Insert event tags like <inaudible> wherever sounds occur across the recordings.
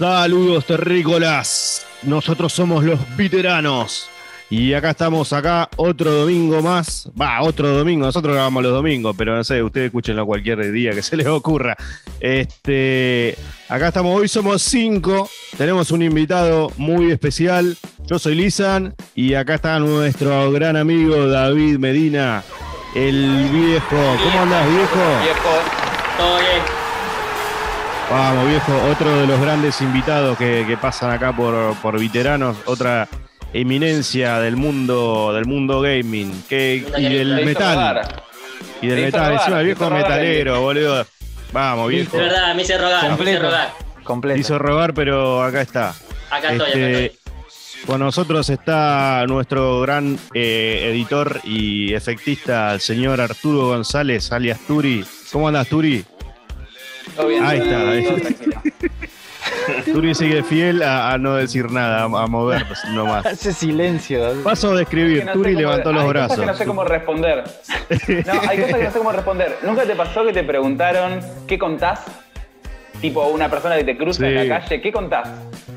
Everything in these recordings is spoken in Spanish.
Saludos terrícolas. Nosotros somos los veteranos. Y acá estamos, acá otro domingo más. Va, otro domingo. Nosotros grabamos los domingos, pero no sé, ustedes escúchenlo cualquier día que se les ocurra. Este, acá estamos, hoy somos cinco. Tenemos un invitado muy especial. Yo soy Lisan y acá está nuestro gran amigo David Medina, el viejo. ¿Cómo andás, viejo? Viejo, todo bien. Vamos, viejo, otro de los grandes invitados que, que pasan acá por, por veteranos, otra eminencia del mundo del mundo gaming que, y del metal. rogar. Y del metal, rogar, encima el viejo rogar el metalero, boludo. Vamos, viejo. De verdad, me hice rogar, me hice Completo. rogar. Completo. Hizo robar, pero acá está. Acá estoy, acá Este, estoy. con nosotros está nuestro gran eh, editor y efectista, el señor Arturo González, alias Turi. ¿Cómo andas, Turi? Bien. ahí está, ahí está. <laughs> Turi sigue fiel a, a no decir nada, a, a mover nomás. <laughs> Hace silencio. Paso de Que escribir, no Turi levantó los hay brazos. Cosas que no sé cómo responder. <laughs> No, hay cosas que no sé cómo responder. ¿Nunca te pasó que te preguntaron qué contás? Tipo una persona que te cruza en la calle, ¿qué contás?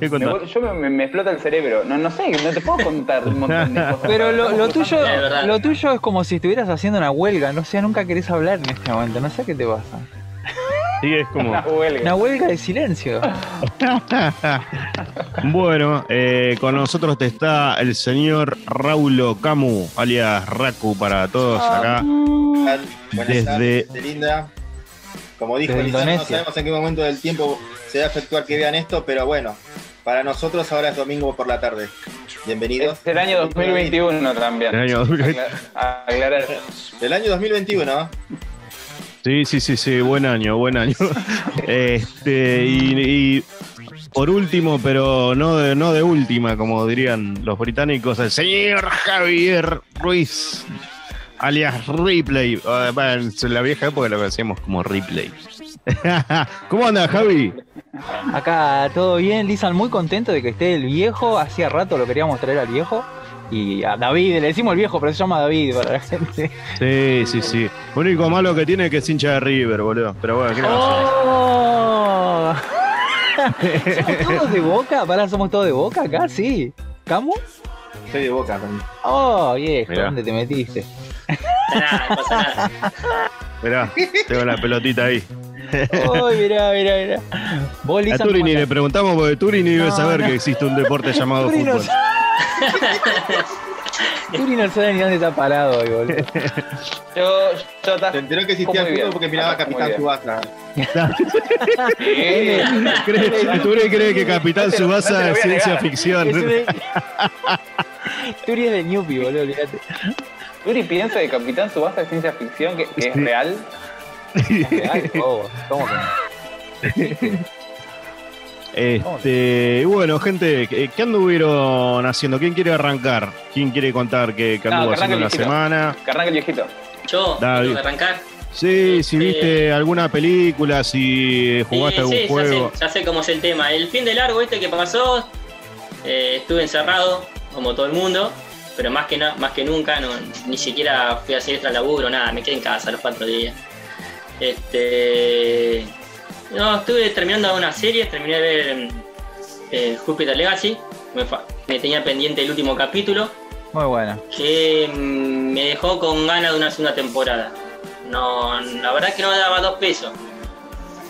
Yo me, me- me explota el cerebro. No, no sé, no te puedo contar un montón de cosas. Pero lo, lo tuyo, lo tuyo es como si estuvieras haciendo una huelga, no sé, nunca querés hablar en este momento, no sé qué te pasa. Sí, es como. Una huelga. Una huelga de silencio. <laughs> bueno, eh, con nosotros está el señor Raulo Camu, alias Raku para todos acá. Buenas Desde- tardes, linda. Como dijo Desde Lisandro, no Indonesia. sabemos en qué momento del tiempo se va a efectuar que vean esto, pero bueno, para nosotros ahora es domingo por la tarde. Bienvenidos. Es el año 2021 también. El año- Acla- Aclarar. Del año 2021. Sí, sí, sí, sí, buen año, buen año. <laughs> Este, y, y por último, pero no de, no de última, como dirían los británicos, el señor Javier Ruiz, alias Ripley. Ah, bueno, en la vieja época lo conocíamos como Ripley. <laughs> ¿Cómo anda, Javi? Acá todo bien, Lisan, muy contento de que esté el viejo. Hacía rato lo queríamos traer al viejo. Y a David, le decimos el viejo, pero se llama David para la gente. Sí, sí, sí. Lo único malo que tiene es que es hincha de River, boludo. Pero bueno, ¿qué le? ¡Oh! ¿Somos todos de boca? ¿Para somos todos de boca acá? Sí. ¿Camu? Soy de boca también. Oh, viejo, Mirá. ¿dónde te metiste? Nada, no pasa nada. Mirá, tengo la pelotita ahí. Oh, mirá, mirá, mirá. Vos, A Lisan, Turi ¿cómo ni le preguntamos porque Turi ni debe No, saber no. que existe un deporte <laughs> llamado Turi no fútbol. Turi no sabe ni dónde está parado hoy, boludo. <laughs> Yo, yo ta- Se enteró que existía fútbol porque miraba Muy Capitán. Subasa. <laughs> Sí. ¿Cree- Turi cree que Capitán Subasa es a ciencia ficción. Es de... Turi es de Newpie, boludo, olvídate. Yuri piensa que Capitán Subasa es ciencia ficción, que, que es Sí. real. <laughs> Oh, ¿cómo que no? Este, bueno, gente, ¿qué anduvieron haciendo? ¿Quién quiere arrancar? ¿Quién quiere contar qué, anduvo haciendo en la semana? Que arranque el viejito. Yo, David. arrancar. Sí, si Este- viste alguna película, si jugaste Eh, algún sí, juego. Ya sé, ya sé cómo es el tema. El fin de largo este que pasó, eh, estuve encerrado, como todo el mundo, pero más que, na- más que nunca, no, ni siquiera fui a hacer extra laburo, nada, me quedé en casa los cuatro días. Este, no, estuve terminando una serie, terminé de ver eh, Jupiter Legacy, me, tenía pendiente el último capítulo, Muy buena. que mm, me dejó con ganas de una segunda temporada. No, la verdad es que no me daba dos pesos.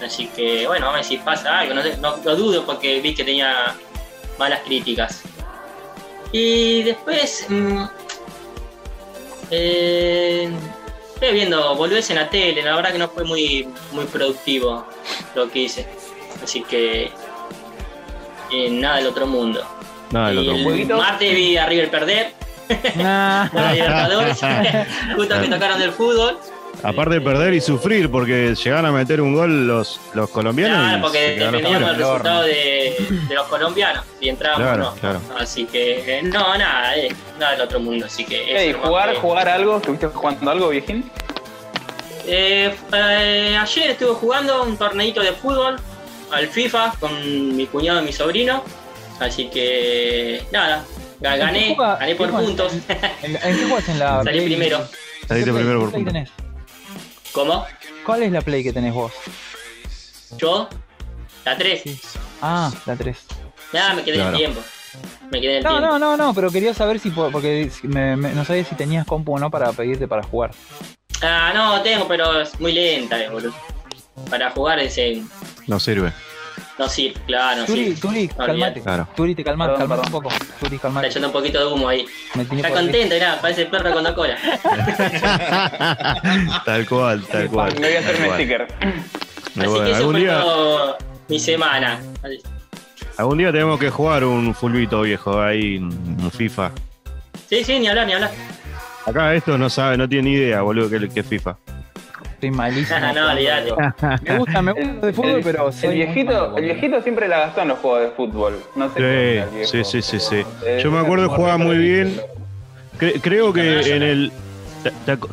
Así que bueno, a ver si pasa algo. No, sé, no- no dudo porque vi que tenía malas críticas. Y después mm, eh, estoy viendo volvés en la tele. La verdad que no fue muy, muy productivo lo que hice. Así que eh, nada del otro mundo. Nada, del otro mundo. martes vi a River perder Nah. <laughs> la Libertadores, <laughs> justo que tocaron del fútbol. Aparte de perder y sufrir, porque llegan a meter un gol los, los colombianos. Claro, porque dependíamos del resultado de, de los colombianos, si entrábamos Claro, o no. claro. Así que, eh, no, nada, eh, nada del otro mundo. Así que. Jugar, que- jugar algo, ¿estuviste jugando algo, viejín? Eh, eh, ayer estuve jugando un torneito de fútbol al FIFA con mi cuñado y mi sobrino. Así que, nada, ga- gané, ¿En qué juega- gané por puntos. ¿En, en qué juegas en la Salí primero. Saliste ¿Qué play- primero qué por play punto. tenés? ¿Cómo? ¿Cuál es la Play que tenés vos? Yo, la 3. Sí. Ah, la 3. Nada, me quedé en el tiempo. Me quedé en el No, tiempo. no, no, no, pero quería saber si, po- porque me- me- no sabía si tenías compu o no para pedirte para jugar. Ah, no, tengo, pero es muy lenta, eh, boludo. Para jugar ese. No sirve. No sirve, claro, no Turi, sirve. Turi, No, calmate. Claro. Turi, te calmate, calmate un poco. Turi, Está calmate. echando un poquito de humo ahí. Está contento, mirá, parece perro con cola. <laughs> tal cual, tal cual. Me voy a hacer tal un cual. sticker. Así bueno, que eso algún fue día, todo mi semana. algún día tenemos que jugar un fulbito viejo ahí, un FIFA. Sí, sí, ni hablar, ni hablar. Acá esto no sabe, no tiene ni idea, boludo, que, que es FIFA. Estoy malísimo. <laughs> No, Me gusta, me gusta de fútbol, El- pero el soy viejito, el siempre la gastó en los juegos de fútbol. No sé qué Sí, viejo. sí, sí, sí, sí. Eh, Yo me acuerdo que jugaba muy bien. Cre- creo que en el.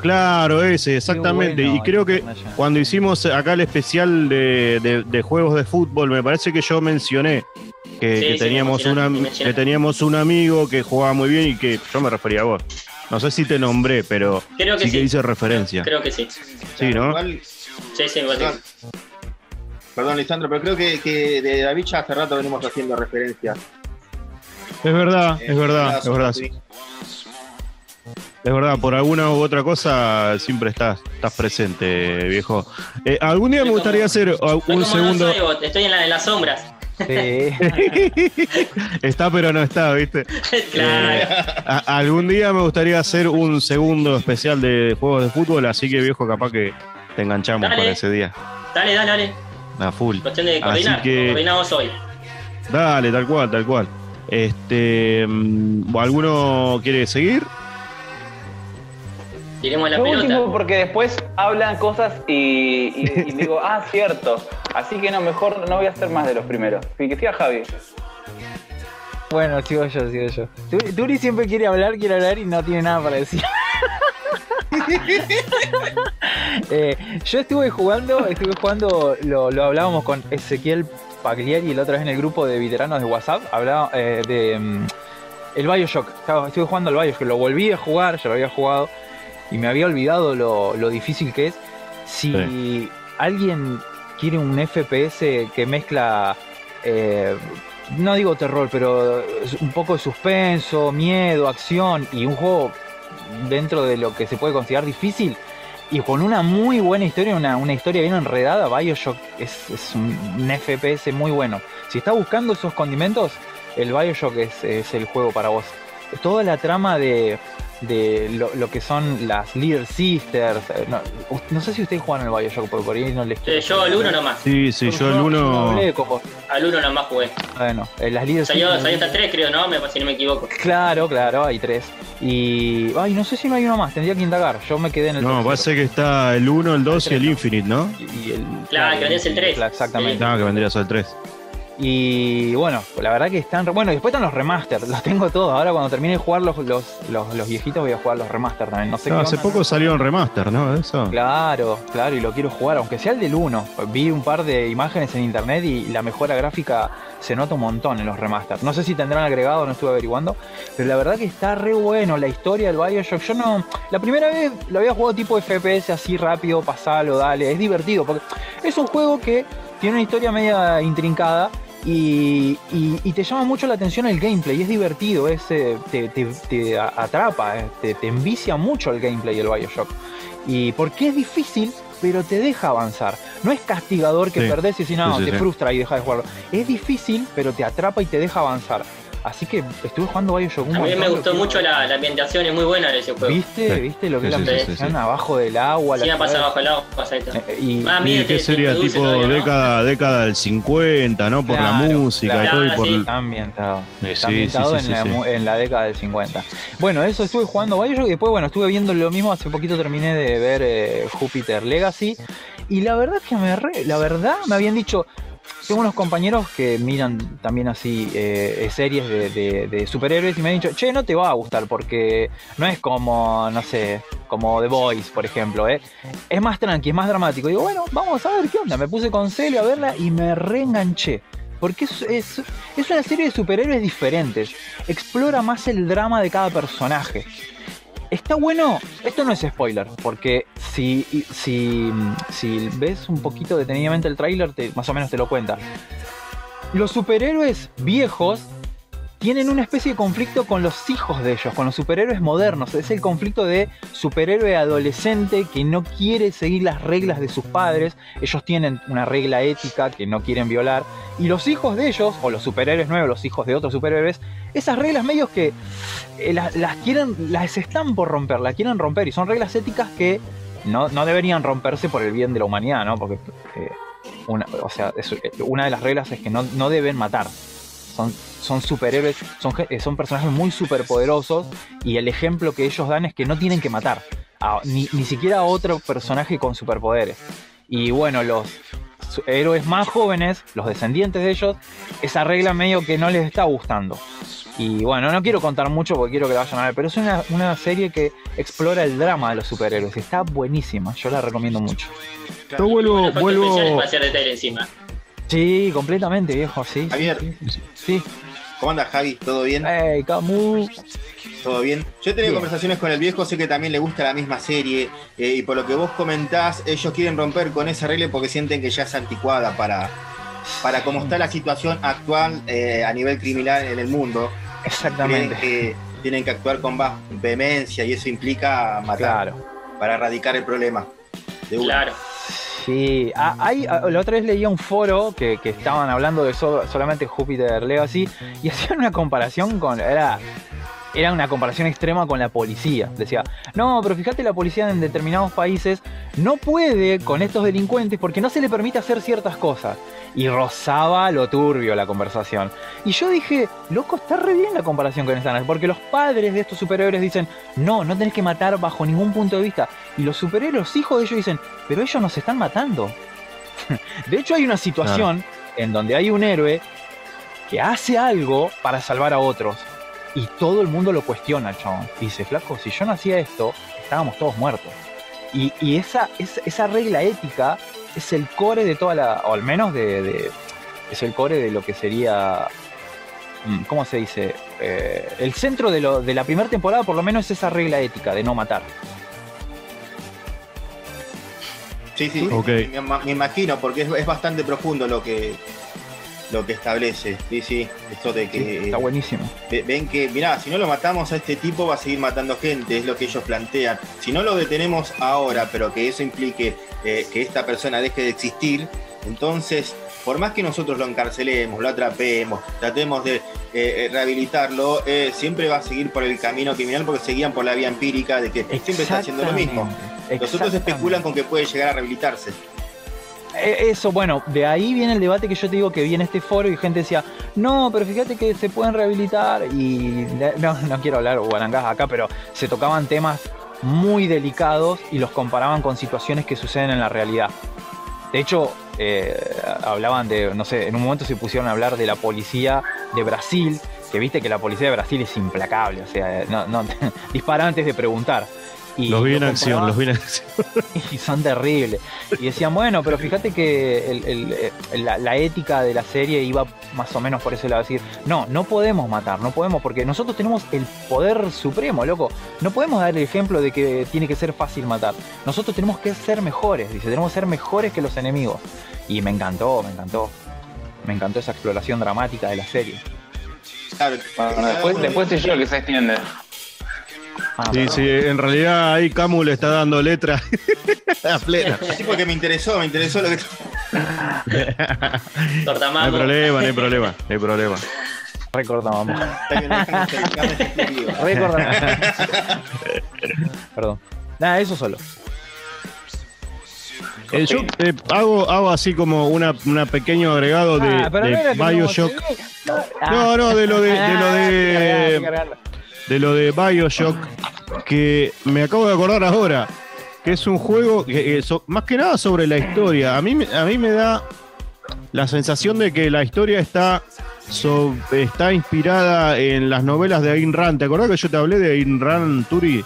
Claro, ese, exactamente. bueno, y creo que cuando hicimos acá el especial de, de- de juegos de fútbol, me parece que yo mencioné que, Sí, que sí, teníamos, me una, que teníamos un amigo que jugaba muy bien y que yo me refería a vos. No sé si te nombré, pero Creo que sí sí. que hice referencia. Creo que sí. Sí, ¿no? Igual, Sí, sí, igual perdón, sí. perdón, Lisandro, pero creo que, que de David ya hace rato venimos haciendo referencias. Es verdad, Eh, es verdad, nada, es verdad. sí. Es verdad, por alguna u otra cosa siempre estás, estás presente, viejo. Eh, algún día me gustaría como- hacer un segundo. no soy, estoy en, la- en las sombras. Sí. <laughs> está pero no está, ¿viste? <laughs> claro. Eh, a- algún día me gustaría hacer un segundo especial de juegos de fútbol, así que viejo, capaz que te enganchamos Dale. para ese día. Dale, dale, dale. A full. Cuestión de Así coordinar. que- Coordinamos hoy. Dale, tal cual, tal cual. Este, mm, ¿alguno quiere seguir? Tiremos la Lo pelota. último, porque después hablan cosas y, y- y digo, ah, cierto. Así que no, mejor no voy a hacer más de los primeros. Que siga Javi. Bueno, sigo yo, sigo yo. Turi, siempre quiere hablar, quiere hablar y no tiene nada para decir. <laughs> Eh, yo estuve jugando, estuve jugando, lo, lo hablábamos con Ezequiel Pagliari la otra vez en el grupo de veteranos de WhatsApp, hablaba eh, de mm, el Bioshock. Estaba- estuve jugando al Bioshock, lo volví a jugar, ya lo había jugado y me había olvidado lo, lo difícil que es. Si Sí. alguien quiere un FPS que mezcla eh, no digo terror, pero un poco de suspenso, miedo, acción y un juego dentro de lo que se puede considerar difícil y con una muy buena historia, una, una historia bien enredada, Bioshock es, es un, un FPS muy bueno. Si está buscando esos condimentos, el Bioshock es, es el juego para vos. Toda la trama de, de lo, lo que son las Little Sisters, eh, no, no sé si ustedes juegan el Bioshock, porque por ahí no les Eh, Yo al uno nomás. Sí, sí, yo el no uno. Al uno nomás jugué. Bueno, eh, las Little Salió, Sisters- salió hasta tres, creo, ¿no? Me, si no me equivoco. Claro, claro, hay tres. Y. Ay, no sé si no hay uno más, tendría que indagar. Yo me quedé en el. No, tercero. parece que está el 1, el 2 y el. Infinite, ¿no? Y el, Claro, que vendría el tres. claro, Exactamente. No, que vendría el 3. Y bueno, la verdad que están. Bueno, después están los remaster, los tengo todos. Ahora cuando termine de jugar los, los, los, los viejitos voy a jugar los remaster también. No sé qué hace onda, poco ¿no? salió en remaster, ¿no? Eso. Claro, claro, y lo quiero jugar, aunque sea el del 1. Vi un par de imágenes en internet y la mejora gráfica se nota un montón en los remaster. No sé si tendrán agregado, no estuve averiguando, pero la verdad que está re bueno la historia del Bioshock. Yo no. La primera vez lo había jugado tipo FPS así rápido, pasalo, dale. Es divertido, porque es un juego que tiene una historia media intrincada. Y, y- y te llama mucho la atención el gameplay, es divertido, es, eh, te, te- te a- atrapa, eh, te, te envicia mucho el gameplay del Bioshock. Y porque es difícil, pero te deja avanzar. No es castigador que Sí. perdés y si no, Sí, sí, te frustra y deja de jugarlo. Es difícil, pero te atrapa y te deja avanzar. Así que estuve jugando Bioshock un A mí me gustó mucho la, la ambientación, es muy buena de ese juego. ¿Viste? Sí. ¿Viste lo que Sí, es la sí, sí, ambientación sí. abajo del agua? Sí, la pasa ciudad? bajo el agua, pasa esto. Eh, Y, Ah, ¿Y mira, qué te- sería tipo todavía, ¿no? década, década del 50, ¿no? Por la música claro. y todo. Y por Está ambientado. Está sí, ambientado sí, en, sí, la, en la década del 50. Bueno, eso estuve jugando Bioshock y después, bueno, estuve viendo lo mismo. Hace poquito terminé de ver eh, Jupiter Legacy. Y la verdad que me re- la verdad me habían dicho. Tengo unos compañeros que miran también así eh, series de, de- de superhéroes y me han dicho, che, no te va a gustar porque no es como, no sé, como The Boys, por ejemplo, ¿eh? es más tranqui, es más dramático. digo, bueno, vamos a ver qué onda. Me puse con Celio a verla y me reenganché. Porque es, es, es una serie de superhéroes diferentes. Explora más el drama de cada personaje. Está bueno, esto no es spoiler, porque si, si, si ves un poquito detenidamente el tráiler, más o menos te lo cuenta. los superhéroes viejos tienen una especie de conflicto con los hijos de ellos, con los superhéroes modernos. Es el conflicto de superhéroe adolescente que no quiere seguir las reglas de sus padres. Ellos tienen una regla ética que no quieren violar. Y los hijos de ellos, o los superhéroes nuevos, los hijos de otros superhéroes, esas reglas medios que eh, las, quieren, las están por romper, las quieren romper. Y son reglas éticas que no, deberían romperse por el bien de la humanidad, ¿no? Porque, eh, una, o sea, eh, una de las reglas es que no deben matar. Son, son superhéroes, son, son personajes muy superpoderosos y el ejemplo que ellos dan es que no tienen que matar. a- ni, ni siquiera a otro personaje con superpoderes. Y bueno, los héroes más jóvenes, los descendientes de ellos, esa regla medio que no les está gustando. Y bueno, no quiero contar mucho porque quiero que la vayan a ver, pero es una, una serie que explora el drama de los superhéroes. Está buenísima, yo la recomiendo mucho. Yo vuelvo, vuelvo. encima. Sí, completamente viejo, sí. Javier. Sí. ¿Cómo anda Javi? ¿Todo bien? Hey, Camus. ¿Todo bien? Yo he tenido Bien. conversaciones con el viejo, sé que también le gusta la misma serie eh, y por lo que vos comentás, ellos quieren romper con esa regla porque sienten que ya es anticuada para, para cómo está la situación actual eh, a nivel criminal en el mundo. Creen Exactamente. que tienen que actuar con más vehemencia y eso implica matar Claro. para erradicar el problema. De. Claro. Sí, Ah, hay, ah, la otra vez leía un foro que, que estaban hablando de so- solamente Júpiter Legacy y <laughs> hacían una comparación con. Era, era una comparación extrema con la policía. Decía, no, pero fíjate, la policía en determinados países no puede con estos delincuentes porque no se le permite hacer ciertas cosas. Y rozaba lo turbio la conversación. Y yo dije, loco, está re bien la comparación con esta, porque los padres de estos superhéroes dicen, no, no tenés que matar bajo ningún punto de vista. Y los superhéroes, los hijos de ellos dicen, pero ellos nos están matando. <laughs> De hecho, hay una situación en donde hay un héroe que hace algo para salvar a otros. Y todo el mundo lo cuestiona, chabón. Dice, flaco, si yo no hacía esto, estábamos todos muertos. Y, y esa, es- esa regla ética es el core de toda la. O al menos de. de- es el core de lo que sería. mm, ¿Cómo se dice? Eh, el centro de, lo, de la primera temporada, por lo menos, es esa regla ética de no matar. Sí, sí, Ok. me, me imagino, porque es, es bastante profundo lo que lo que establece. Sí, sí, esto de Sí, que está buenísimo. Ve- Ven que, mirá, si no lo matamos a este tipo va a seguir matando gente, es lo que ellos plantean. Si no lo detenemos ahora, pero que eso implique eh, que esta persona deje de existir, entonces, por más que nosotros lo encarcelemos, lo atrapemos, tratemos de eh, eh, rehabilitarlo, eh, siempre va a seguir por el camino criminal porque seguían por la vía empírica de que siempre está haciendo lo mismo. Los otros especulan con que puede llegar a rehabilitarse. Eh, Eso, bueno, de ahí viene el debate que yo te digo que vi en este foro y gente decía, no, pero fíjate que se pueden rehabilitar y <laughs> no, no quiero hablar guarangas acá, pero se tocaban temas muy delicados y los comparaban con situaciones que suceden en la realidad. De hecho, eh, hablaban de, no sé, en un momento se pusieron a hablar de la policía de Brasil, que viste que la policía de Brasil es implacable, o sea, no, no, <laughs> dispara antes de preguntar. Y Los vi en acción, los vi en acción. <laughs> y son terribles. Y decían, bueno, pero fíjate que el- el- la, la ética de la serie iba más o menos por ese lado. Decir, no, no podemos matar, no podemos, porque nosotros tenemos el poder supremo, loco. No podemos dar el ejemplo de que tiene que ser fácil matar. Nosotros tenemos que ser mejores, dice, tenemos que ser mejores que los enemigos. Y me encantó, me encantó. Me encantó esa exploración dramática de la serie. Claro, Bueno, después, después soy yo el que se extiende. Ah, Sí, sí, en realidad ahí Camu le está dando letra <laughs> a plena. Sí, porque me interesó, me interesó lo que... <laughs> No hay problema, no hay problema, no hay problema. Recordamos. <laughs> Recordamos. Perdón. Nada, eso solo. Eh, yo eh, hago, hago así como una, una pequeño agregado de, Ah, de que Bioshock. no- Ah. No, de lo de, de lo Ah, de. De lo de Bioshock, que me acabo de acordar ahora, que es un juego que, eh, so- más que nada sobre la historia. A mí, a mí me da la sensación de que la historia está, está inspirada en las novelas de Ayn Rand. ¿Te acordás que yo te hablé de Ayn Rand, Turi?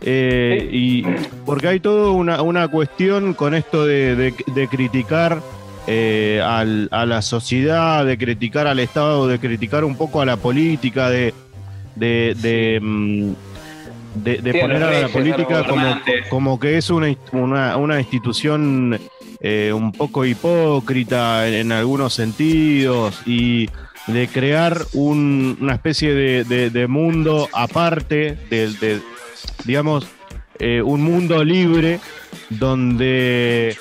Eh, y porque hay toda una, una cuestión con esto de, de- criticar eh, a la sociedad, de criticar al Estado, de criticar un poco a la política, de, de, de, mm, de- de Sí, poner a la política como, como que es una, una, una institución eh, un poco hipócrita en, en algunos sentidos y de crear un- una especie de, de- de mundo aparte, de, de, digamos, eh, un mundo libre donde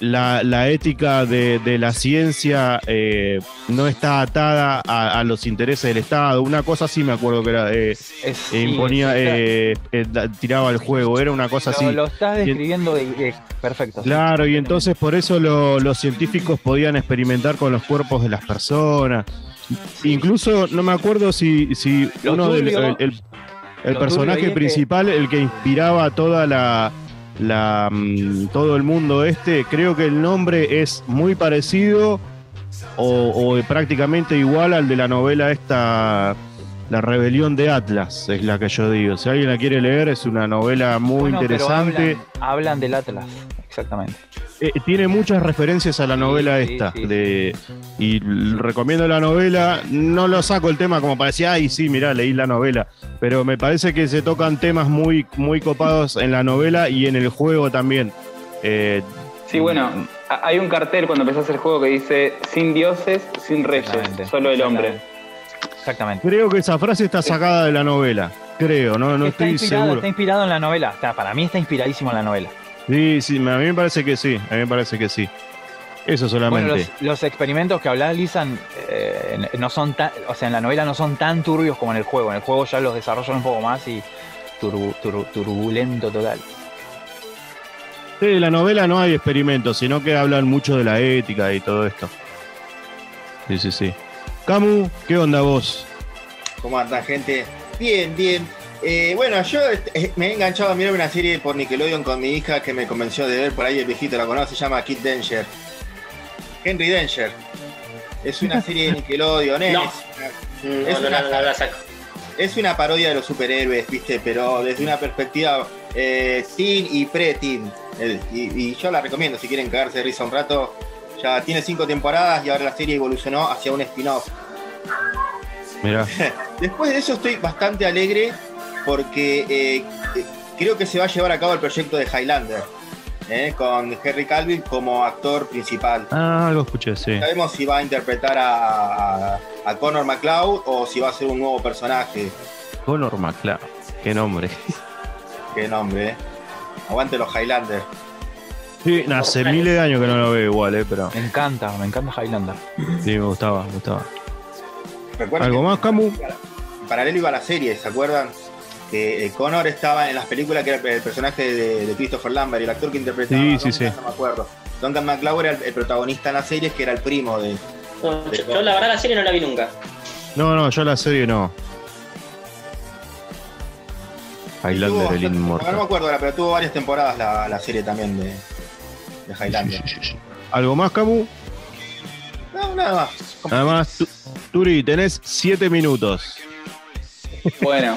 la, la ética de, de la ciencia eh, no está atada a, a los intereses del Estado. Una cosa así me acuerdo que era, eh, Es, eh, sí, imponía, sí, tiraba el juego, era una cosa lo, así. lo estás describiendo de- de- perfecto. sí. Claro, y entonces por eso lo- los científicos podían experimentar con los cuerpos de las personas. Incluso no me acuerdo si, si uno del el, el- personaje principal, el que inspiraba toda la, la mm, todo el mundo este, creo que el nombre es muy parecido o, o prácticamente igual al de la novela esta. La rebelión de Atlas es la que yo digo. Si alguien la quiere leer, es una novela muy Bueno, interesante. Hablan, hablan del Atlas, exactamente. Eh, tiene muchas referencias a la novela sí, esta. sí, de, y recomiendo la novela. No lo saco el tema como para decir, ay, sí, mirá, leí la novela. Pero me parece que se tocan temas muy, muy copados en la novela y en el juego también. Eh, Sí, bueno, hay un cartel cuando empezás el juego que dice sin dioses, sin reyes, solo el hombre. Exactamente. creo que esa frase está sacada de la novela. Creo, no, no está, estoy seguro. está inspirado en la novela. Para mí está inspiradísimo en la novela. Sí, sí, a mí me parece que sí. A mí me parece que sí. Eso solamente. Bueno, los, los experimentos que hablaba Lisan eh, no son tan, o sea, en la novela no son tan turbios como en el juego. En el juego ya los desarrollan un poco más y turbu- turbu- turbulento total. Sí, en la novela no hay experimentos, sino que hablan mucho de la ética y todo esto. Sí, sí, sí. Camu, ¿qué onda vos? ¿Cómo andan, gente? Bien, bien. Eh, bueno, yo eh, me he enganchado a mirar una serie por Nickelodeon con mi hija que me convenció de ver, por ahí el viejito la conoce, se llama Kid Danger. Henry Danger. Es una serie de Nickelodeon, es, No. una, No, Es no, una- no, no la saco. es una parodia de los superhéroes, ¿viste? Pero desde una perspectiva eh, teen y pre-teen. Eh, y, y yo la recomiendo si quieren cagarse de risa un rato. Ya tiene cinco temporadas y ahora la serie evolucionó hacia un spin-off. Mirá. <laughs> Después de eso estoy bastante alegre porque eh, creo que se va a llevar a cabo el proyecto de Highlander, eh, con Henry Calvin como actor principal. Ah, algo escuché, sí. Sabemos si va a interpretar a, a, a Connor McLeod o si va a ser un nuevo personaje. Conor McLeod. Qué nombre. Qué nombre, eh. Aguante los Highlander. Sí, hace miles de años que no lo veo igual, eh, pero Me encanta, me encanta Highlander. sí, me gustaba, me gustaba. ¿Algo que más, Camu? en paralelo iba la serie, ¿se acuerdan? Que eh, Connor estaba en las películas que era el personaje de, de Christopher Lambert, y el actor que interpretaba Sí, sí, sí. no me acuerdo. Duncan McLeod era el, el protagonista en la serie, que era el primo de. No, yo, yo la verdad la serie no la vi nunca. No, no, yo la serie no. Highlander, Tuvo el bastante- No me inmortal. acuerdo ahora, pero tuvo varias temporadas la, la serie también de, de Highlander. ¿Algo más, Camu? No, nada más. Nada más, Tu- Turi, tenés siete minutos. Bueno,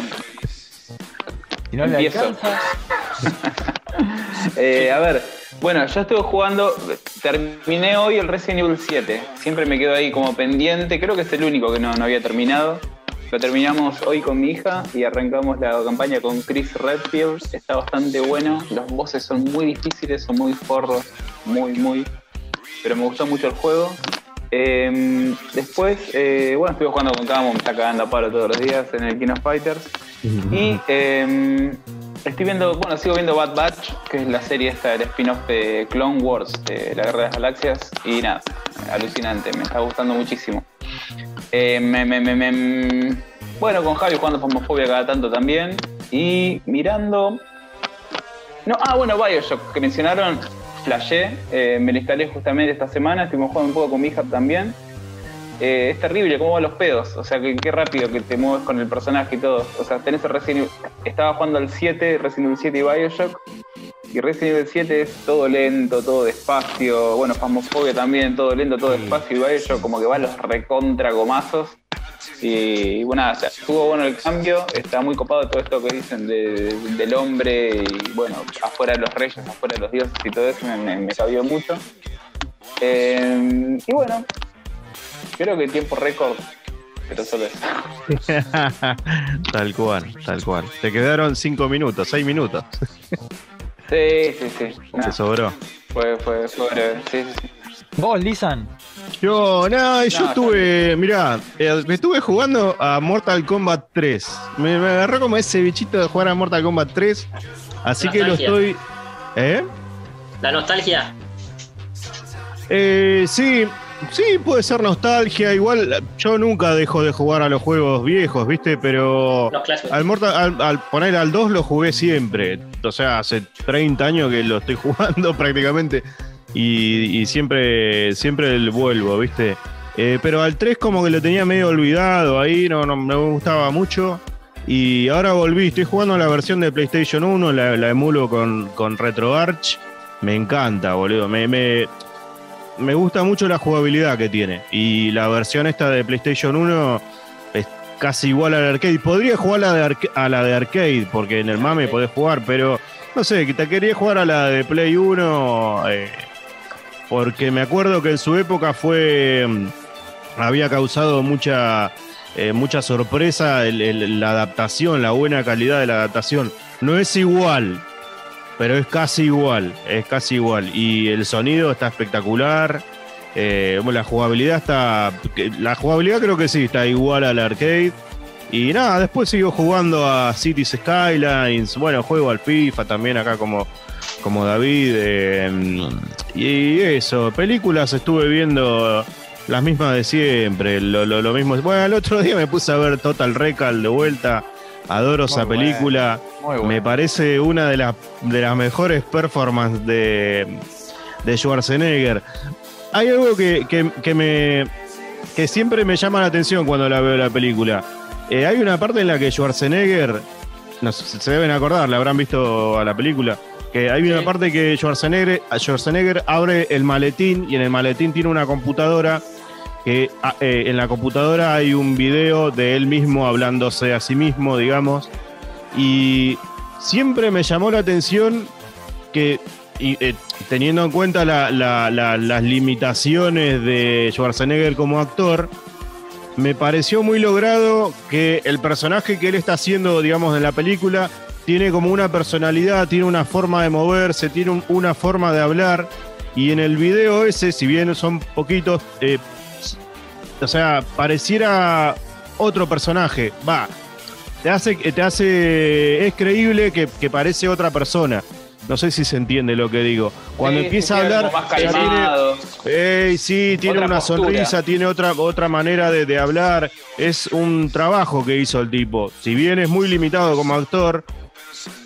Si no le Empiezo. alcanza, <laughs> eh, a ver, bueno, yo estuve jugando, terminé hoy el Resident Evil 7. Siempre me quedo ahí como pendiente, creo que es el único que no, no había terminado. Lo terminamos hoy con mi hija y arrancamos la campaña con Chris Redfield. Está bastante bueno. Los bosses son muy difíciles, son muy forros, muy, muy. Pero me gustó mucho el juego. Eh, después, eh, bueno, estuve jugando con Camo, me está cagando a palo todos los días en el King of Fighters. Y eh, estoy viendo, bueno, sigo viendo Bad Batch, que es la serie esta del spin-off de Clone Wars, de la Guerra de las Galaxias. Y nada, alucinante, me está gustando muchísimo. Me- me- me- me- bueno, con Javi jugando Famofobia cada tanto también. Y mirando. No, ah, bueno, Bioshock, que mencionaron, flashé, eh, me lo instalé justamente esta semana, estuvimos jugando un poco con hija también. Eh, es terrible cómo van los pedos, o sea, que qué rápido que te mueves con el personaje y todo. O sea, tenés el Resident Evil, estaba jugando al 7, Resident Evil 7 y Bioshock, y Resident Evil 7 es todo lento, todo despacio, bueno, Phasmophobia también, todo lento, todo despacio, y Bioshock como que va a los recontra gomazos. Y bueno, o sea, estuvo bueno el cambio, está muy copado todo esto que dicen de- del hombre y bueno, afuera de los reyes, afuera de los dioses y todo eso me, me, me cabió mucho. Eh, y bueno, creo que tiempo récord, pero solo eso. <laughs> tal cual, tal cual. Te quedaron cinco minutos, seis minutos. Sí, sí, sí. Te nada. sobró. Fue, fue, fue. Sí, sí, sí. Vos, Lisan. Yo, no, yo No, estuve, mirá, eh, me estuve jugando a Mortal Kombat 3. Me, me agarró como ese bichito de jugar a Mortal Kombat 3. Así que lo estoy. ¿Eh? La nostalgia. Eh, sí, sí, puede ser nostalgia. Igual yo nunca dejo de jugar a los juegos viejos, ¿viste? Pero Los clásicos. al, Mortal, al, al poner al 2 lo jugué siempre. O sea, hace 30 años que lo estoy <laughs> jugando prácticamente. Y, y siempre, siempre el vuelvo, ¿viste? Eh, pero al 3 como que lo tenía medio olvidado ahí, no, no me gustaba mucho. Y ahora volví, estoy jugando la versión de PlayStation 1, la, la emulo con, con RetroArch. Me encanta, boludo. Me, me, me gusta mucho la jugabilidad que tiene. Y la versión esta de PlayStation 1 es casi igual al arcade. Podría jugar a la de, a la de arcade, porque en el MAME podés jugar, pero no sé, que te quería jugar a la de Play 1. eh, porque me acuerdo que en su época fue. mm, había causado mucha. eh, mucha sorpresa la adaptación, la buena calidad de la adaptación. No es igual, pero es casi igual, es casi igual. Y el sonido está espectacular. eh, la jugabilidad está. La jugabilidad creo que sí, está igual al arcade. Y nada, después sigo jugando a Cities Skylines. Bueno, juego al FIFA también acá como, como David. eh, y eso, películas estuve viendo las mismas de siempre. Lo, lo- lo mismo. Bueno, el otro día me puse a ver Total Recall de vuelta. Adoro esa película. Me parece una de las, de las mejores performances de, de Schwarzenegger. Hay algo que, que- que me que siempre me llama la atención cuando la veo la película. Eh, hay una parte en la que Schwarzenegger, no sé, se deben acordar, la habrán visto a la película, que hay una Sí. parte que Schwarzenegger, Schwarzenegger abre el maletín y en el maletín tiene una computadora que ah, eh, en la computadora hay un video de él mismo hablándose a sí mismo, digamos, y siempre me llamó la atención que, y, eh, teniendo en cuenta la- la- la- las limitaciones de Schwarzenegger como actor, me pareció muy logrado que el personaje que él está haciendo, digamos, en la película, tiene como una personalidad, tiene una forma de moverse, tiene un- una forma de hablar. Y en el video ese, si bien son poquitos, eh, o sea, pareciera otro personaje. Va, te hace, te hace, es creíble que, que parece otra persona. No sé si se entiende lo que digo. Cuando Sí, empieza a hablar, tiene- calmado. Ey, sí, tiene Otra una postura. sonrisa, tiene otra, otra manera de, de hablar. Es un trabajo que hizo el tipo. Si bien es muy limitado como actor,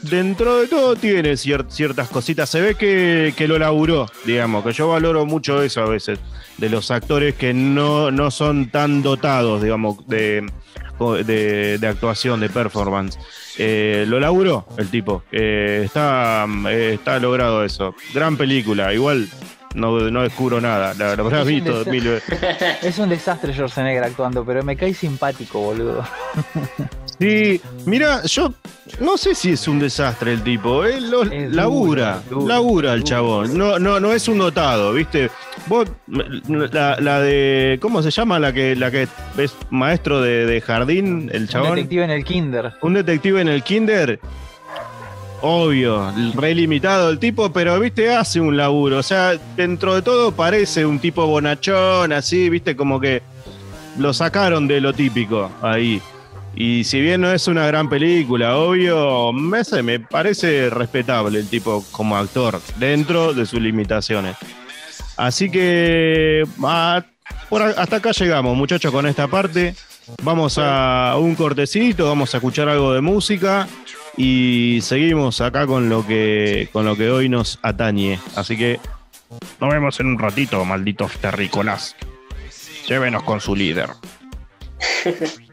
dentro de todo tiene cier- ciertas cositas. Se ve que, que lo laburó, digamos, que yo valoro mucho eso a veces, de los actores que no, no son tan dotados, digamos, de, de, de actuación, de performance. Eh, lo laburó el tipo. Eh, está, eh, está logrado eso. Gran película. Igual no, no descubro nada. La, Es un visto mil veces. <laughs> Es un desastre Schwarzenegger actuando, pero me cae simpático, boludo. <laughs> Sí, mira, yo no sé si es un desastre el tipo. Él lo, Es labura, labura el chabón. No, no, no es un dotado, ¿viste? Vos, la, la de. ¿Cómo se llama la que, la que es maestro de, de jardín? El Un chabón. detective en el kinder. un detective en el kinder, obvio, re limitado el tipo, pero viste, hace un laburo. O sea, dentro de todo parece un tipo bonachón, así, viste, como que lo sacaron de lo típico ahí. Y si bien no es una gran película, obvio, me, sé, me parece respetable el tipo como actor, dentro de sus limitaciones. Así que por hasta acá llegamos, muchachos, con esta parte. Vamos a un cortecito, vamos a escuchar algo de música y seguimos acá con lo que con lo que hoy nos atañe. Así que nos vemos en un ratito, malditos terrícolas. Llévenos con su líder. <laughs>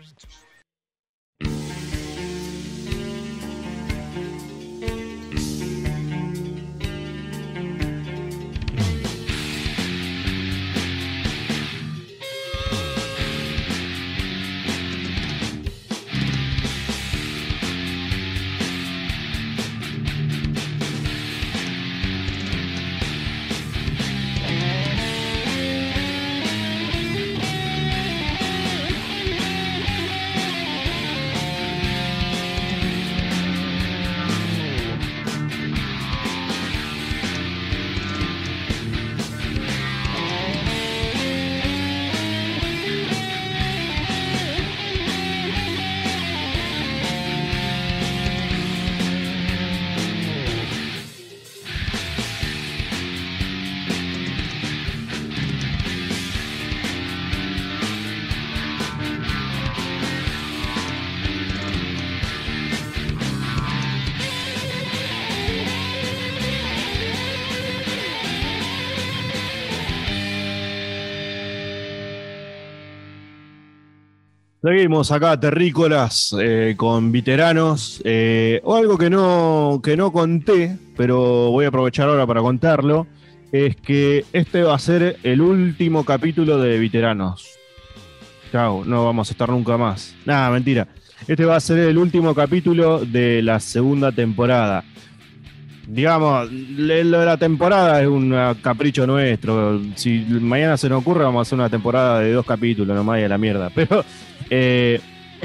Seguimos acá, terrícolas, eh, con veteranos. eh, o algo que no, que no conté, pero voy a aprovechar ahora para contarlo, es que este va a ser el último capítulo de veteranos. Chao, no vamos a estar nunca más. Nada, mentira. Este va a ser el último capítulo de la segunda temporada. Digamos, lo de la temporada es un capricho nuestro. Si mañana se nos ocurre, vamos a hacer una temporada de dos capítulos nomás y a la mierda. <laughs> Pero eh,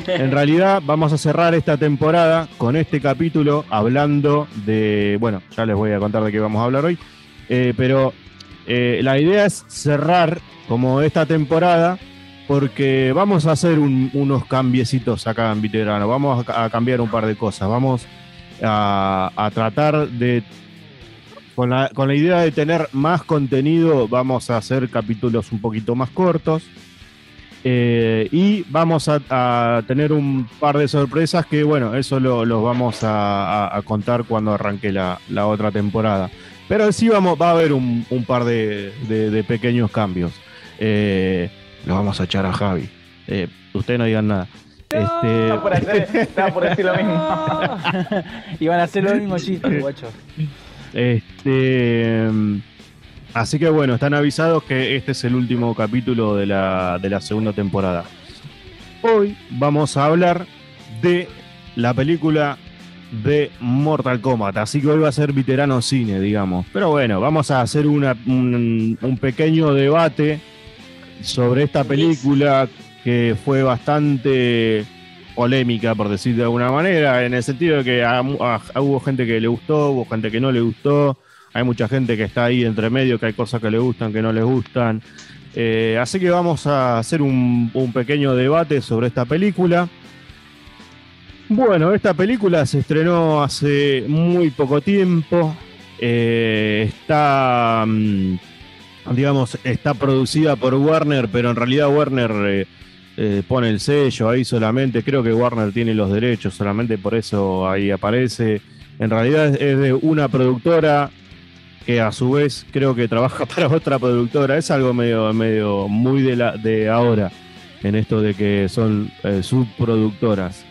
en realidad vamos a cerrar esta temporada con este capítulo hablando de, bueno, ya les voy a contar de qué vamos a hablar hoy, eh, pero eh, la idea es cerrar como esta temporada porque vamos a hacer un- unos cambiecitos acá en Veterano, vamos a cambiar un par de cosas, vamos a, tratar de, con la, con la idea de tener más contenido, vamos a hacer capítulos un poquito más cortos. Eh, y vamos a, tener un par de sorpresas que, bueno, eso lo, los vamos a, contar cuando arranque la, la otra temporada. Pero sí vamos, va a haber un, par de pequeños cambios. Eh, lo vamos a echar a Javi. Eh, ustedes no digan nada. Este, Estaba por, hacer- estaba por decir lo mismo. <laughs> Iban a hacer lo mismo chistes, <laughs> guacho. Este, mm, así que bueno, están avisados que este es el último capítulo de la, de la segunda temporada. Hoy vamos a hablar de la película de Mortal Kombat, así que hoy va a ser veterano cine, digamos. Pero bueno, vamos a hacer una- un, un pequeño debate sobre esta película que fue bastante polémica, por decir de alguna manera, en el sentido de que hubo gente que le gustó, hubo gente que no le gustó, hay mucha gente que está ahí entre medio, que hay cosas que le gustan, que no les gustan. Eh, así que vamos a hacer un, un pequeño debate sobre esta película. Bueno, esta película se estrenó hace muy poco tiempo. Eh, está, mm, digamos, está producida por Warner, pero en realidad Warner eh, eh, pone el sello ahí solamente. Creo que Warner tiene los derechos, solamente por eso ahí aparece. En realidad es- de una productora que a su vez creo que trabaja <laughs> para otra productora. Es algo medio, medio muy de, la, de ahora, en esto de que son eh, subproductoras.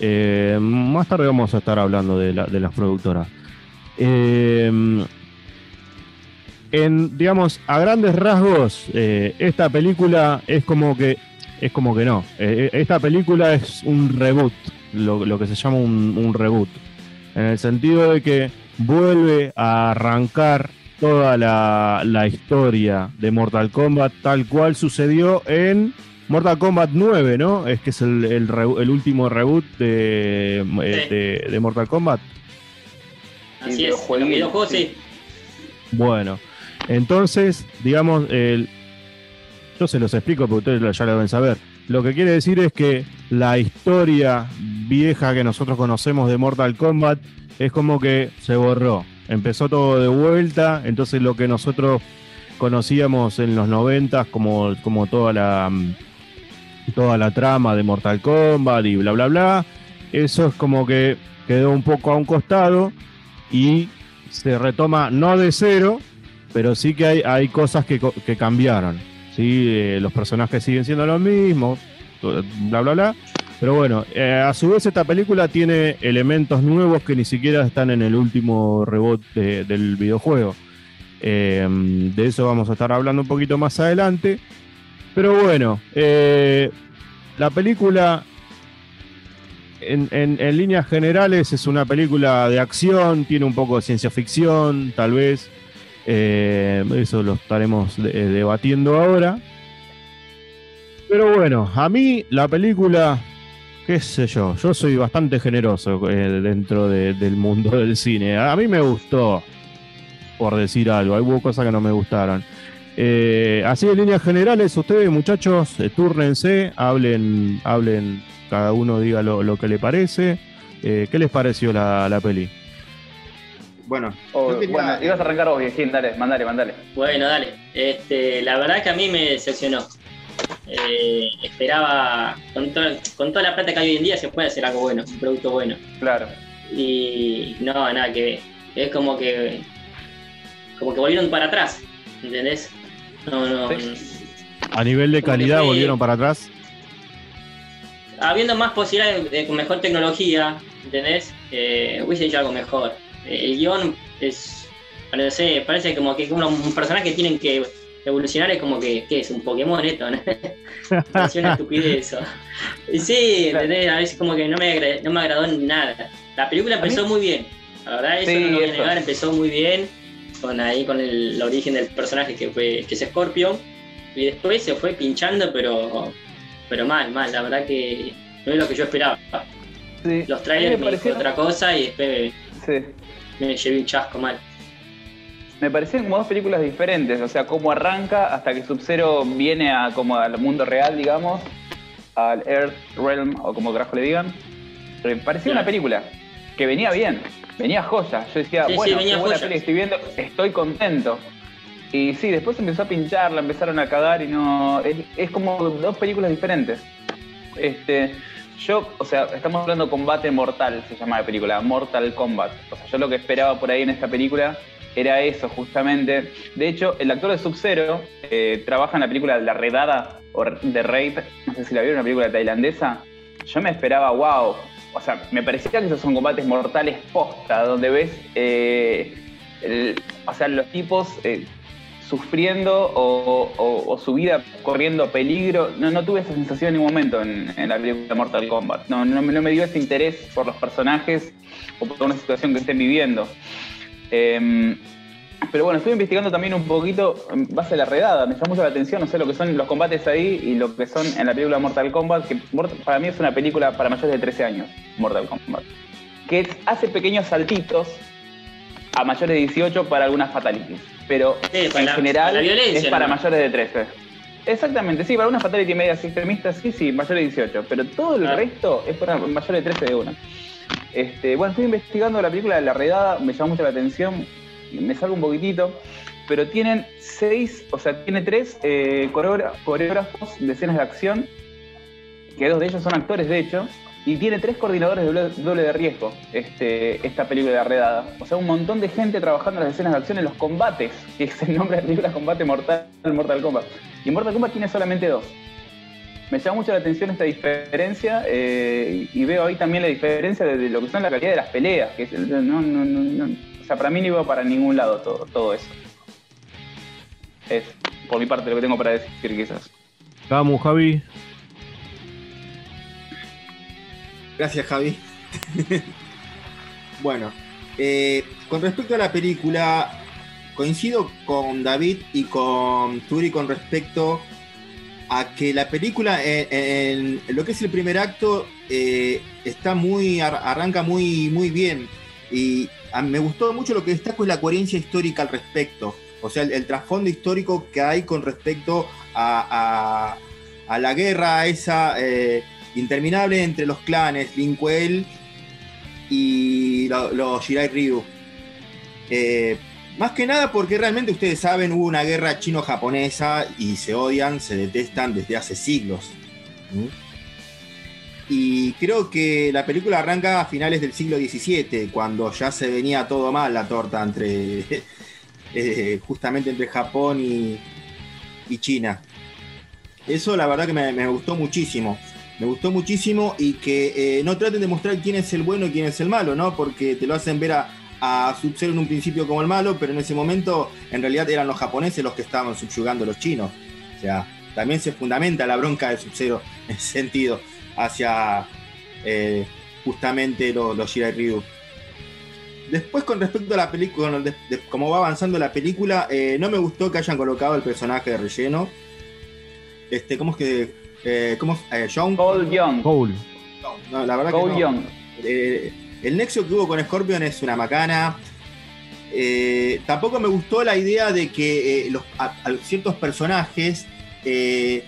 Eh, más tarde vamos a estar hablando de, la- de las productoras. En, digamos, a grandes rasgos, esta película es como que, es como que no. Eh, esta película es un reboot, lo, lo que se llama un, un reboot. En el sentido de que vuelve a arrancar toda la, la historia de Mortal Kombat tal cual sucedió en Mortal Kombat 9, ¿no? Es que es el, el re- el último reboot de, eh, de- de Mortal Kombat. Así es. Los sí. Bueno, entonces, digamos, el- yo se los explico porque ustedes ya lo deben saber. Lo que quiere decir es que la historia vieja que nosotros conocemos de Mortal Kombat es como que se borró. Empezó todo de vuelta, entonces lo que nosotros conocíamos en los 90 como, como toda la mm, toda la trama de Mortal Kombat y bla bla bla, eso es como que quedó un poco a un costado y se retoma no de cero, pero sí que hay, hay cosas que, que cambiaron. ¿Sí? Eh, los personajes siguen siendo los mismos, bla, bla, bla. Pero bueno, eh, a su vez esta película tiene elementos nuevos que ni siquiera están en el último reboot de- del videojuego. Eh, de eso vamos a estar hablando un poquito más adelante. Pero bueno, eh, la película en- en líneas generales es una película de acción, tiene un poco de ciencia ficción, tal vez. Eh, eso lo estaremos eh, debatiendo ahora. Pero bueno, a mí la película, qué sé yo, yo soy bastante generoso eh, dentro de- del mundo del cine. A mí me gustó, por decir algo, hubo cosas que no me gustaron. Así en líneas generales, ustedes muchachos, túrnense, hablen, hablen, cada uno diga lo, lo que le parece. ¿Qué les pareció la, la peli? Bueno, O, yo quería- bueno, ibas a arrancar vos, viejín, dale, mandale, mandale. Bueno, dale. Este, la verdad que a mí me decepcionó. Eh, esperaba, con, to- con toda la plata que hay hoy en día, se puede hacer algo bueno, un producto bueno. Claro. Y no, nada que ver. Es como que. Como que volvieron para atrás, ¿entendés? No, no. Sí. A nivel de calidad fue- volvieron para atrás. habiendo más posibilidades de, con mejor tecnología, ¿entendés? Eh, hubiese hecho algo mejor. El guion es, sé, parece como que uno- un personaje que tienen que evolucionar es como que, ¿qué es? Un Pokémon esto, ¿no? <laughs> Parece una estupidez eso. Y sí, ¿entendés? A veces como que no me, agra- no me agradó nada. La película empezó muy bien. La verdad, eso Sí, no lo voy a negar, empezó muy bien. Con ahí con el, el origen del personaje que fue que es Scorpion. Y después se fue pinchando, pero pero mal, mal. La verdad que no es lo que yo esperaba. Sí. Los trailers me me parecieron- otra cosa y después Sí. me llevé un chasco mal. Me parecieron como dos películas diferentes, o sea, cómo arranca hasta que Sub-Zero viene a, como al mundo real, digamos, al Earth Realm, o como carajo le digan. Me parecía una película que venía bien, venía joya. Yo decía, Sí, sí, bueno, venía qué buena peli que estoy viendo, estoy contento. Y sí, después empezó a pinchar, la empezaron a cagar y no. Es, es como dos películas diferentes. Este. Yo, o sea, estamos hablando Combate Mortal, se llama la película, Mortal Kombat. O sea, yo lo que esperaba por ahí en esta película era eso, justamente. De hecho, el actor de Sub-Zero eh, trabaja en la película La Redada o The Raid, no sé si la vieron, una película tailandesa. Yo me esperaba, wow. O sea, me parecía que esos son combates mortales posta, donde ves, eh, o sea, los tipos eh, sufriendo o, su vida corriendo peligro. No, tuve esa sensación en ningún momento en, la película Mortal Kombat. No, no, me- dio ese interés por los personajes o por una situación que estén viviendo. Em, pero bueno, estuve investigando también un poquito en base a la redada. Me llamó mucho la atención, no sé lo que son los combates ahí y lo que son en la película Mortal Kombat, que para mí es una película para mayores de 13 años, Mortal Kombat. Que hace pequeños saltitos a mayores de 18 para algunas fatalities. Pero Sí, en la- general para es para ¿no? mayores de 13. Exactamente, sí, para una fatality media extremistas, sí, sí, mayores de 18. Pero todo el Ah. resto es para mayores de 13 de una. Este, bueno, estoy investigando la película de La Redada, me llama mucho la atención, me salgo un poquitito, pero tienen seis, o sea, tiene tres eh, coreógra- coreógrafos de escenas de acción, que dos de ellos son actores, de hecho, y tiene tres coordinadores de doble, de riesgo, este, esta película de Redada. O sea, un montón de gente trabajando en las escenas de acción en los combates, que es el nombre de la película, Combate Mortal, Mortal Kombat. Y Mortal Kombat tiene solamente dos. Me llama mucho la atención esta diferencia eh, y veo ahí también la diferencia de, lo que son la calidad de las peleas. Que es no, no, no. O sea, para mí no iba para ningún lado todo, todo eso. Es por mi parte lo que tengo para decir quizás. Vamos, Javi. Gracias, Javi. <laughs> bueno, eh, con respecto a la película, coincido con David y con Turi con respecto a que la película, en, lo que es el primer acto, eh, está muy, ar- arranca muy, muy bien. Y a- me gustó mucho lo que destaco es la coherencia histórica al respecto. O sea, el, trasfondo histórico que hay con respecto a, a- a la guerra esa eh, interminable entre los clanes Linkuel y lo- los Shirai Ryu. Eh, más que nada porque realmente ustedes saben, hubo una guerra chino-japonesa y se odian, se detestan desde hace siglos. Y creo que la película arranca a finales del siglo XVII, cuando ya se venía todo mal la torta entre <laughs> eh, justamente entre Japón y, y China. Eso la verdad que me gustó muchísimo. Me gustó muchísimo y que eh, no traten de mostrar quién es el bueno y quién es el malo, ¿no? Porque te lo hacen ver a, a Sub-Zero en un principio como el malo, pero en ese momento en realidad eran los japoneses los que estaban subyugando a los chinos. O sea, también se fundamenta la bronca de Sub-Zero <laughs> en ese sentido hacia eh, justamente los, los Shirai Ryu. Después, con respecto a la película, cómo va avanzando la película, eh, no me gustó que hayan colocado el personaje de relleno. Este, ¿cómo es que. Eh, ¿Cómo es? Eh, John? Cole Young. Cole. No, la verdad que Cole no. Young. Eh, el nexo que hubo con Scorpion es una macana. Eh, tampoco me gustó la idea de que eh, los, a- a ciertos personajes eh,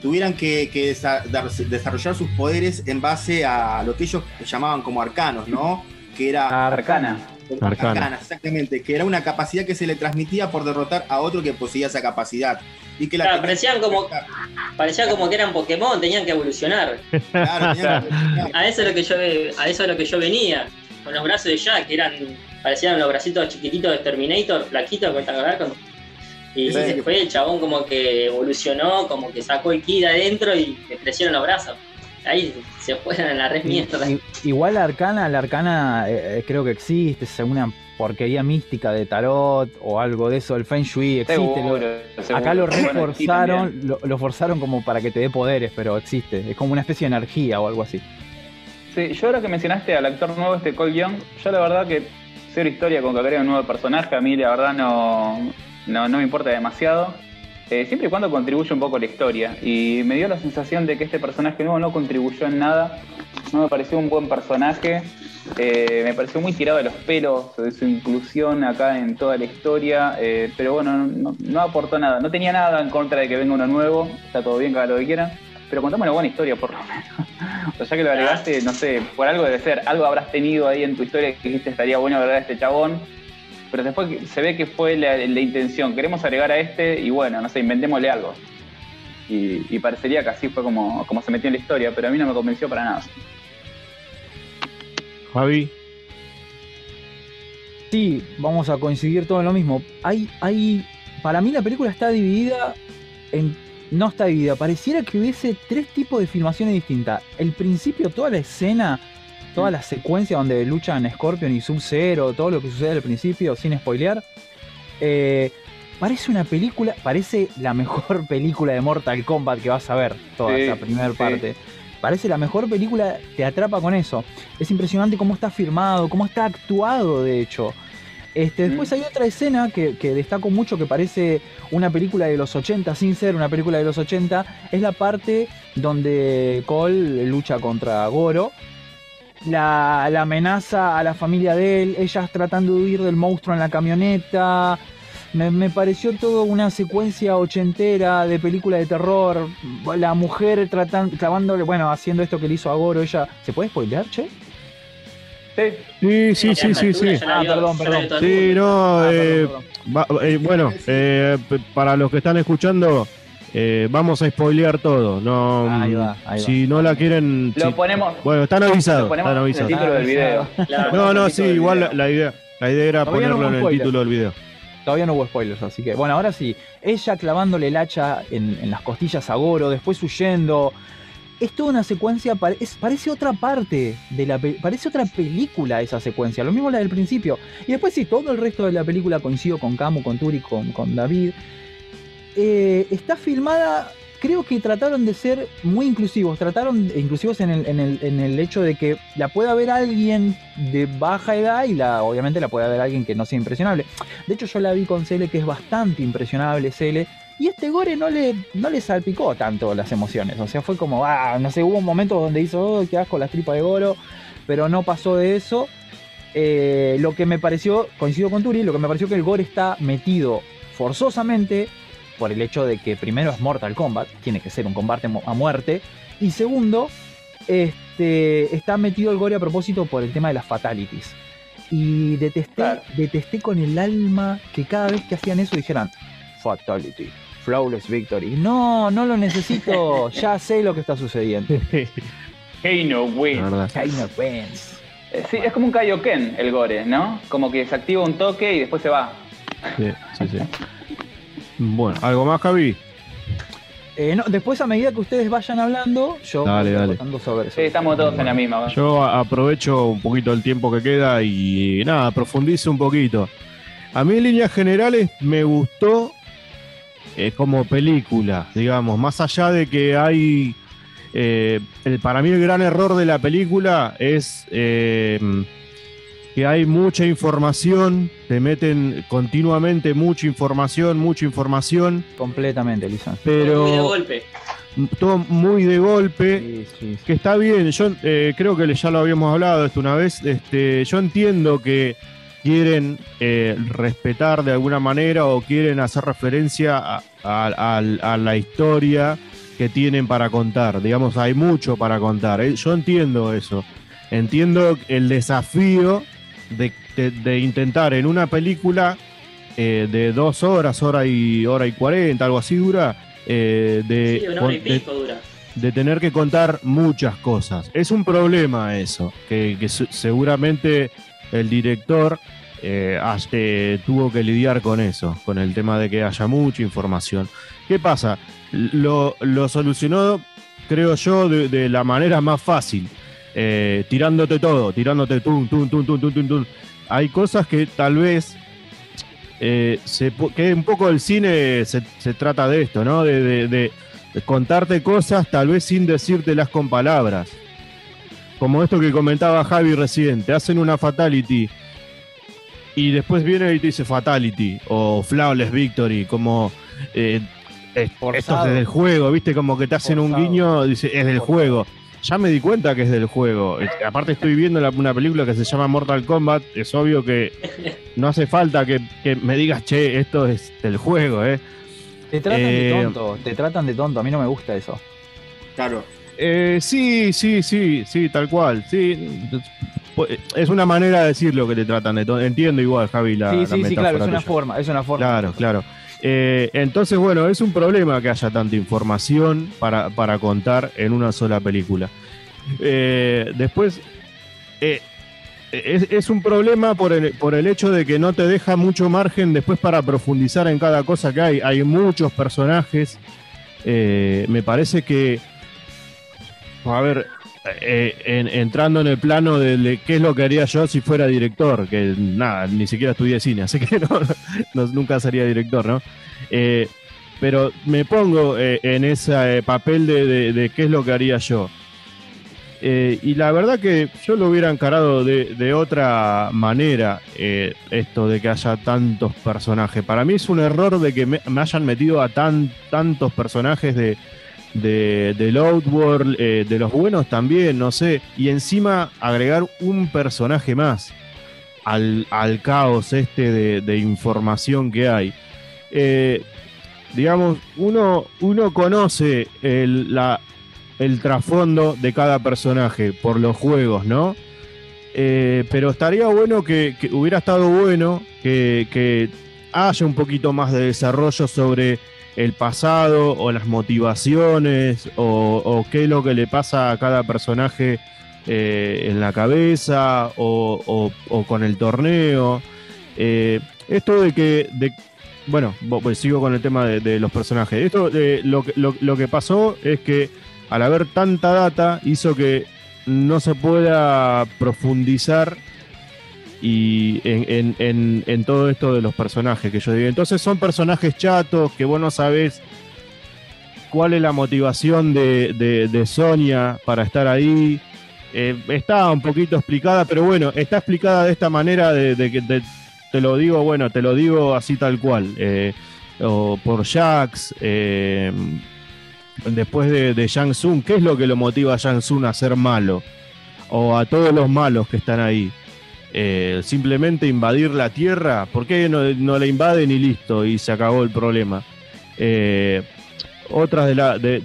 tuvieran que, que desa- dar- desarrollar sus poderes en base a lo que ellos llamaban como arcanos, ¿no? Que era Arcana. Arcana. Arcana, exactamente, que era una capacidad que se le transmitía por derrotar a otro que poseía esa capacidad. Y que la Claro, parecían como-. Parecía como que eran Pokémon, tenían que evolucionar. Claro, que. A eso es lo que yo ve- a eso es lo que yo venía. Con los brazos de Jack, que eran, parecían los bracitos chiquititos de Terminator, flaquitos, ¿te acordás? Con- Y Sí. después el chabón como que evolucionó, como que sacó el ki de adentro y le crecieron los brazos. Ahí se fueron a la red mierda. I- Igual la arcana, la arcana eh, eh, creo que existe, es una porquería mística de tarot o algo de eso, el Feng Shui existe. lo- Seguro, acá lo reforzaron, lo, lo forzaron como para que te dé poderes, pero existe. Es como una especie de energía o algo así. Sí, yo ahora que mencionaste al actor nuevo, este Cole Young, yo la verdad que cero historia con que agrega un nuevo personaje, a mí la verdad no, no, no me importa demasiado. Eh, siempre y cuando contribuye un poco a la historia. Y me dio la sensación de que este personaje nuevo no contribuyó en nada. No me pareció un buen personaje. Eh, me pareció muy tirado de los pelos de su inclusión acá en toda la historia. eh, pero bueno, no, aportó nada. No tenía nada en contra de que venga uno nuevo. Está todo bien, haga lo que quieran. Pero contame una buena historia, por lo menos. <laughs> o sea que lo agregaste, no sé, por algo debe ser. Algo habrás tenido ahí en tu historia que dijiste estaría bueno agregar a este chabón. Pero después se ve que fue la, la intención. Queremos agregar a este y bueno, no sé, inventémosle algo. Y, y parecería que así fue como, como se metió en la historia, pero a mí no me convenció para nada. Javi. Sí, vamos a coincidir todo en lo mismo. Hay, hay, para mí la película está dividida en, no está dividida. Pareciera que hubiese tres tipos de filmaciones distintas. El principio, toda la escena, toda la secuencia donde luchan Scorpion y Sub-Zero, todo lo que sucede al principio, sin spoilear. eh, parece una película, parece la mejor <laughs> película de Mortal Kombat que vas a ver, toda Sí, esa primera sí. parte. Parece la mejor película, te atrapa con eso. Es impresionante cómo está firmado, cómo está actuado, de hecho. Este, después Mm. hay otra escena que, que destaco mucho que parece una película de los 80 sin ser una película de los 80. Es la parte donde Cole lucha contra Goro. La, la amenaza a la familia de él, ellas tratando de huir del monstruo en la camioneta. Me, me pareció todo una secuencia ochentera de película de terror. La mujer tratando, clavándole, bueno, haciendo esto que le hizo a Goro. Ella, ¿se puede spoilear, che? Sí, Sí, sí, sí, sí, sí. Ah, perdón, perdón. Sí, no, Ah, eh, perdón, perdón. va- eh, bueno, eh, para los que están escuchando, eh, vamos a spoilear todo. No, Ahí va, ahí va. si no la quieren. Lo si- ponemos, bueno, están avisados. Están en el avisados. título del video. Claro. No, no, sí, igual la, idea, la idea era Todavía ponerlo en el título del video. Todavía no hubo spoilers, así que. Bueno, ahora sí. Ella clavándole el hacha en, en las costillas a Goro, después huyendo. Es toda una secuencia, es- parece otra parte de la parece otra película esa secuencia, lo mismo la del principio. Y después sí, todo el resto de la película coincido con Camu, con Turi, con, con David. Eh, está filmada, creo que trataron de ser muy inclusivos, trataron inclusivos en el, en el, en el hecho de que la pueda ver alguien de baja edad y la, obviamente la pueda ver alguien que no sea impresionable. De hecho, yo la vi con Cele, que es bastante impresionable, Cele. Y este gore no le, no le salpicó tanto las emociones. O sea, fue como, ah, no sé, hubo un momento donde hizo, oh, qué asco las tripas de Goro. Pero no pasó de eso. Eh, lo que me pareció, coincido con Turi, lo que me pareció que el gore está metido forzosamente por el hecho de que primero es Mortal Kombat, tiene que ser un combate a muerte. Y segundo, este, está metido el gore a propósito por el tema de las fatalities. Y detesté, Claro. detesté con el alma que cada vez que hacían eso dijeran Fatality, Flawless Victory. No, no lo necesito, <laughs> ya sé lo que está sucediendo. Keino win. La verdad. Kaino wins. Sí, es como un Kaioken el gore, ¿no? Como que se activa un toque y después se va. Sí, sí, sí. Bueno, ¿algo más, Javi? Eh, no, después, a medida que ustedes vayan hablando, yo Dale, voy dale. contando sobre eso. Sí, estamos todos en la misma. ¿va? Yo aprovecho un poquito el tiempo que queda y nada, profundizo un poquito. A mí en líneas generales me gustó eh, como película, digamos, más allá de que hay... eh, el, para mí el gran error de la película es eh, que hay mucha información, te meten continuamente mucha información, mucha información, Completamente, Lisa. Muy de pero golpe. todo muy de golpe. Sí, sí, sí. Que está bien, yo eh, creo que ya lo habíamos hablado esto una vez. Este, yo entiendo que quieren eh, respetar de alguna manera o quieren hacer referencia a, a- a- a la historia que tienen para contar. Digamos, hay mucho para contar. eh, Yo entiendo eso. Entiendo el desafío de, de- de intentar en una película eh, de dos horas, hora y hora y cuarenta, algo así dura, eh, de, Sí, una hora y de- pico dura. de tener que contar muchas cosas. Es un problema eso, que, que se- seguramente el director eh, eh, tuvo que lidiar con eso, con el tema de que haya mucha información. ¿Qué pasa? Lo, lo solucionó creo yo, de, de la manera más fácil. Eh, tirándote todo, tirándote tum, tum, tum, tum, tum, tum, tum. Hay cosas que tal vez eh, se, que un poco el cine se, se trata de esto, ¿no? De, de- de- contarte cosas tal vez sin decírtelas con palabras. Como esto que comentaba Javi recién, te hacen una fatality y después viene y te dice fatality o flawless victory, como eh, es- esto es del juego, ¿viste? Como que te hacen un guiño, dice, es del Forzado. juego. Ya me di cuenta que es del juego. Aparte estoy viendo la- una película que se llama Mortal Kombat. Es obvio que <laughs> no hace falta que, que me digas, che, esto es del juego, ¿eh? Te tratan de Eh, tonto, te tratan de tonto. A mí no me gusta eso. Claro. Eh, sí, sí, sí, sí, tal cual. Sí, es una manera de decirlo que te tratan de todo. Entiendo igual, Javi, la, sí, la sí, sí, claro, es una tuya. forma, es una forma. Claro, claro. Eh, entonces, bueno, es un problema que haya tanta información para, para contar en una sola película. Eh, después, eh, es, un problema por el, por el hecho de que no te deja mucho margen después para profundizar en cada cosa que hay. Hay muchos personajes. Me parece que, a ver, eh, en- entrando en el plano de, qué es lo que haría yo si fuera director, que nada, ni siquiera estudié cine, así que <laughs> no, nunca sería director, ¿no? Eh, pero me pongo eh, en ese papel de, qué es lo que haría yo. Y la verdad que yo lo hubiera encarado de, otra manera, esto de que haya tantos personajes. Para mí es un error de que me, me hayan metido a tan, tantos personajes de, de, del Outworld, eh, de los buenos también, no sé. Y encima agregar un personaje más al, al caos este de, información que hay. Eh, digamos, uno, uno conoce el, la, el trasfondo de cada personaje por los juegos, ¿no? Eh, pero estaría bueno que, que hubiera estado bueno que, que haya un poquito más de desarrollo sobre el pasado o las motivaciones o, qué es lo que le pasa a cada personaje eh, en la cabeza o, con el torneo. Eh, esto de que, de- bueno, pues sigo con el tema de, los personajes. Esto de lo, lo, lo que pasó es que al haber tanta data hizo que no se pueda profundizar y en, todo esto de los personajes que yo digo. Entonces son personajes chatos que vos no sabés cuál es la motivación de, Sonia para estar ahí. Eh, está un poquito explicada, pero bueno, está explicada de esta manera de, que te, lo digo, bueno, te lo digo así tal cual. eh, o por Jax, eh, después de, de Shang Tsung, ¿qué es lo que lo motiva a Shang Tsung a ser malo? O a todos los malos que están ahí. Eh, simplemente invadir la tierra, ¿por qué no, no la invaden y listo? Y se acabó el problema. Eh, otras de, la, de,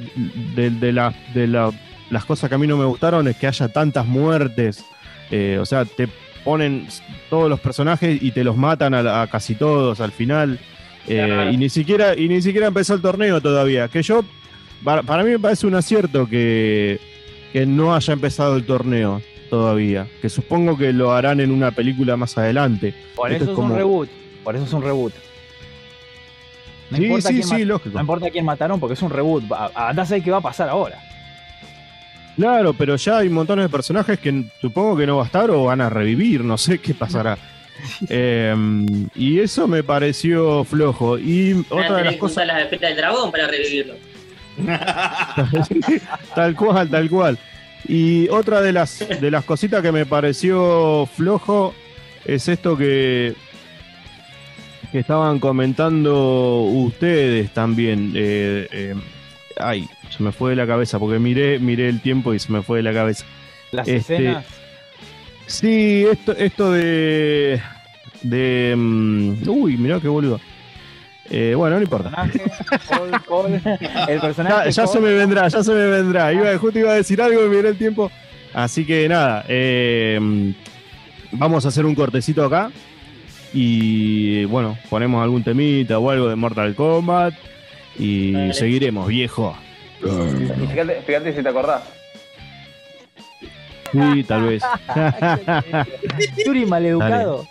de- de la- de la- las cosas que a mí no me gustaron es que haya tantas muertes. Eh, o sea, te ponen todos los personajes y te los matan a, casi todos al final. Eh, y ni siquiera y ni siquiera empezó el torneo todavía. Que yo, para, para mí me parece un acierto que, que no haya empezado el torneo todavía. Que supongo que lo harán en una película más adelante. Por Esto eso es un reboot. Por eso es un reboot. No sí, importa sí, quién sí, lógico. No importa quién mataron porque es un reboot. A- a- Andá a saber qué va a pasar ahora. Claro, pero ya hay montones de personajes que supongo que no va a estar o van a revivir, no sé qué pasará. <laughs> Eh, y eso me pareció flojo. Y otra de las cosas. las esferas del dragón para revivirlo. <laughs> tal cual, tal cual. Y otra de las, de las cositas que me pareció flojo es esto que, que estaban comentando ustedes también. Eh, eh, ay, se me fue de la cabeza porque miré, miré el tiempo y se me fue de la cabeza. Las Este, escenas. Sí, esto, esto de. de. mm, uy, mirá qué boludo. Eh, bueno, no importa. <laughs> Ya, se me vendrá, ya se me vendrá. Iba, justo iba a decir algo y miré el tiempo. Así que nada, eh, vamos a hacer un cortecito acá. Y bueno, ponemos algún temita o algo de Mortal Kombat. Y seguiremos, viejo. Fíjate, fíjate si te acordás. Sí, tal vez. <laughs> Yuri maleducado.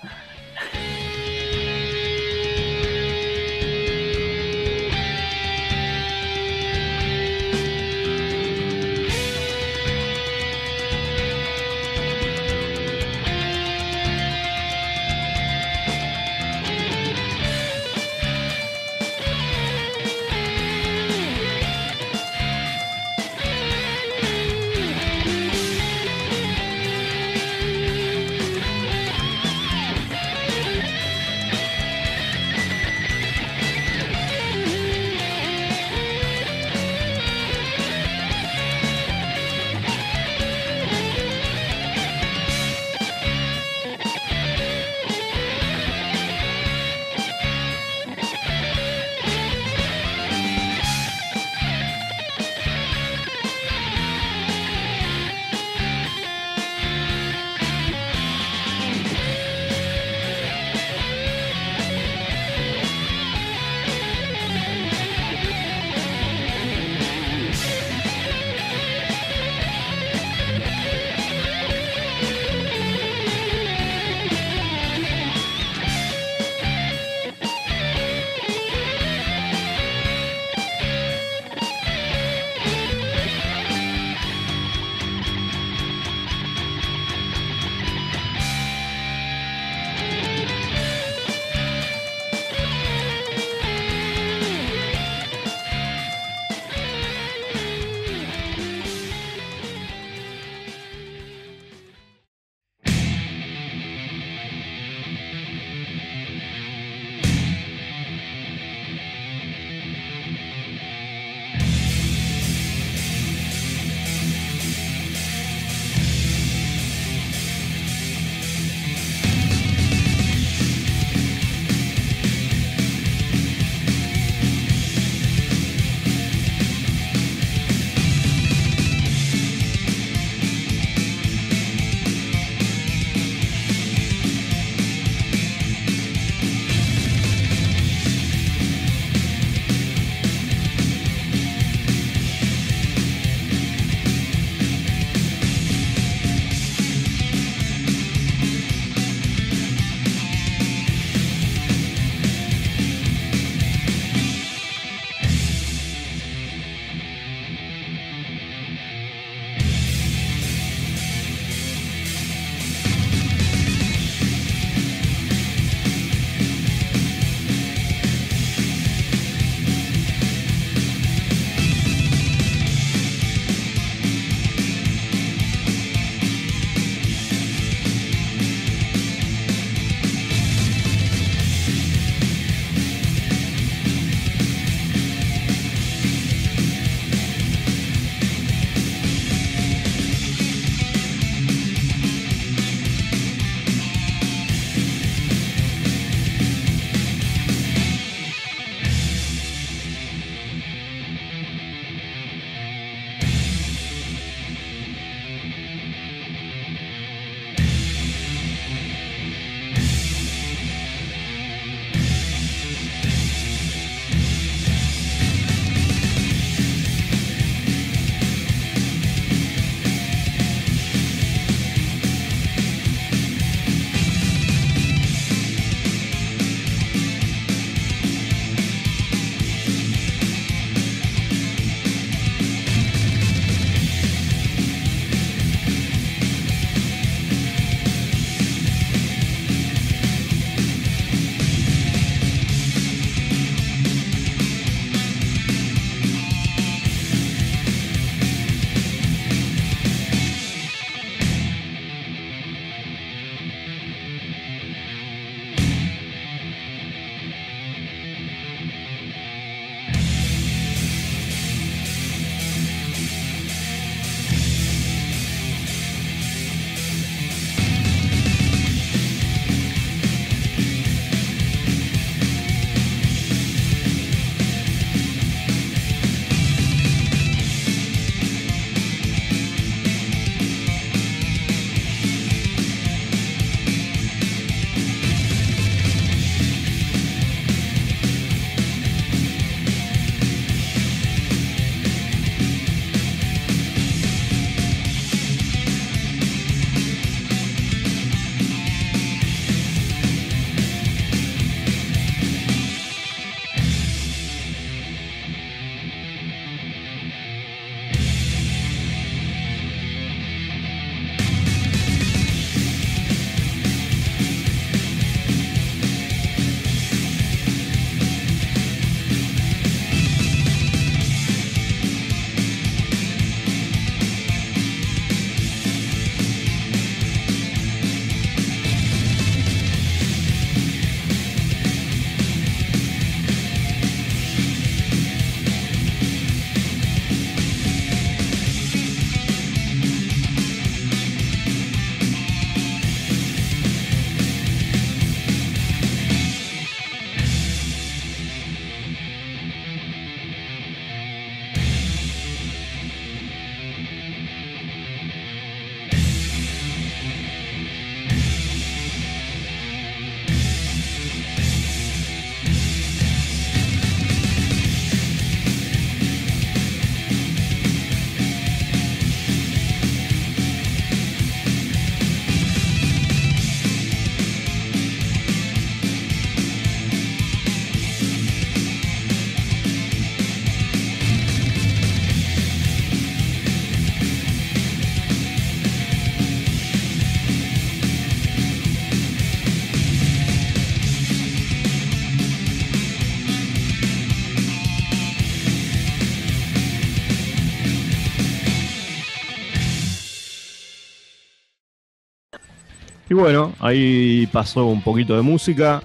Y bueno, ahí pasó un poquito de música.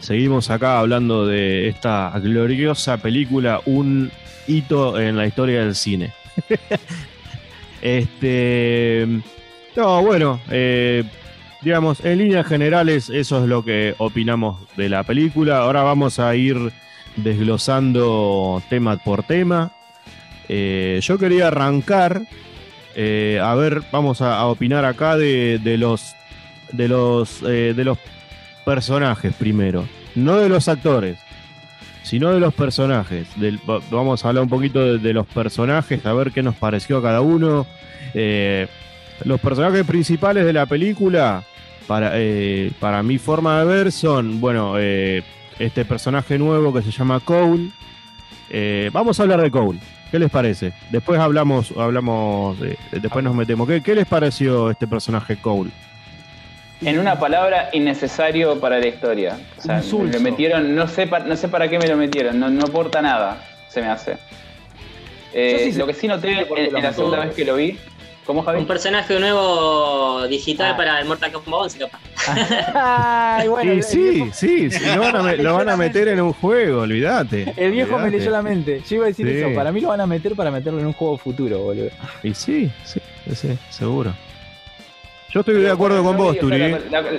Seguimos acá hablando de esta gloriosa película, un hito en la historia del cine. <laughs> este. No, bueno, eh, digamos, en líneas generales, eso es lo que opinamos de la película. Ahora vamos a ir desglosando tema por tema. Eh, yo quería arrancar. eh, a ver, vamos a, a opinar acá de, de los de los eh, de los personajes primero, no de los actores, sino de los personajes. Vamos a hablar un poquito de, los personajes, a ver qué nos pareció a cada uno. Eh, los personajes principales de la película, para, eh, para mi forma de ver, son, bueno, este personaje nuevo que se llama Cole. Vamos a hablar de Cole. ¿Qué les parece? Después hablamos, hablamos, de- después nos metemos. ¿Qué, qué les pareció este personaje Cole? En una palabra, innecesario para la historia. O sea, Insulso. lo metieron, no sé, pa- no sé para qué me lo metieron, no, no aporta nada, se me hace. Eh, sí lo que sí noté en, la segunda vez que lo vi, ¿cómo Javi? Un personaje nuevo digital Ah. para el Mortal Kombat 11, capaz. <laughs> Ay, bueno, Sí, sí, sí, sí, lo van a, me- lo van a meter en un juego, olvídate. El viejo me leyó la mente. Yo iba a decir Sí. eso. Para mí lo van a meter para meterlo en un juego futuro, boludo. Y sí, sí, sí, seguro. Yo estoy de acuerdo con vos, o Turi. sea, la- la-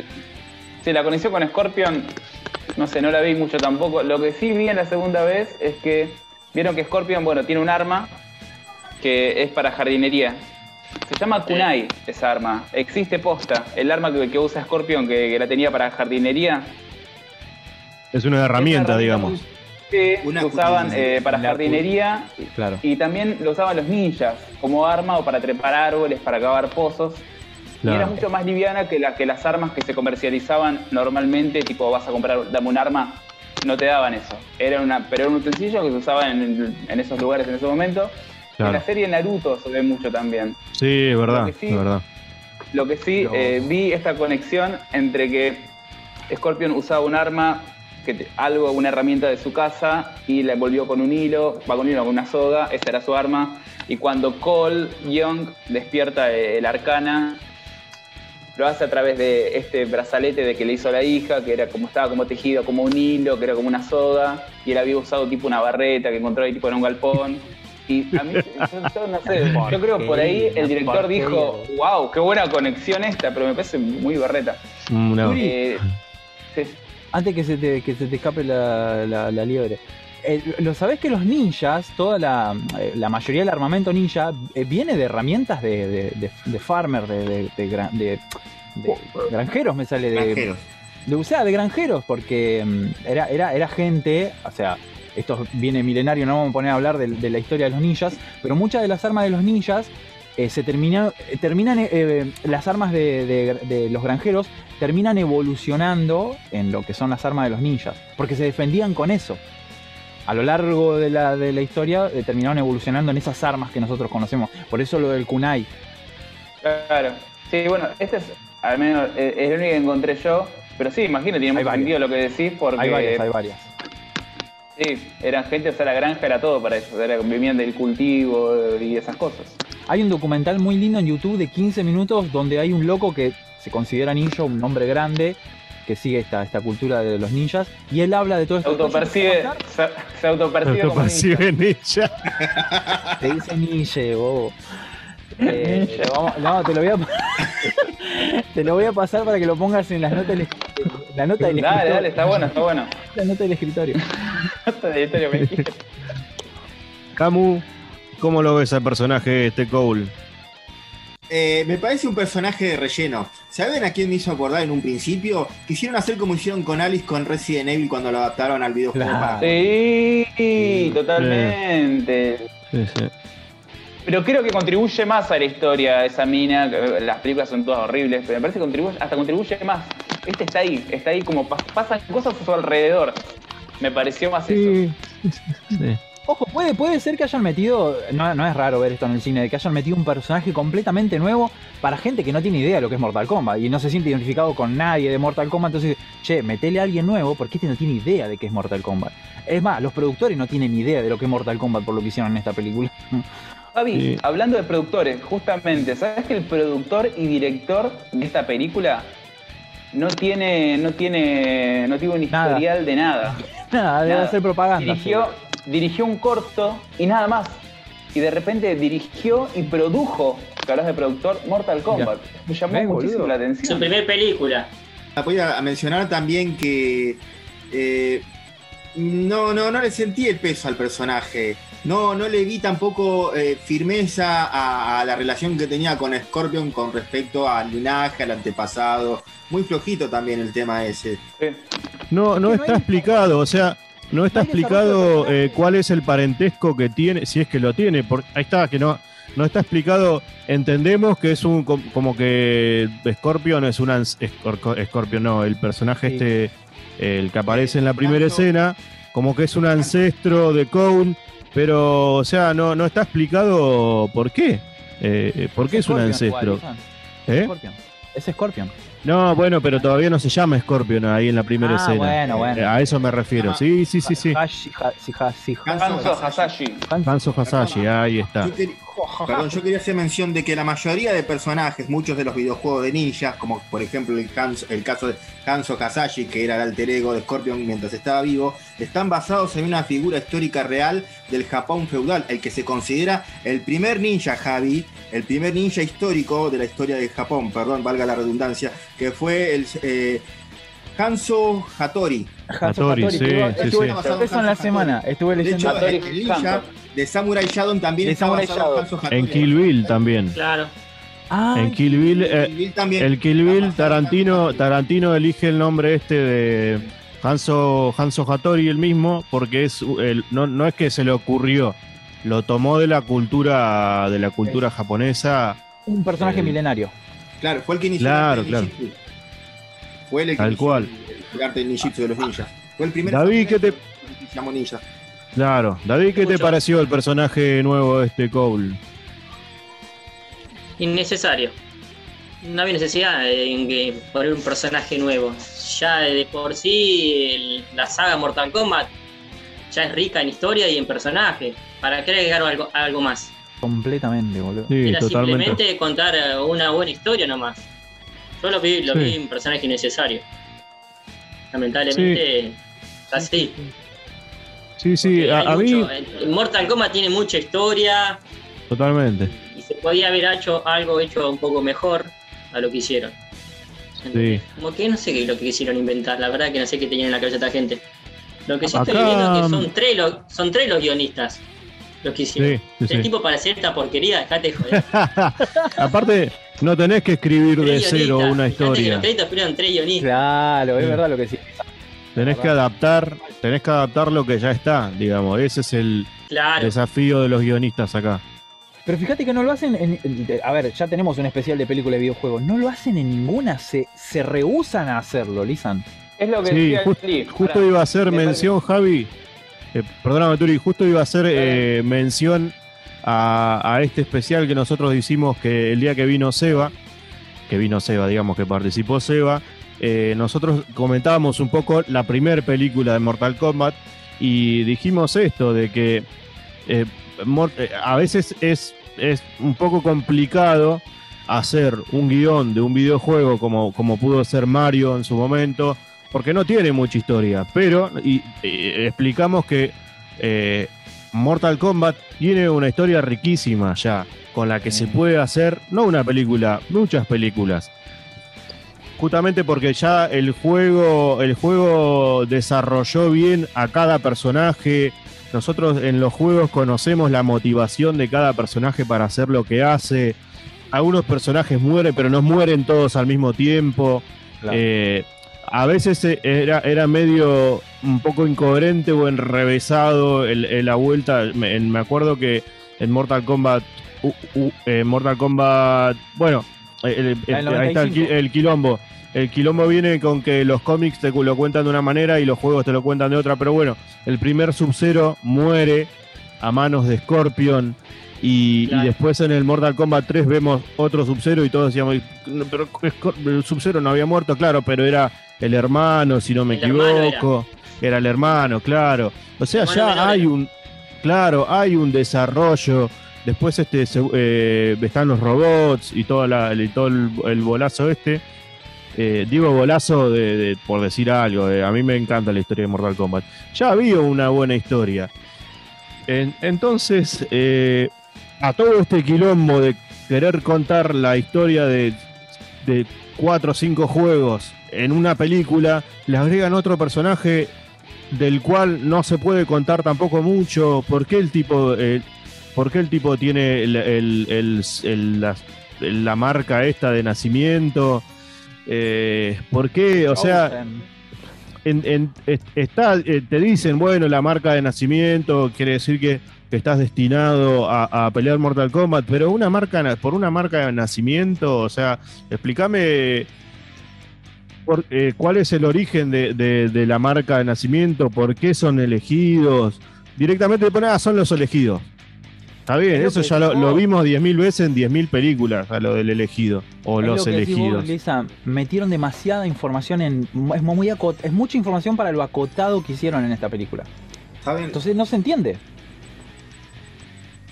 sí, la conexión con Scorpion, no sé, no la vi mucho tampoco. Lo que sí vi en la segunda vez es que vieron que Scorpion, bueno, tiene un arma que es para jardinería. Se llama Kunai esa arma. Existe posta. El arma que, que usa Scorpion, que, que la tenía para jardinería. Es una herramienta, digamos. que Una se usaban eh, para jardinería Claro. y también lo usaban los ninjas como arma o para trepar árboles, para cavar pozos. Y era mucho más liviana que, la, que las armas que se comercializaban normalmente, tipo vas a comprar, dame un arma, no te daban eso. Era una, pero era un utensilio que se usaba en, en esos lugares en ese momento. Claro. En la serie Naruto se ve mucho también. Sí, es verdad, Lo que sí- es verdad. Lo que sí, eh, vi esta conexión entre que Scorpion usaba un arma, que te- algo, una herramienta de su casa, y la envolvió con un hilo, va con un hilo, con una soga, esa era su arma. Y cuando Cole Young despierta eh, el arcana, lo hace a través de este brazalete de que le hizo la hija, que era como estaba como tejido como un hilo, que era como una soga, y él había usado tipo una barreta que encontró ahí tipo en un galpón. Y a mí, yo, yo no sé, <laughs> yo creo que por ahí el director dijo, wow, qué buena conexión esta, pero me parece muy barreta. Una- Turi. Eh, sí. Antes que se te, que se te escape la, la- la liebre. Eh, lo sabés que los ninjas, toda la, eh, la mayoría del armamento ninja eh, viene de herramientas de, de, de- de farmer, de, de- de gran- de- de granjeros, me sale de, Granjeros. de, o sea, de granjeros, porque mm, era, era, era gente, o sea, esto viene milenario, no vamos a poner a hablar de, de la historia de los ninjas, pero muchas de las armas de los ninjas eh, se termina- terminan, eh, las armas de, de- de los granjeros terminan evolucionando en lo que son las armas de los ninjas, porque se defendían con eso. A lo largo de la, de la historia eh, terminaron evolucionando en esas armas que nosotros conocemos. Por eso lo del kunai. Claro. Sí, bueno, este es al menos eh, es el único que encontré yo. Pero sí, imagino, tiene Hay mucho sentido lo que decís, porque Hay varias, hay varias. sí, eran gente, o sea, la granja era todo para eso, era, vivían del cultivo y esas cosas. Hay un documental muy lindo en YouTube de 15 minutos donde hay un loco que se considera ninja, un hombre grande, que sigue esta, esta cultura de los ninjas, y él habla de todo Se esto. autopercibe, se, se autopercibe como ninja. Autopercibe ninja. <laughs> Te dice ninja, bobo. Eh, vamos- no, te lo voy a <laughs> te lo voy a pasar para que lo pongas en las notas del, la nota del Dale, escritorio. dale, está bueno, está bueno. La nota del escritorio. <laughs> Nota me. Camu, ¿cómo lo ves al personaje este Cole? Eh, me parece un personaje de relleno. ¿Saben a quién me hizo acordar en un principio? Quisieron hacer como hicieron con Alice con Resident Evil cuando lo adaptaron al videojuego. Claro. para- Sí, totalmente. Sí, sí. Pero creo que contribuye más a la historia esa mina. que Las películas son todas horribles, pero me parece que contribuye, hasta contribuye más. Este está ahí, está ahí como pas- pasan cosas a su alrededor. Me pareció más eso. Sí. Ojo, puede, puede ser que hayan metido, no, no es raro ver esto en el cine, de que hayan metido un personaje completamente nuevo para gente que no tiene idea de lo que es Mortal Kombat y no se siente identificado con nadie de Mortal Kombat. Entonces, che, metele a alguien nuevo porque este no tiene idea de qué es Mortal Kombat. Es más, los productores no tienen idea de lo que es Mortal Kombat por lo que hicieron en esta película. <laughs> Sí. hablando de productores, justamente, ¿sabes que el productor y director de esta película no tiene, no tiene, no tiene un Nada. historial de nada. <laughs> Nada, debe Nada. hacer propaganda. Dirigió, dirigió un corto y nada más. Y de repente dirigió y produjo, que hablas de productor, Mortal Kombat. Me llamó Ven, muchísimo boludo. la Su atención. primer película. Voy a mencionar también que eh, no, no, no le sentí el peso al personaje. No, no le vi tampoco eh, firmeza a, a la relación que tenía con Scorpion con respecto al linaje, al antepasado. Muy flojito también el tema ese. Sí. No, no está explicado, o sea, no está explicado eh, cuál es el parentesco que tiene, si es que lo tiene, porque ahí está, que no, no está explicado. Entendemos que es un com- como que Scorpion es un Scorpion, no, el personaje Sí. este, el que aparece en la primera escena, como que es un ancestro de Cole, pero, o sea, no, no está explicado por qué. Eh, eh, ¿Por qué es un ancestro? Es ¿Eh? Scorpion. Es Scorpion. No, bueno, pero todavía no se llama Scorpion ahí en la primera Ah, escena. bueno, bueno. Eh, A eso me refiero. Sí, sí, sí, sí. Hashi, Hanzo Hasashi. Hanzo Hasashi, ahí está. Yo, perdón, yo quería hacer mención de que la mayoría de personajes, muchos de los videojuegos de ninjas, como por ejemplo el, Hanzo- el caso de Hanzo Hasashi, que era el alter ego de Scorpion mientras estaba vivo, están basados en una figura histórica real del Japón feudal, el que se considera el primer ninja Javi, el primer ninja histórico de la historia de Japón, perdón, valga la redundancia, que fue el eh, Hanzo Hattori. Hanzo Hattori, sí, estuve- sí, estuve- sí. Basado en Eso en la semana. Estuve De leyendo. hecho, Hattori ninja Hanzo. de Samurai Shodown también De está Samurai basado en. Hanzo Hattori. En Kill Bill también. Claro. Ah, En Kill Bill, eh, Kill Bill también. el Kill Bill, Tarantino, Tarantino elige el nombre este de Hanzo, Hanzo Hattori el mismo, porque es el, no, no es que se le ocurrió, lo tomó de la cultura de la cultura japonesa. un personaje el- milenario. Claro, fue el que inició Claro, el arte del ninjitsu. Fue el que Tal inició cual. El, arte del ninjitsu de los ninjas. Fue el primer David, ¿qué te- que se llamó ninja. Claro. David, ¿qué te pareció el personaje nuevo de este Cole? Innecesario. No había necesidad de en que poner un personaje nuevo. Ya de por sí el- la saga Mortal Kombat ya es rica en historia y en personaje. ¿Para qué agregar algo, algo más? Completamente, boludo. Sí, Era totalmente. simplemente contar eh, una buena historia nomás. Yo lo vi, lo Sí. vi un personaje innecesario. Lamentablemente, así. Sí, sí, a, mí, eh, Mortal Kombat tiene mucha historia totalmente. y se podía haber hecho algo hecho un poco mejor a lo que hicieron. Sí. Como que no sé qué es lo que quisieron inventar, la verdad que no sé qué tenían en la cabeza esta gente. Lo que sí Acá- estoy viendo es que son tres, son tres los guionistas los que hicieron. Sí, sí, El sí. tipo para hacer esta porquería, dejate de joder. <laughs> Aparte, no tenés que escribir de cero una historia. los créditos fueron tres guionistas. Claro, es Sí. verdad lo que sí. Tenés que adaptar, tenés que adaptar lo que ya está, digamos. Ese es el Claro. desafío de los guionistas acá. Pero fíjate que no lo hacen. En, en- a ver, ya tenemos un especial de película de videojuegos. No lo hacen en ninguna. Se, se rehusan a hacerlo, Lisan. Es lo que Sí, decía just- justo iba a hacer me mención, Javi. Eh, perdóname, Turi, justo iba a hacer eh, mención a, a este especial que nosotros hicimos que el día que vino Seba, que vino Seba, digamos que participó Seba, eh, nosotros comentábamos un poco la primera película de Mortal Kombat y dijimos esto, de que eh, eh, a veces es, es un poco complicado hacer un guion de un videojuego como, como pudo ser Mario en su momento, porque no tiene mucha historia, pero y, explicamos que eh, Mortal Kombat tiene una historia riquísima ya, con la que se puede hacer, no una película, muchas películas. Justamente porque ya el juego, el juego desarrolló bien a cada personaje. Nosotros en los juegos conocemos la motivación de cada personaje para hacer lo que hace. Algunos personajes mueren, pero no mueren todos al mismo tiempo. Eh, a veces eh, era, era medio un poco incoherente o enrevesado el, el- la vuelta. Me, acuerdo que en Mortal Kombat, eh, Mortal Kombat, bueno, el- el- Ah, el ahí está el, qui- 95. el quilombo. El quilombo viene con que los cómics te lo cuentan de una manera y los juegos te lo cuentan de otra, pero bueno, el primer Sub-Zero muere a manos de Scorpion. Y, y después en el Mortal Kombat 3 vemos otro Sub-Zero y todos decíamos, "No, pero Sub-Zero no había muerto, claro, pero era el hermano, si no me El equivoco. Era. el hermano, claro. O sea, hermano ya hay era. un, claro, hay un desarrollo. Después este eh, están los robots y, toda la, y todo el, el bolazo este. eh, digo golazo de, de- por decir algo, eh, a mí me encanta la historia de Mortal Kombat. Ya había una buena historia. En- entonces, a todo este quilombo de querer contar la historia de, de cuatro o cinco juegos en una película, le agregan otro personaje del cual no se puede contar tampoco mucho. ¿Por qué el tipo, eh, por qué el tipo tiene el- el- el- el- la, la marca esta de nacimiento? Eh, ¿Por qué? O sea, Chosen. en- en- es- está, eh, te dicen, bueno, la marca de nacimiento quiere decir que, que estás destinado a, a pelear Mortal Kombat, pero una marca por una marca de nacimiento, o sea, explícame por- eh, cuál es el origen de, de- de la marca de nacimiento, por qué son elegidos. Directamente te ponen, ah, son los elegidos. Está bien, Creo eso ya lo, lo vimos 10.000 veces en 10.000 películas, a lo del elegido, o Es lo los vos, elegidos. Lisa, metieron demasiada información en. Es, muy acot- es mucha información para lo acotado que hicieron en esta película. ¿Saben? Entonces no se entiende.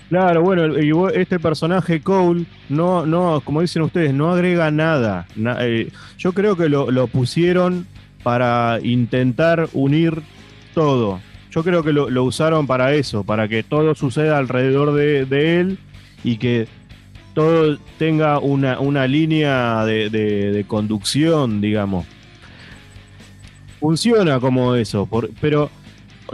Claro, bueno, este personaje Cole, no, no, como dicen ustedes, no agrega nada. Na- eh, yo creo que lo, pusieron para intentar unir todo. Yo creo que lo, usaron para eso, para que todo suceda alrededor de, él y que todo tenga una, una línea de, de- de conducción, digamos. Funciona como eso, por- pero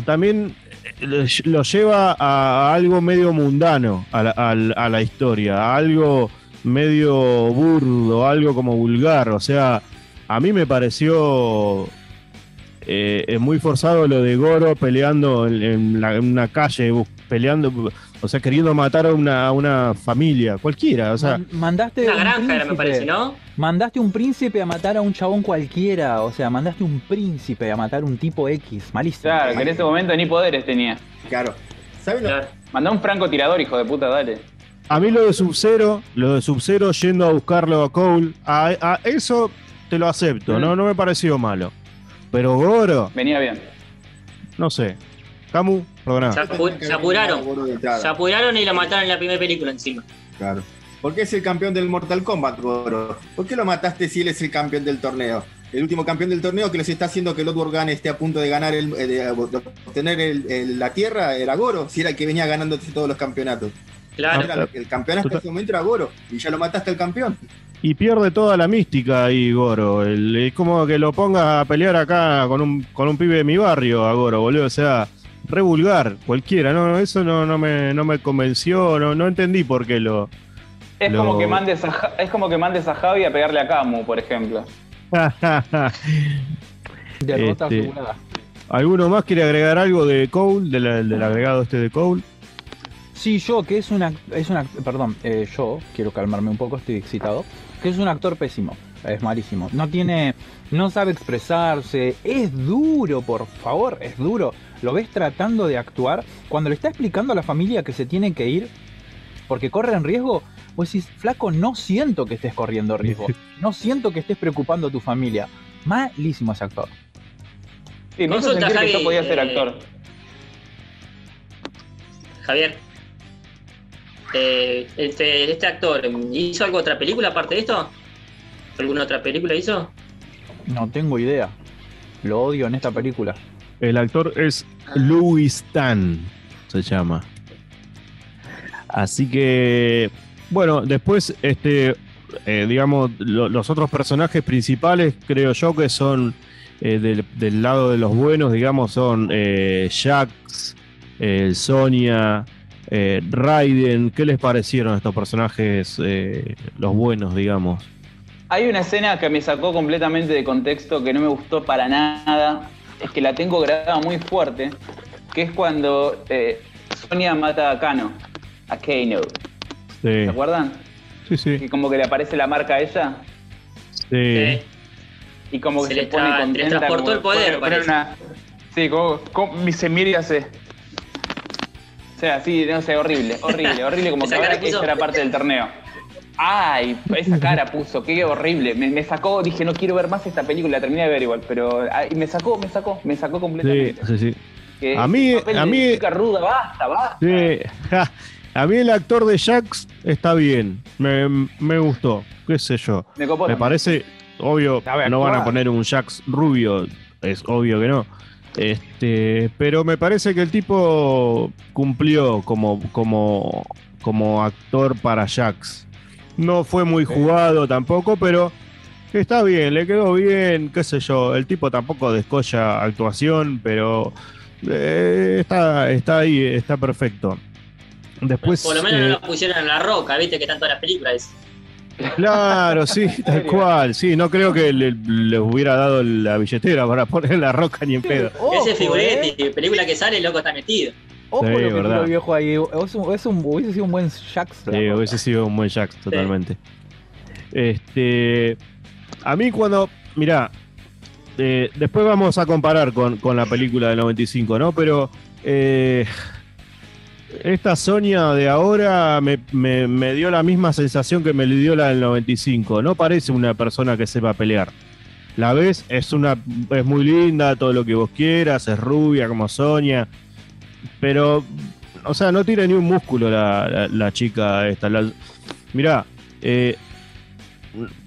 también lo lleva a algo medio mundano a la, a la historia, a algo medio burdo, algo como vulgar. O sea, a mí me pareció eh, muy forzado lo de Goro peleando en, la- en una calle, peleando, o sea, queriendo matar a una, a una familia, cualquiera. O sea, Man- mandaste Una un granja era, me parece, ¿no? Mandaste un príncipe a matar a un chabón cualquiera. O sea, mandaste un príncipe a matar a un tipo X. Malísimo. Claro, que en ese momento ni poderes tenía. Claro. ¿Saben lo- Claro. Mandá un francotirador, hijo de puta, dale. a mí lo de Sub-Zero, lo de Sub-Zero yendo a buscarlo a Cole, a, a eso te lo acepto, Mm. no, no me pareció malo. Pero Goro, Venía bien. no sé. Camu, programa. Se, apu- se apuraron. Se apuraron y lo mataron en la primera película encima. Claro. ¿Por qué es el campeón del Mortal Kombat, Goro? ¿Por qué lo mataste si él es el campeón del torneo? El último campeón del torneo que les está haciendo que Bloodborne gane esté a punto de ganar el, eh, de obtener el- el- la tierra era Goro, si era el que venía ganando todos los campeonatos. Claro. El campeón hasta ese momento era Goro, y ya lo mataste al campeón. Y pierde toda la mística ahí, Goro. El- es como que lo pongas a pelear acá con un, con un pibe de mi barrio, a Goro, boludo. O sea, re vulgar, cualquiera. No, eso no, no, me, no me convenció, no, no entendí por qué lo. Es, Lo- como que mandes a, es como que mandes a Javi a pegarle a Camu, por ejemplo. <laughs> Derrota Este-. ¿Alguno más quiere agregar algo de Cole, de la- del agregado este de Cole? Sí, yo, que es una. Es una perdón, eh, yo, quiero calmarme un poco, estoy excitado. Que es un actor pésimo. Es malísimo. No tiene. No sabe expresarse. Es duro, por favor, es duro. Lo ves tratando de actuar. Cuando le está explicando a la familia que se tiene que ir porque corre en riesgo, pues decís, flaco, no siento que estés corriendo riesgo. <laughs> No siento que estés preocupando a tu familia. Malísimo ese actor. Sí, me hizo sentir que yo podía ser eh, actor. Javier. Eh, este, este actor, ¿hizo algo otra película aparte de esto? ¿Alguna otra película hizo? No tengo idea. Lo odio en esta película. El actor es Louis Tan, se llama. Así que, bueno, después, este, eh, digamos, lo- los otros personajes principales, creo yo que son eh, del, del lado de los buenos, digamos, son eh, Jax, eh, Sonia, Raiden. ¿Qué les parecieron estos personajes, los buenos, digamos? Hay una escena que me sacó completamente de contexto que no me gustó para nada. Es que la tengo grabada muy fuerte. Que es cuando eh, Sonia mata a Kano. A Kano. Sí, ¿Se acuerdan? sí, sí. Que como que le aparece la marca a ella. sí. Eh, Y como que Se se, le pone tra- le contenta. transportó como el poder, parece. una- Sí, como, como se mira y hace. O sea, sí, no sé, horrible, horrible, horrible, como <laughs> que ahora que era parte del torneo. Ay, esa cara puso, qué horrible. Me, me sacó, dije, no quiero ver más esta película, la terminé de ver igual, pero ay, me sacó, me sacó, me sacó Sí, completamente. sí, sí. Que A mí- a mí- chica ruda, basta, basta. Sí, ja. A mí el actor de Jax está bien. Me, me gustó. ¿Qué sé yo? Me copó Me también. parece, Obvio, no van a poner un Jax rubio, es obvio que no. Este, pero me parece que el tipo cumplió como, como, como actor para Jax. No fue muy jugado tampoco, pero está bien, le quedó bien, qué sé yo. El tipo tampoco descolla actuación, pero eh, está, está ahí, está perfecto. Después, Por lo menos eh, no lo pusieron en la roca, viste que están todas las películas. Claro, sí, <laughs> tal cual. Sí, no creo que le- les hubiera dado la billetera para poner la roca ni en pedo. Ojo, Ese eh. figuretti, película que sale, el loco está metido. Ojo Sí, lo que verdad. tiró el viejo ahí. Es un, es un- hubiese sido un buen Jax. Sí, hubiese sido un buen Jax, totalmente. Este, a mí cuando, mirá, eh, después vamos a comparar con, con la película del 95, ¿no? Pero eh, esta Sonia de ahora me, me- me dio la misma sensación que me le dio la del 95. No parece una persona que sepa pelear. La ves, es una es muy linda, todo lo que vos quieras, es rubia como Sonia, pero o sea, no tiene ni un músculo la, la- la chica esta. La- mirá, eh,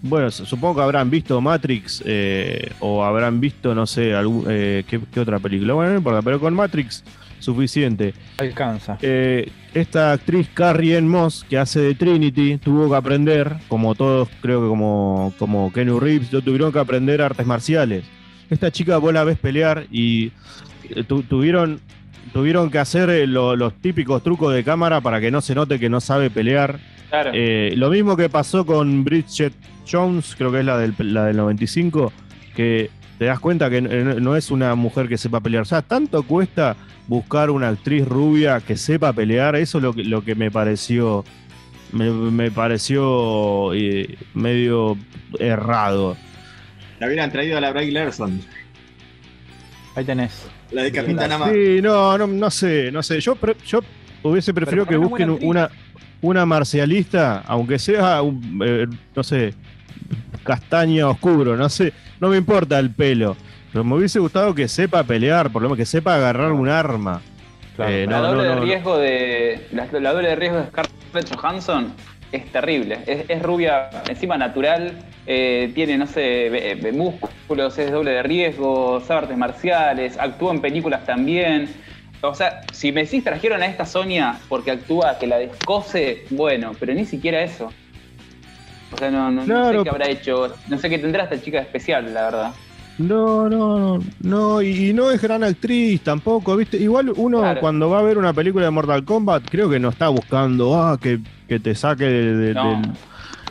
bueno, supongo que habrán visto Matrix eh, o habrán visto, no sé, algún, eh, ¿qué, qué otra película. Bueno, no importa, pero con Matrix suficiente. Alcanza. Eh, esta actriz Carrie Ann Moss, que hace de Trinity, tuvo que aprender, como todos, creo que como, como Kenu Reeves, tuvieron que aprender artes marciales. Esta chica vos la ves pelear y eh, tu- tuvieron, tuvieron que hacer eh, lo- los típicos trucos de cámara para que no se note que no sabe pelear. Claro. Eh, lo mismo que pasó con Bridget Jones, creo que es la del, la del 95, que te das cuenta que no es una mujer que sepa pelear. O sea, tanto cuesta buscar una actriz rubia que sepa pelear, eso es lo que, lo que me pareció, me, me pareció eh, medio errado. La hubieran traído a la Bray Larson, Ahí tenés. La de Capitana Mar. Sí, no, no, no sé, no sé. Yo, pre- yo hubiese preferido que busquen una una, una marcialista, aunque sea, un, eh, no sé, castaña oscuro, no sé, no me importa el pelo. Pero me hubiese gustado que sepa pelear, por lo menos que sepa agarrar un arma. Eh, la no, doble no, de riesgo de. La, la doble de riesgo de Scarlett Johansson es terrible. Es, es rubia, encima natural, eh, tiene, no sé, músculos, es doble de riesgo, sabe artes marciales, actúa en películas también. O sea, si me decís trajeron a esta Sonia porque actúa que la descose, bueno, pero ni siquiera eso. O sea, no, no, no Claro. sé qué habrá hecho. No sé qué tendrá esta chica especial, la verdad. No, no, no, no, y, y no es gran actriz tampoco, ¿viste? Igual uno Claro. cuando va a ver una película de Mortal Kombat, creo que no está buscando, ah, que, que te saque de, de- No. del-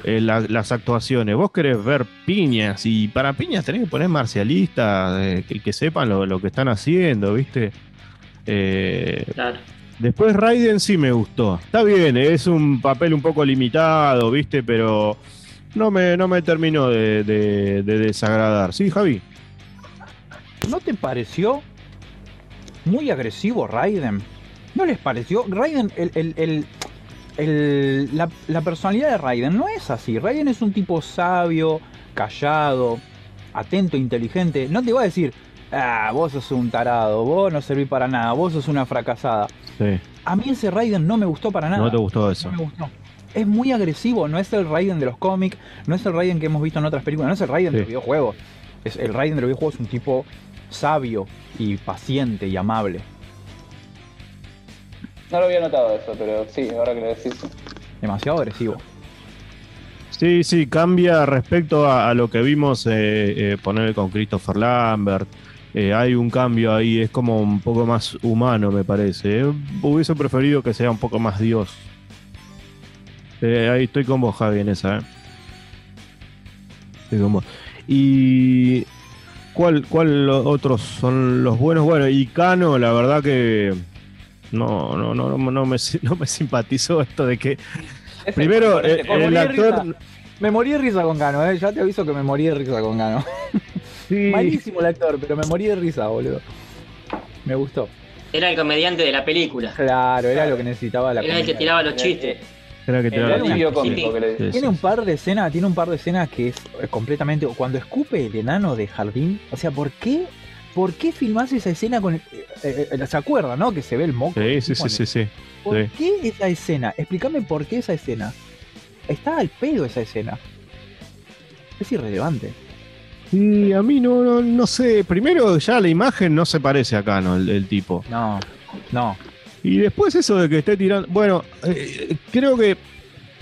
eh, la- las actuaciones. Vos querés ver piñas, y para piñas tenés que poner marcialistas, eh, que, que sepan lo, lo que están haciendo, ¿viste? Eh, Claro. después Raiden sí me gustó. Está bien, es un papel un poco limitado, ¿viste? Pero no me, no me terminó de, de- de desagradar. Sí, Javi. ¿No te pareció muy agresivo Raiden? ¿No les pareció? Raiden, el, el- el- el- la, la personalidad de Raiden no es así. Raiden es un tipo sabio, callado, atento, inteligente. No te va a decir, ah, vos sos un tarado, vos no servís para nada, vos sos una fracasada. Sí. A mí ese Raiden no me gustó para nada. No te gustó eso. No me gustó. Es muy agresivo, no es el Raiden de los cómics, no es el Raiden que hemos visto en otras películas, no es el Raiden de Sí. los videojuegos. Es, el Raiden de los videojuegos es un tipo sabio y paciente y amable. No lo había notado eso, pero sí, ahora que lo decís. Demasiado agresivo. Sí, sí, cambia respecto a, a lo que vimos eh, eh, poner con Christopher Lambert. Eh, hay un cambio ahí, es como un poco más humano, me parece. Eh, hubiese preferido que sea un poco más Dios. Eh, ahí estoy con vos, Javi, en esa. ¿eh? Estoy con vos. Y. ¿Cuál, ¿Cuál otros son los buenos? Bueno, y Cano, la verdad que. No, no, no, no, no me, <laughs> no me simpatizó esto de que. Primero, eh, el actor. Me morí de risa con Gano, ¿eh? ya te aviso que me morí de risa con Gano. <laughs> Sí, Malísimo el actor, pero me morí de risa, boludo. Me gustó. Era el comediante de la película. Claro, era lo que necesitaba la Era el que tiraba los chistes. Era que El daba- alivio Sí, cómico sí. que le Sí, Tiene un par de escenas, tiene un par de escenas que es eh, completamente. Cuando escupe el enano de jardín, o sea, ¿por qué? ¿Por qué filmás esa escena con el- eh, eh, ¿Se acuerda, no? Que se ve el moco. Sí, sí, sí, sí, sí. ¿Por sí. qué esa escena? Explícame por qué esa escena. Está al pedo esa escena. Es irrelevante. Y a mí no, no, no sé. Primero, ya la imagen no se parece acá, ¿no? El, el tipo. No, no. Y después eso de que esté tirando. Bueno, eh, creo que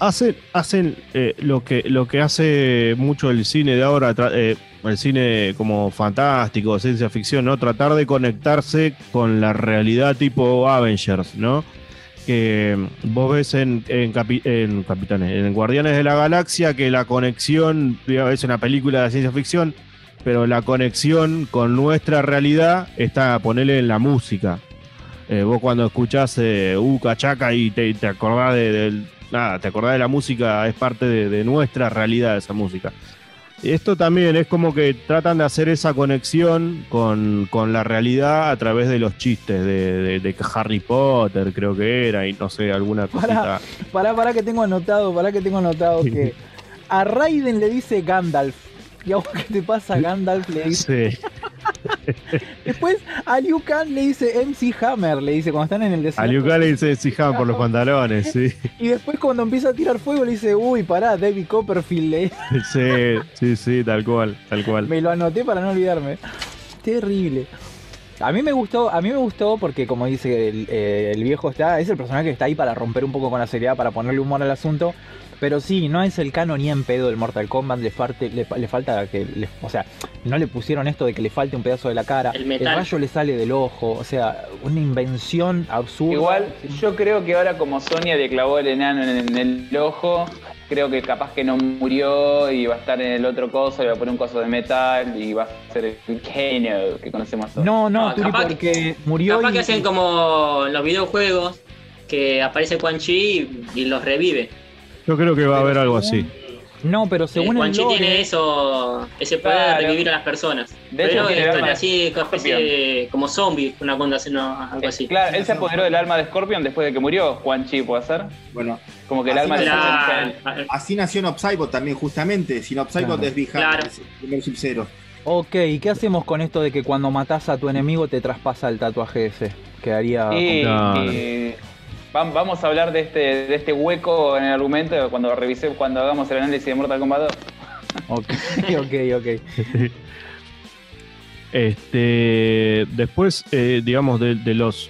hacen, hacen eh, lo, que, lo que hace mucho el cine de ahora, eh, el cine como fantástico, ciencia ficción, ¿no? Tratar de conectarse con la realidad tipo Avengers, ¿no? Que vos ves en, en, Capi- en Capitanes, en Guardianes de la Galaxia, que la conexión, digamos, es una película de ciencia ficción, pero la conexión con nuestra realidad está, ponerle en la música. Eh, vos cuando escuchás eh, uh, cachaca y te, te acordás de, del- nada, te acordás de la música, es parte de, de nuestra realidad esa música. Esto también es como que tratan de hacer esa conexión con, con la realidad a través de los chistes de, de- de Harry Potter, creo que era, y no sé, alguna cosita. Pará, pará que tengo anotado, pará que tengo anotado que <laughs> a Raiden le dice Gandalf. ¿Y a vos qué te pasa? Gandalf le dice. Sí. <laughs> Después a Liu Kang le dice MC Hammer, le dice cuando están en el A desierto. Liu Kang le dice Sihan por los pantalones, sí. Y después cuando empieza a tirar fuego le dice, uy, pará, David Copperfield. le- <laughs> Sí, sí, sí, tal cual, tal cual. Me lo anoté para no olvidarme. Terrible. A mí me gustó, a mí me gustó porque como dice el, eh, el viejo está, es el personaje que está ahí para romper un poco con la seriedad, para ponerle humor al asunto. Pero sí, no es el canon ni en pedo del Mortal Kombat, le, parte- le, le falta que, le- o sea, no le pusieron esto de que le falte un pedazo de la cara, El metal. rayo le sale del ojo, o sea, una invención absurda. Igual, yo creo que ahora como Sonia le clavó el enano en, en el ojo, creo que capaz que no murió y va a estar en el otro coso, le va a poner un coso de metal y va a ser el Kano que conocemos todos. No, no, No, Turi, capaz que- porque murió Capaz y- que hacen como en los videojuegos, que aparece Quan Chi y, y los revive. Yo creo que va a haber algo así. No, pero según el Chi lore- tiene eso, ese poder Claro. de revivir a las personas. De hecho, Pero el están así, de como de- zombies, una cosa así, no, algo así. Eh, Claro, él se apoderó del alma de Scorpion después de que murió Quan Chi, ¿puede ser? Bueno, Como que el alma Claro. sale así nació Nopsybot también, justamente. Si Nopsybot Claro. es Claro. El primer Sub-Zero. Ok, ¿y qué hacemos con esto de que cuando matas a tu enemigo te traspasa el tatuaje ese? Quedaría... Y, vamos a hablar de este, de este hueco en el argumento cuando revise, cuando hagamos el análisis de Mortal Kombat 2. <laughs> Ok, ok, ok. <laughs> Este, después, eh, digamos, de, de los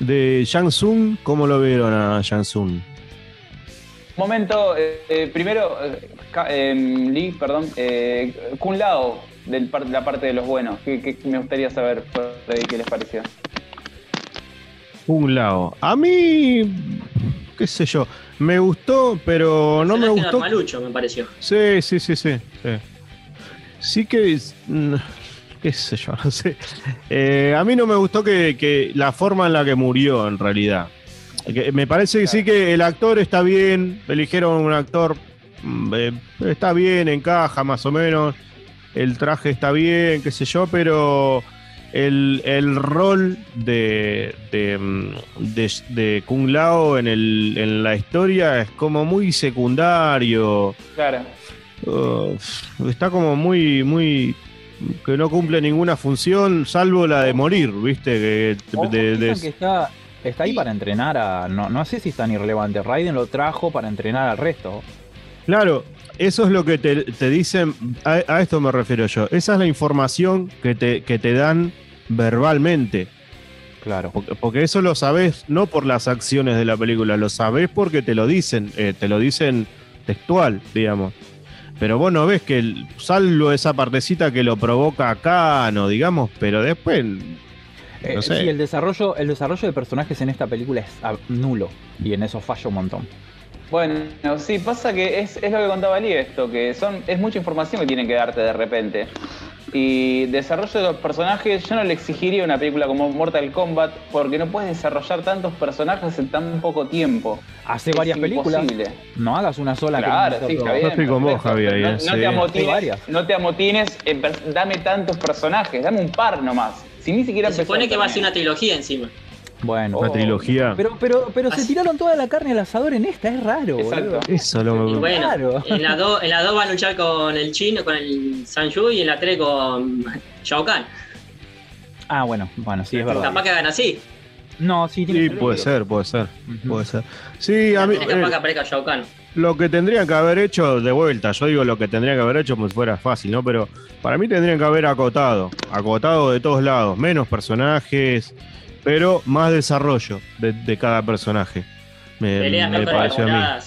de Shang Tsung, ¿cómo lo vieron a Shang Tsung? Momento, eh, eh, primero, eh, eh, Lee, perdón, eh, Kun Lao, de la parte de los buenos. que que me gustaría saber por ahí qué les pareció. Un lado. A mí, qué sé yo, me gustó, pero no me gustó. normalucho, me pareció. Sí, sí, sí, sí. Sí, Sí que. mm, qué sé yo, <laughs> no sé. Eh, a mí no me gustó que, que la forma en la que murió, en realidad. Que me parece que sí que el actor está bien. Eligieron un actor. mm, eh, está bien, encaja más o menos. El traje está bien, qué sé yo, pero. El, el rol de, de, mm, de, de Kung Lao en, el, en la historia es como muy secundario. Claro. Uh, está como muy, muy. que no cumple ninguna función, salvo la de morir, ¿viste? Que, de- de- que está, está ahí para entrenar a... No, no sé si es tan irrelevante. Raiden lo trajo para entrenar al resto. Claro, eso es lo que te, te dicen. A, a esto me refiero yo. Esa es la información que te, que te dan verbalmente. Claro. Porque, porque eso lo sabes no por las acciones de la película, lo sabes porque te lo dicen, eh, te lo dicen textual, digamos. Pero vos no ves que, el- salvo esa partecita que lo provoca acá, no digamos, pero después Eh, No sé. Sí, el desarrollo, el desarrollo de personajes en esta película es ah, nulo. Y en eso falla un montón. Bueno, sí, pasa que es, es lo que contaba Lee esto, que son, es mucha información que tienen que darte de repente. Y desarrollo de los personajes, yo no le exigiría una película como Mortal Kombat, porque no puedes desarrollar tantos personajes en tan poco tiempo. Hace Es varias películas. No hagas una sola Claro, que sí, no está bien. Yo estoy con vos, perfecto. Javi, ahí, No, eh, no sí. te amotines, no te amotines, en per- dame tantos personajes, dame un par nomás. Si ni siquiera Se supone que va a ser una trilogía encima. Bueno. una Oh. trilogía. Pero, pero, pero se tiraron toda la carne al asador en esta, es raro. Exacto. boludo. Eso lo Y bueno, Claro. en la 2 en la dos va a luchar con el chino, con el Sanju y en la 3 con Shao Kahn. Ah, bueno, bueno, sí, es verdad. Capaz que hagan así. No, sí, tiene Sí, puede ser, puede ser, puede ser. Sí, a mí. Eh, lo que tendrían que haber hecho de vuelta, yo digo lo que tendrían que haber hecho como si fuera fácil, ¿no? Pero para mí tendrían que haber acotado, acotado de todos lados, menos personajes, pero más desarrollo de, de cada personaje. Me, Peleas me pareció a mí.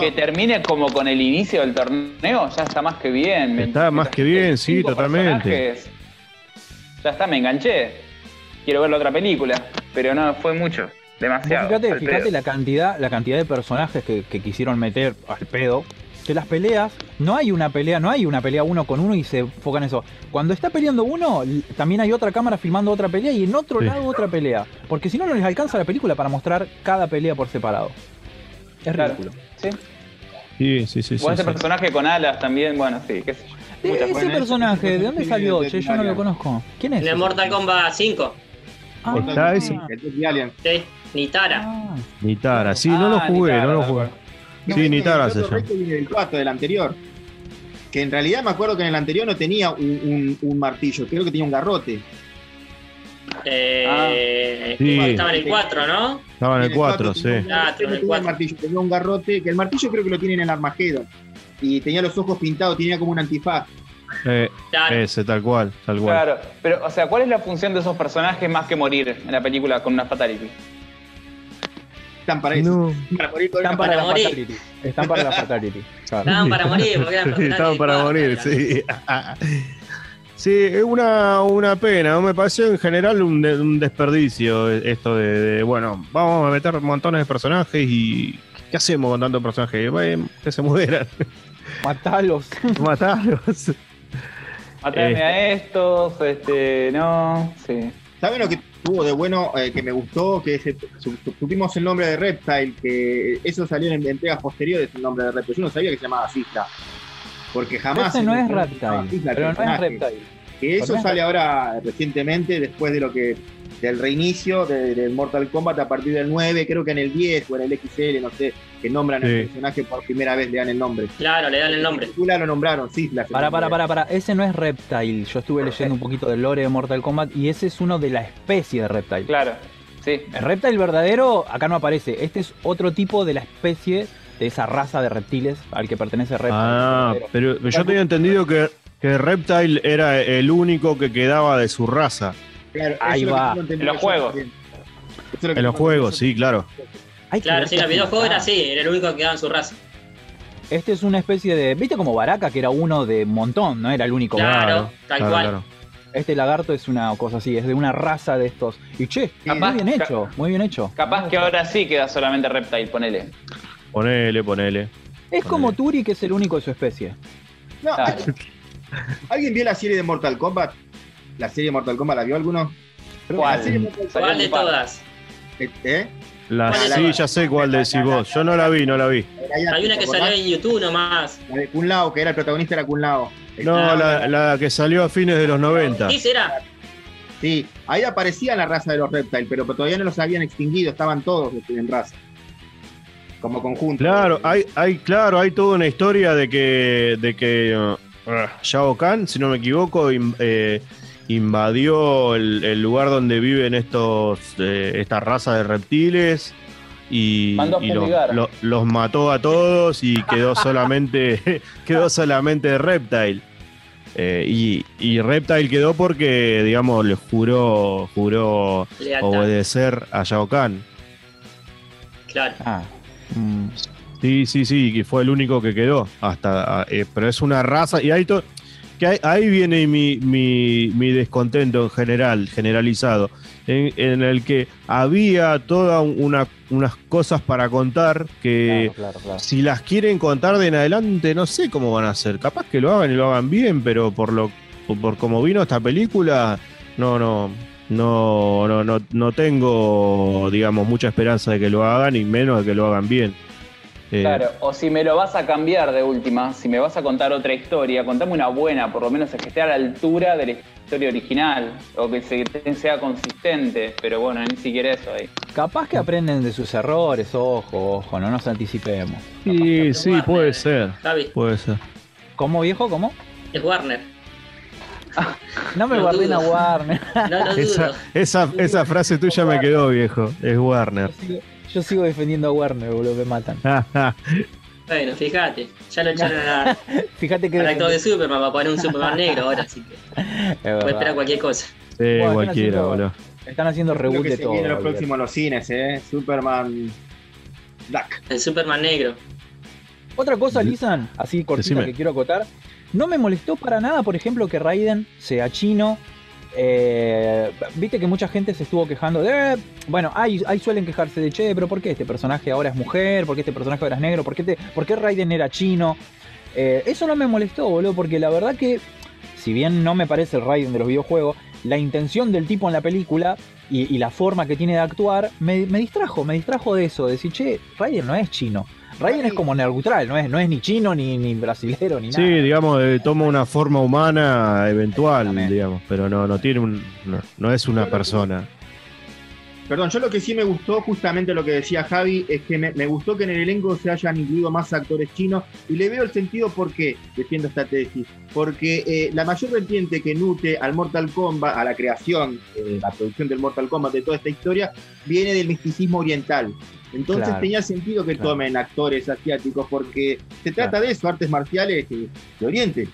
Que termine como con el inicio del torneo, ya está más que bien. Me- Está más que bien, sí, totalmente. personajes. Ya está, me enganché. Quiero ver la otra película, pero no, fue mucho. Demasiado. Fíjate, la cantidad, la cantidad de personajes que, que quisieron meter al pedo. Que las peleas, no hay una pelea, no hay una pelea uno con uno y se enfocan en eso. Cuando está peleando uno, también hay otra cámara filmando otra pelea y en otro Sí. lado otra pelea. Porque si no, no les alcanza la película para mostrar cada pelea por separado. Es Claro. ridículo. Sí. Sí, sí, sí. sí, O ese sí. personaje con alas también, bueno, sí, qué sé yo. Muchas ese personaje, ese- ¿de dónde ese- salió? ese- Che, yo no lo conozco. ¿Quién es? Ese? Mortal Kombat 5. Ah, Está ese. El Deadly Alien. Sí, Nitara. ah. Nitara, sí, no lo Ah, jugué, Nitara, no lo jugué. Sí, el llama. reto viene del 4, del anterior. Que en realidad me acuerdo que en el anterior no tenía un, un- un martillo, creo que tenía un garrote. Eh, Sí. Estaba en el 4, ¿no? Estaba en el 4, tenía sí. Ah, no en el tenía un 4. martillo, tenía un garrote, que el martillo creo que lo tiene en el Armageddon. Y tenía los ojos pintados, tenía como un antifaz. Eh, Claro. ese, tal cual, tal cual. Claro, pero, o sea, ¿cuál es la función de esos personajes más que morir en la película con una fatality? Están para eso. No. Para morir con Están para la para morir. fatality. Están para la fatality. <laughs> Claro. Estaban para morir porque eran Sí, estaban para morir, sí. <laughs> Sí, es una, una pena. Me pareció en general un, de- un desperdicio esto de, de, bueno, vamos a meter montones de personajes y ¿qué hacemos con tantos personajes? Que se mueran, <laughs> Matalos. matarlos. Matarme Este. a estos, este, no, sí. ¿Saben lo que tuvo de bueno eh, que me gustó? Que se, su- su- supimos el nombre de Reptile, que eso salió en entregas posteriores, el nombre de Reptile. Yo no sabía que se llamaba Sisla. Porque jamás. Ese no es Reptile. Pero no es. Reptile. Que eso sale ahora recientemente, después de lo que del reinicio de- del Mortal Kombat a partir del 9, creo que en el 10 o en el XL, no sé, que nombran al Sí. personaje por primera vez, le dan el nombre. Claro, le dan el nombre. La lo nombraron, Sisla. se Para, para, para, para. Ese no es Reptile. Yo estuve leyendo un poquito del lore de Mortal Kombat y ese es uno de la especie de Reptile. Claro, sí. El Reptile verdadero acá no aparece. Este es otro tipo de la especie de esa raza de reptiles al que pertenece Reptile. Ah, pero yo tenía entendido que, que Reptile era el único que quedaba de su raza. Claro, Ahí lo va. En los juegos. lo En los juegos, sí, claro. Hay Claro, sí, en el videojuego era así, era el único que quedaba en su raza. Este es una especie de. ¿Viste como Baraka, que era uno de un montón? No era el único. Claro, tal claro, cual. claro. Este lagarto es una cosa así, es de una raza de estos. Y che, Capaz- muy bien hecho, muy bien hecho. Capaz que ahora sí queda solamente Reptile, ponele. Ponele, ponele. Es como. Turi, que es el único de su especie. No, Claro. ¿Alguien vio la serie de Mortal Kombat? ¿La serie de Mortal Kombat la vio alguno? ¿Cuál? La serie de Mortal ¿Cuál de todas? Kombat, ¿eh? La, ¿Cuál es sí, la- ya sé cuál decís vos. Yo no la vi, no la vi. Hay una que salió en YouTube nomás. La de Kun Lao, que era el protagonista, era Kun Lao. No, la, la que salió a fines de los 90. ¿Qué será? Sí, ahí aparecía la raza de los Reptile, pero todavía no los habían extinguido, estaban todos en raza. Como conjunto. Claro, hay, hay, claro, hay toda una historia de que, de que uh, Shao Kahn, si no me equivoco, in- eh, invadió el, el lugar donde viven estos, eh, esta raza de reptiles y, los, fumigar. lo- los mató a todos y quedó <laughs> solamente, <laughs> quedó solamente Reptile. Eh, y, y Reptile quedó porque, digamos, le juró, juró Lealtad. obedecer a Shao Kahn. Claro. Ah. mm, Sí, sí, sí, que fue el único que quedó. Hasta, ah, eh, pero es una raza. Y ahí, to- que ahí, ahí viene mi, mi, mi descontento en general, generalizado. En, en el que había todas una, unas cosas para contar que claro, claro, claro. si las quieren contar de en adelante, no sé cómo van a hacer. Capaz que lo hagan y lo hagan bien, pero por lo por, por cómo vino esta película, no, no. No, no, no, no tengo, digamos, mucha esperanza de que lo hagan y menos de que lo hagan bien. Eh, Claro, o si me lo vas a cambiar de última, si me vas a contar otra historia, contame una buena, por lo menos que esté a la altura de la historia original, o que se- sea consistente, pero bueno, ni siquiera eso ahí. Capaz que aprenden de sus errores, ojo, ojo, no nos anticipemos. Sí, sí, Warner. puede ser. Javi, Puede ser. ¿Cómo viejo? ¿Cómo? es Warner. <laughs> No me No guardé en dudo. a Warner. No lo Esa, dudo. esa, esa frase tuya me quedó, viejo. Es Warner. Yo sigo, defendiendo a Warner, boludo, me matan. <laughs> Bueno, fíjate, ya lo echaron a- <laughs> Fíjate que. al actor de Superman, va a poner un Superman <laughs> negro ahora, así que puede esperar cualquier cosa. Sí, Bueno, cualquiera, están boludo. haciendo- Están haciendo reboot de se todo. viene lo próximo a los cines, ¿eh? Superman Black. El Superman negro. Otra cosa, Lisan, así cortita Decime. que quiero acotar. No me molestó para nada, por ejemplo, que Raiden sea chino. Eh, Viste que mucha gente se estuvo quejando de. Bueno, ahí, ahí suelen quejarse de che, pero ¿por qué este personaje ahora es mujer? ¿Por qué este personaje ahora es negro? ¿Por qué, te- por qué Raiden era chino? Eh, eso no me molestó, boludo, porque la verdad que, si bien no me parece el Raiden de los videojuegos, la intención del tipo en la película y, y la forma que tiene de actuar me, me distrajo, me distrajo de eso, de decir, che, Raiden no es chino. Raiden es como neutral, no es, no es ni chino, ni, ni brasilero, ni Sí, nada. digamos, eh, toma una forma humana eventual, digamos, pero no, no tiene un, no, no es una persona. Perdón, yo lo que sí me gustó, justamente lo que decía Javi, es que me, me gustó que en el elenco se hayan incluido más actores chinos y le veo el sentido por qué defiendo esta tesis. Porque eh, la mayor vertiente que nutre al Mortal Kombat, a la creación, eh, la producción del Mortal Kombat, de toda esta historia, viene del misticismo oriental. Entonces Claro. tenía sentido que Claro. tomen actores asiáticos porque se trata Claro. de eso, artes marciales de Oriente.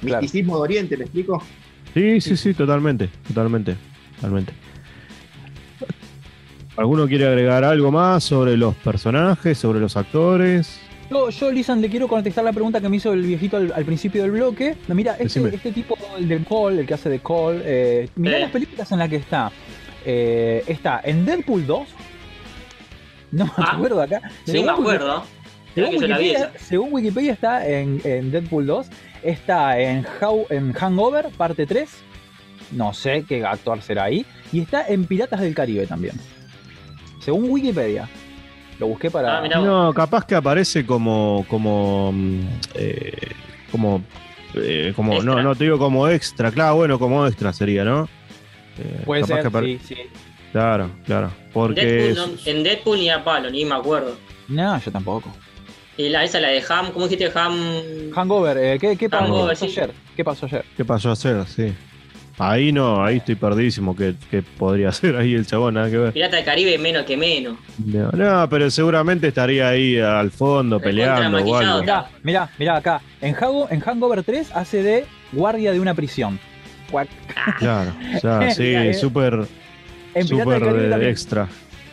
Claro. Misticismo de Oriente, ¿me explico? Sí, sí, sí, totalmente, totalmente, totalmente. ¿Alguno quiere agregar algo más sobre los personajes, sobre los actores? Yo, yo, Lisan, le quiero contestar la pregunta que me hizo el viejito al, al principio del bloque. Mira, este, este tipo, el de Cole, el que hace de Cole, eh, mira Eh. las películas en las que está. Eh, está en Deadpool 2. No me Ah. acuerdo acá. Sí, Según me acuerdo. Según Wikipedia, esa. según Wikipedia está en, en Deadpool 2, está en, How- en Hangover, parte 3, no sé qué actor será ahí, y está en Piratas del Caribe también. Según Wikipedia. Lo busqué para... Ah. No, capaz que aparece como, como, mm, eh, como, eh, como, no, Extra. no te digo como extra, claro, bueno, como extra sería, ¿no? Eh, Puede capaz ser, que sí, sí. Claro, claro, porque Deadpool es- no- en Deadpool ni a palo, ni me acuerdo. No, yo tampoco. Y la, esa, la de Ham, ¿cómo dijiste Ham? Hangover, eh, ¿qué, qué pasó, Hangover, pasó sí. ayer? ¿Qué pasó ayer? ¿qué pasó a hacer? Sí. Ahí no, ahí estoy perdidísimo, que, que podría <laughs> ser ahí el chabón, nada que ver. Pirata del Caribe menos que menos. No, no, pero seguramente estaría ahí al fondo peleando o algo. Mirá, mirá, mirá acá. En, en Hangover 3 hace de guardia de una prisión. Guac. Claro, ya, <laughs> sí, eh. súper, En Pirata súper del Caribe eh, también. extra.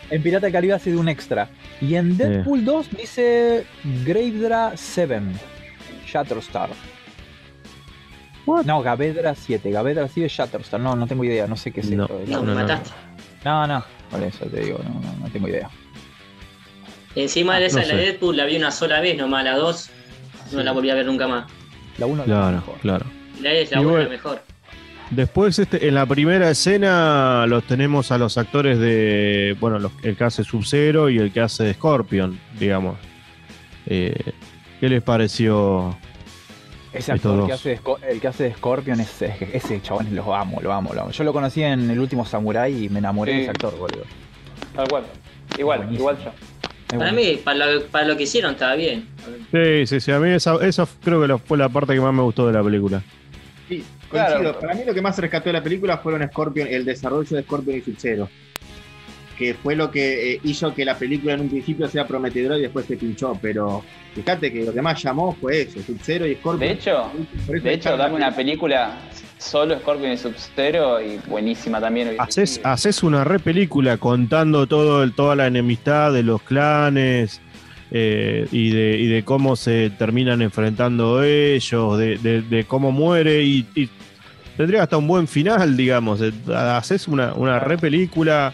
En Pirata del Caribe hace de un extra. Y en Deadpool 2 dice Gravedra 7. Shatterstar. No, Gavedra 7. Gavedra 7 Shatterstar. No, no tengo idea. No sé qué es No. esto. No, No, me no, mataste. No, no. Por eso te digo, no, no, no tengo idea. Encima de esa, no la de sé. Deadpool la vi una sola vez nomás, la dos no Sí. la volví a ver nunca más. La 1 la Claro, mejor. claro. La es la Y buena, bueno. la mejor. Después, este, en la primera escena, los tenemos a los actores de. Bueno, los- el que hace Sub-Zero y el que hace de Scorpion, digamos. Eh, ¿Qué les pareció? Ese Estos actor que dos. hace de Sco- el que hace de Scorpion, ese, ese chabón lo amo, lo amo, lo amo. Yo lo conocí en el último Samurai y me enamoré Sí. de ese actor, boludo. Tal cual. Igual, Buenísimo. igual yo. Es Para mí, para lo, para lo que hicieron, estaba bien. Sí, sí, sí. A mí esa, esa creo que fue la parte que más me gustó de la película. Sí, Claro. coincido. Para mí lo que más rescató de la película fueron Scorpion, el desarrollo de Scorpion y Sub-Zero. Que fue lo que eh, hizo que la película en un principio sea prometedora y después se pinchó. Pero fíjate que lo que más llamó fue eso, Sub-Zero y Scorpion. De hecho, de hecho, dame una película solo Scorpion y Sub-Zero y buenísima también. Haces, haces una re película contando todo el, toda la enemistad de los clanes eh, y, de, y de cómo se terminan enfrentando ellos, de, de- de cómo muere y, y tendría hasta un buen final, digamos. Eh, Haces una, una re película.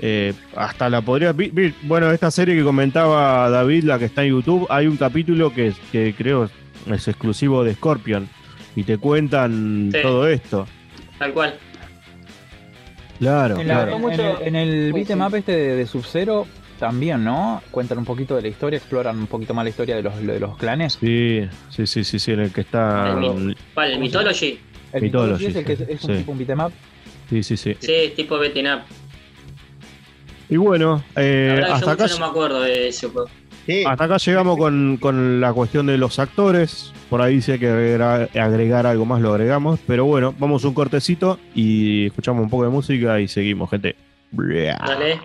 eh, hasta la podría. Bueno, esta serie que comentaba David, la que está en YouTube, hay un capítulo que, que creo es exclusivo de Scorpion y te cuentan Sí. todo esto. Tal cual. Claro, En, la- claro. en- el, en el up este de, de Sub-Zero también, ¿no? Cuentan un poquito de la historia, exploran un poquito más la historia de los, de los clanes. Sí, sí, sí, sí, sí, en el que está. El. ¿El Mythology? El Mythology, es el que es, es un sí. tipo un beat'em up. Sí, sí, sí. Sí, tipo Betting Up. Y bueno, eh, La que yo hasta, acá, mucho no me acuerdo de ese juego. Sí, hasta acá llegamos con, con la cuestión de los actores. Por ahí si hay que agregar, agregar algo más, lo agregamos. Pero bueno, vamos un cortecito y escuchamos un poco de música y seguimos, gente. Dale.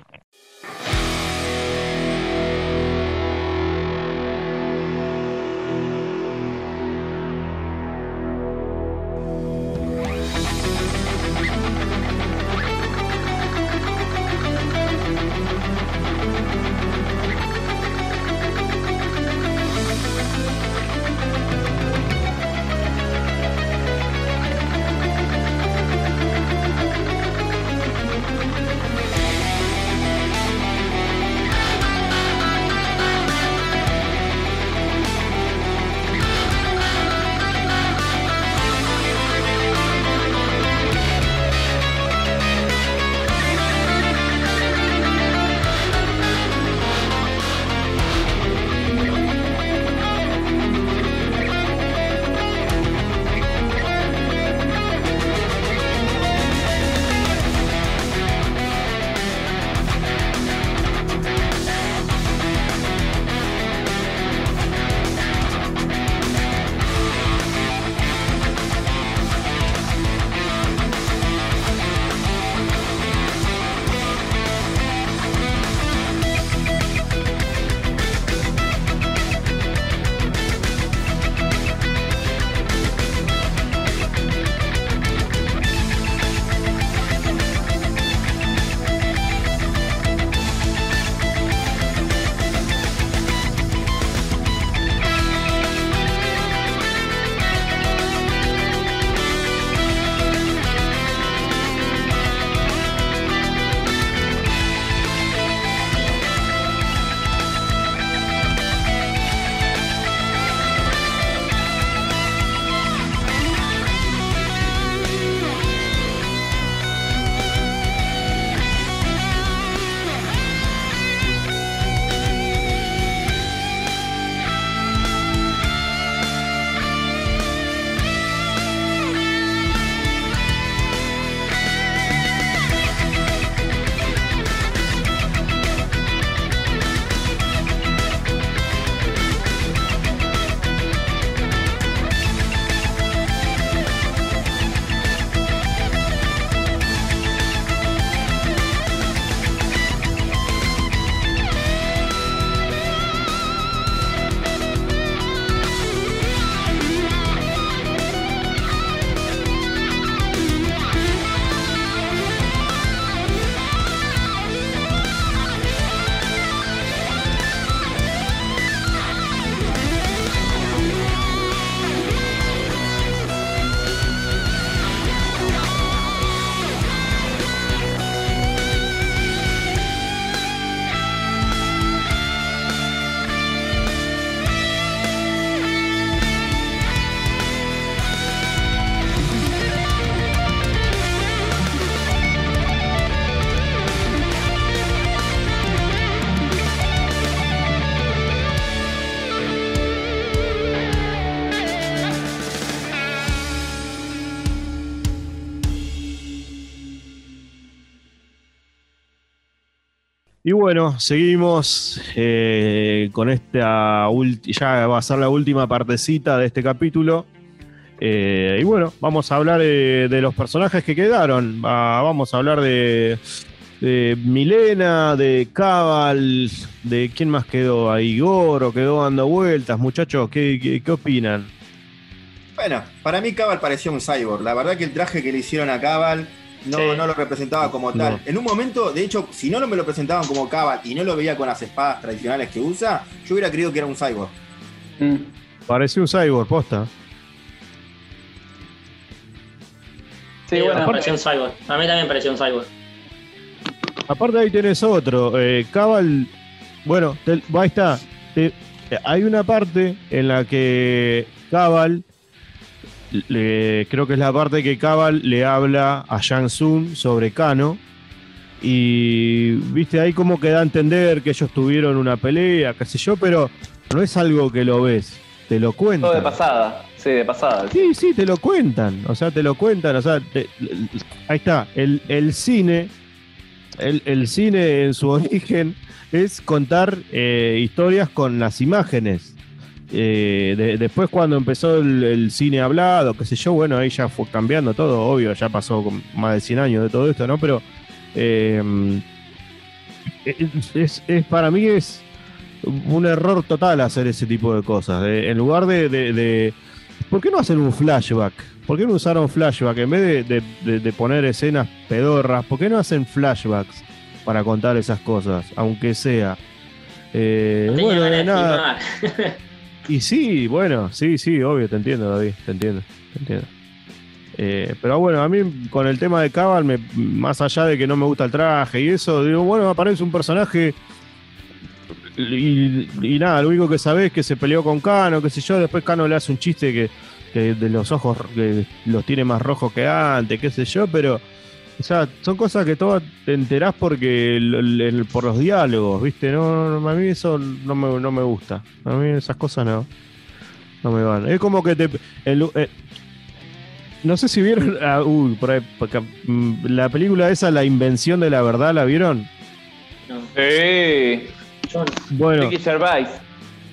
Y bueno, seguimos eh, con esta ya va a ser la última partecita de este capítulo. Eh, y bueno, vamos a hablar de los personajes que quedaron. Va- vamos a hablar de, de Milena, de Cabal, de quién más quedó ahí, Goro, quedó dando vueltas. Muchachos, ¿qué, qué, qué opinan? Bueno, para mí Cabal parecía un cyborg. La verdad que el traje que le hicieron a Cabal no, Sí. no lo representaba como tal. No. En un momento, de hecho, si no lo me lo presentaban como Cabal y no lo veía con las espadas tradicionales que usa, yo hubiera creído que era un cyborg. Mm. Pareció un cyborg, posta. Sí, bueno, me pareció un cyborg. A mí también pareció un cyborg. Aparte ahí tenés otro, eh, Cabal, bueno, te- ahí está. Te- eh, hay una parte en la que Cabal, le- creo que es la parte que Cabal le habla a Shang Tsung sobre Kano. Y viste ahí como que da a entender que ellos tuvieron una pelea, qué sé yo, pero no es algo que lo ves, te lo cuentan. todo de pasada. Sí, de pasada. Sí, sí, te lo cuentan. O sea, te lo cuentan. O sea, te- ahí está. El, el cine, el, el cine en su <laughs> origen es contar eh, historias con las imágenes. Eh, de- después cuando empezó el, el cine hablado, qué sé yo, bueno, ahí ya fue cambiando todo, obvio, ya pasó más de 100 años de todo esto, ¿no? Pero eh, es, es- para mí es un error total hacer ese tipo de cosas. Eh, en lugar de, de- de- ¿Por qué no hacen un flashback? ¿Por qué no usaron flashback? En vez de, de- poner escenas pedorras, ¿por qué no hacen flashbacks para contar esas cosas? Aunque sea. Eh, No bueno, nada. <laughs> Y sí, bueno, sí, sí, obvio, te entiendo, David, te entiendo, te entiendo. Eh, pero bueno, a mí con el tema de Cabal, me- más allá de que no me gusta el traje y eso, digo, bueno, aparece un personaje y, y nada, lo único que sabés es que se peleó con Cano, qué sé yo, después Cano le hace un chiste que, que de los ojos que los tiene más rojos que antes, qué sé yo, pero o sea, son cosas que todas te enterás porque el- el- por los diálogos, ¿viste? No, no, a mí eso no me, no me gusta. A mí esas cosas no, no me van. Es como que te... el- eh, no sé si vieron... <laughs> ah, uy, por ahí, mm, la película esa, La Invención de la Verdad, ¿la vieron? No, Sí. Bueno, Ricky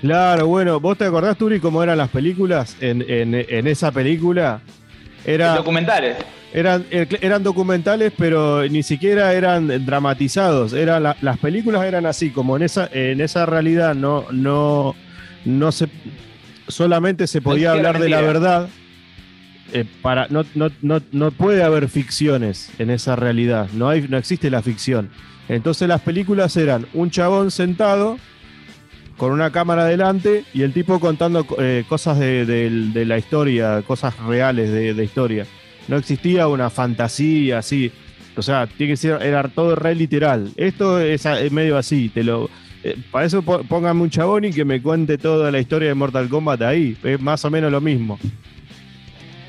claro, bueno. ¿Vos te acordás, Turi, cómo eran las películas en, en- en esa película? Era... Documentales. Eran, eh, eran documentales, pero ni siquiera eran dramatizados. Eran la- las películas eran así, como en esa, en esa realidad no, no, no se solamente se podía hablar de la verdad. eh, para, no, no, no, no puede haber ficciones en esa realidad. No hay, no existe la ficción. Entonces las películas eran un chabón sentado con una cámara delante y el tipo contando eh, cosas de, de- de la historia, cosas reales de, de historia. No existía una fantasía así. O sea, tiene que ser, era todo re literal. Esto es, medio así. Te lo, eh, para eso póngame un chabón y que me cuente toda la historia de Mortal Kombat ahí. Es más o menos lo mismo.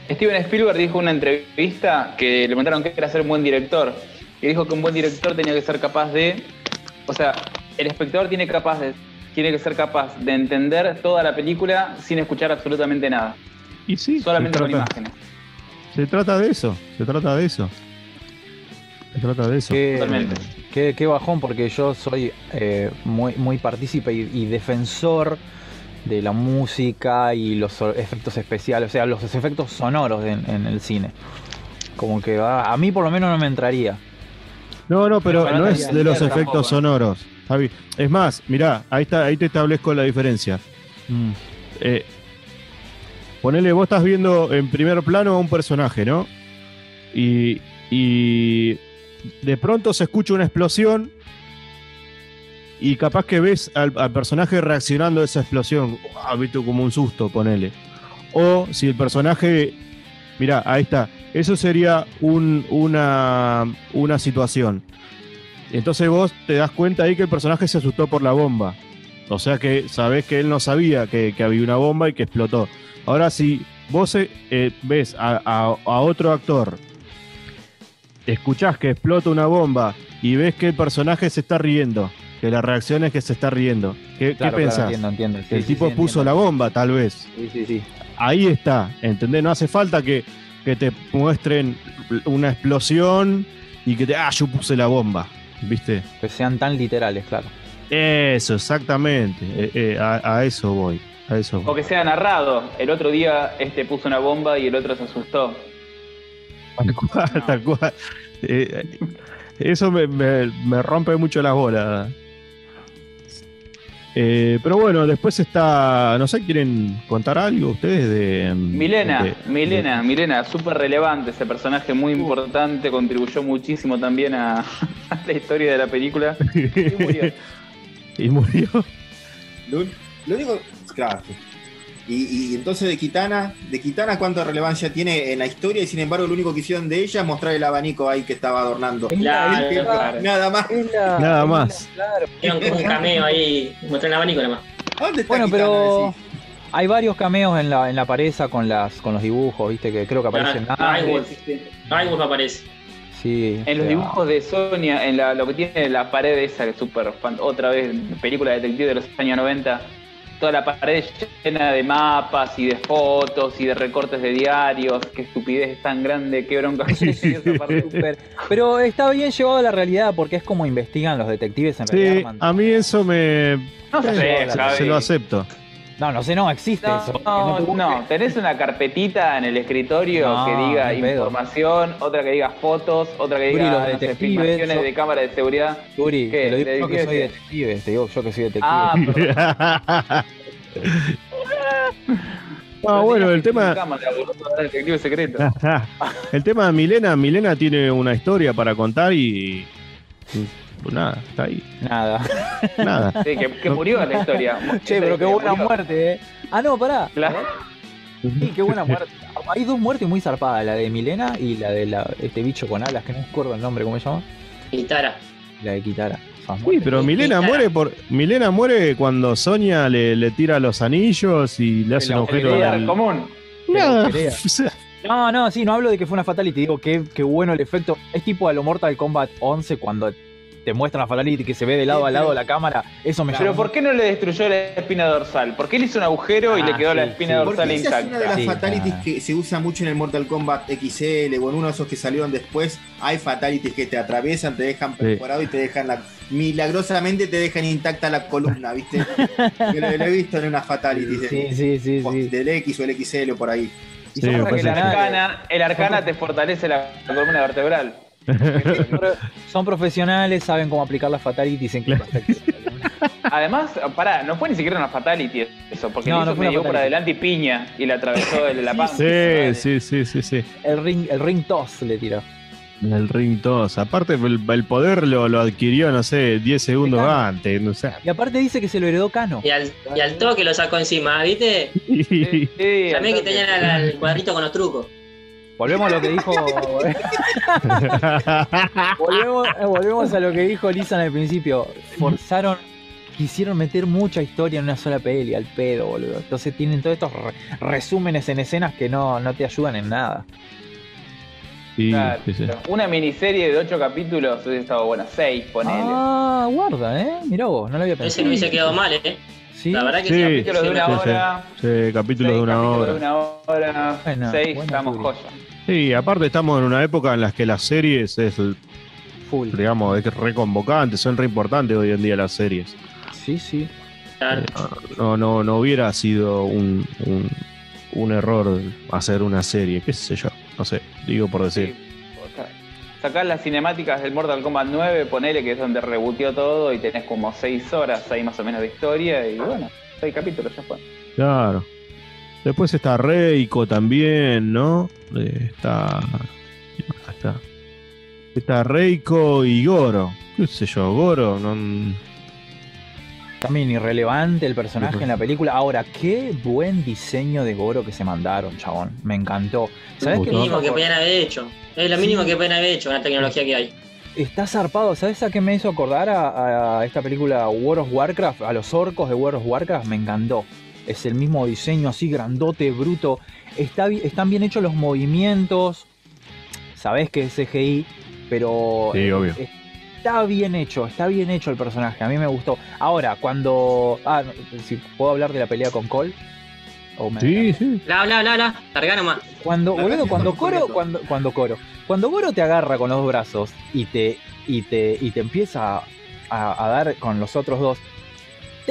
Steven Spielberg dijo en una entrevista que le preguntaron qué era ser un buen director. Y dijo que un buen director tenía que ser capaz de. O sea, el espectador tiene, capaz de, tiene que ser capaz de entender toda la película sin escuchar absolutamente nada. Y sí, Solamente con imágenes. Se trata de eso. Se trata de eso. Se trata de eso. Qué, Totalmente. qué- qué bajón, porque yo soy eh, muy, muy partícipe y, y defensor de la música y los efectos especiales, o sea, los efectos sonoros en, en el cine. Como que a, a mí por lo menos no me entraría. No, no, pero Pero no no es de los efectos tampoco. sonoros, Javi. Es más, mirá, ahí está, ahí te establezco la diferencia. Mm, Eh, ponele, vos estás viendo en primer plano a un personaje, ¿no? Y, y de pronto se escucha una explosión y capaz que ves al, al personaje reaccionando a esa explosión, ah, como un susto, ponele. O si el personaje, mira, ahí está, eso sería un- una, una situación. Entonces vos te das cuenta ahí que el personaje se asustó por la bomba. O sea que sabés que él no sabía que había una bomba y que explotó. Ahora, si vos eh, eh, ves a, a- a otro actor, escuchás que explota una bomba y ves que el personaje se está riendo, que la reacción es que se está riendo, ¿qué, claro, ¿qué claro, pensás? entiendo, entiendo. Sí, el sí, tipo sí, puso la bomba, tal vez. Sí, sí, sí. Ahí está, ¿entendés? No hace falta que, que te muestren una explosión y que te, ah, yo puse la bomba. ¿viste? Que sean tan literales, claro. Eso, exactamente. Eh, eh, a, a eso voy. A eso O que sea narrado. El otro día este puso una bomba y el otro se asustó. Tal cual, <laughs> tal cual. Eh, eso me, me- me rompe mucho las bolas. Eh, pero bueno, después está. No sé, ¿quieren contar algo ustedes de. Milena, de- Milena, Milena, súper relevante ese personaje, muy importante, contribuyó muchísimo también a, <laughs> a la historia de la película. <laughs> Y murió. y murió. Lo, lo único, claro. Y, y entonces de Kitana, de Kitana cuánta relevancia tiene en la historia y sin embargo lo único que hicieron de ella es mostrar el abanico ahí que estaba adornando. Claro, Que- claro. Nada más. Nada más. Claro. Como un cameo ahí, mostrar el abanico nomás. ¿Dónde está Bueno, Kitana? pero Decís. hay varios cameos en la, en la pared esa con las con los dibujos, viste, que creo que aparecen Ah, nada. Wolf aparece. Sí. En los dibujos de Sonia, en la- lo que tiene la pared esa, que es súper fan- otra vez, película detective de los años 90, toda la pared llena de mapas y de fotos y de recortes de diarios, qué estupidez tan grande, qué bronca. parte. súper- Pero está bien llevado a la realidad porque es como investigan los detectives en Sí, realidad. a mí eso me. No sé, se, Javi. se lo acepto. No, no sé, no existe No, eso. No, te no, tenés una carpetita en el escritorio No, que diga información, otra que diga fotos, otra que diga los no sé, detectives, filmaciones yo- de cámara de seguridad. ¿Qué? te lo digo ¿De yo que soy detective, te digo yo que soy detective. Ah. <laughs> <laughs> Ah, bueno, el tema. <laughs> El tema de Milena, Milena tiene una historia para contar y. Pues nada, está ahí. Nada. <laughs> Nada. Sí, que, que murió en la historia. <laughs> Che, pero qué buena murió. muerte, eh. Ah, no, pará. Claro. Sí, qué buena muerte. Hay dos muertes muy zarpadas, la de Milena y la de la, este bicho con alas, que no me acuerdo el nombre, ¿cómo se llama? Y Tara. La de Kitara. Muertes. pero Milena muere por. Milena muere cuando Sonia le, le tira los anillos y le hace El un agujero Lugar común. Nada. pelea. <laughs> O sea, No, no, sí, no hablo de que fue una fatality, digo que qué bueno el efecto. Es tipo a lo Mortal Kombat 11 cuando te muestran la fatality que se ve de lado Sí, a lado pero- la cámara. Eso me Pero ¿por qué no le destruyó la espina dorsal? ¿Por qué le hizo un agujero y Ah, le quedó la espina sí. Porque dorsal esa es una de intacta? las Sí, fatalities ah. que se usa mucho en el Mortal Kombat XL o en uno de esos que salieron después. Hay fatalities que te atraviesan, te dejan perforado y te dejan la. Milagrosamente te dejan intacta la columna, ¿viste? <laughs> Yo lo, lo he visto en unas fatalities Sí, de- sí, sí, sí. del X o el XL o por ahí. Y Sí, que el arcana, el arcana te fortalece la columna vertebral. Son profesionales, saben cómo aplicar las fatalities en aspecto. Además, pará, no fue ni siquiera una fatality eso, porque No, no una medio por adelante y piña y le atravesó el- la panza. Sí, sí, sí, sí, sí. El ring, el ring toss le tiró. El ring toss. Aparte, el, el poder lo, lo adquirió, no sé, 10 segundos Claro. antes. No sé. Y aparte dice que se lo heredó Cano. Y al, y al toque lo sacó encima, ¿viste? Sí, sí, También que tenían al cuadrito con los trucos. Volvemos a lo que dijo. <laughs> volvemos, eh, volvemos a lo que dijo Lisa en el principio. Forzaron, quisieron meter mucha historia en una sola peli, al pedo, boludo. Entonces tienen todos estos re- resúmenes en escenas que no, no te ayudan en nada. Sí, Claro, sí, sí. Una miniserie de ocho capítulos hubiese estado buena, seis, ponele. Ah, guarda, ¿eh? Mirá vos, no lo había Ese pensado. no hubiese quedado mal, ¿eh? Sí. La verdad que Sí. sí. capítulos de una sí, sí. hora. Sí, capítulos seis de una capítulos hora. de una hora. Bueno, seis, buena estamos joya. Sí, aparte estamos en una época en la que las series es, Full. digamos, es reconvocante, son re importantes hoy en día las series. Sí, sí. Claro. No, no, no hubiera sido un, un, un error hacer una serie, qué sé yo, no sé, digo por decir. Sí, Sacás las cinemáticas del Mortal Kombat 9, ponele que es donde reboteó todo y tenés como seis horas ahí más o menos de historia y bueno, seis capítulos ya fue. Claro. Después está Reiko también, ¿no? Eh, Está. ¿quién más Está. Está Reiko y Goro. ¿Qué sé yo? Goro, no. También irrelevante el personaje en la película. Ahora, qué buen diseño de Goro que se mandaron, chabón. Me encantó. ¿Sabes qué? Lo gustó. mínimo que podían haber hecho. Es lo Sí. mínimo que pueden haber hecho con la tecnología que hay. Está zarpado. ¿Sabes a qué me hizo acordar a, a esta película World of Warcraft? A los orcos de World of Warcraft. Me encantó. Es el mismo diseño así, grandote, bruto. Está, están bien hechos los movimientos. Sabes que es CGI, pero Sí, obvio. está bien hecho, está bien hecho el personaje. A mí me gustó. Ahora, cuando. Ah, si puedo hablar de la pelea con Cole. Sí, sí. Bla, bla, bla, bla. Larga nomás. Cuando, La boludo, cuando Coro, cuando, cuando Coro, cuando Goro te agarra con los brazos y te, y te, y te empieza a, a dar con los otros dos,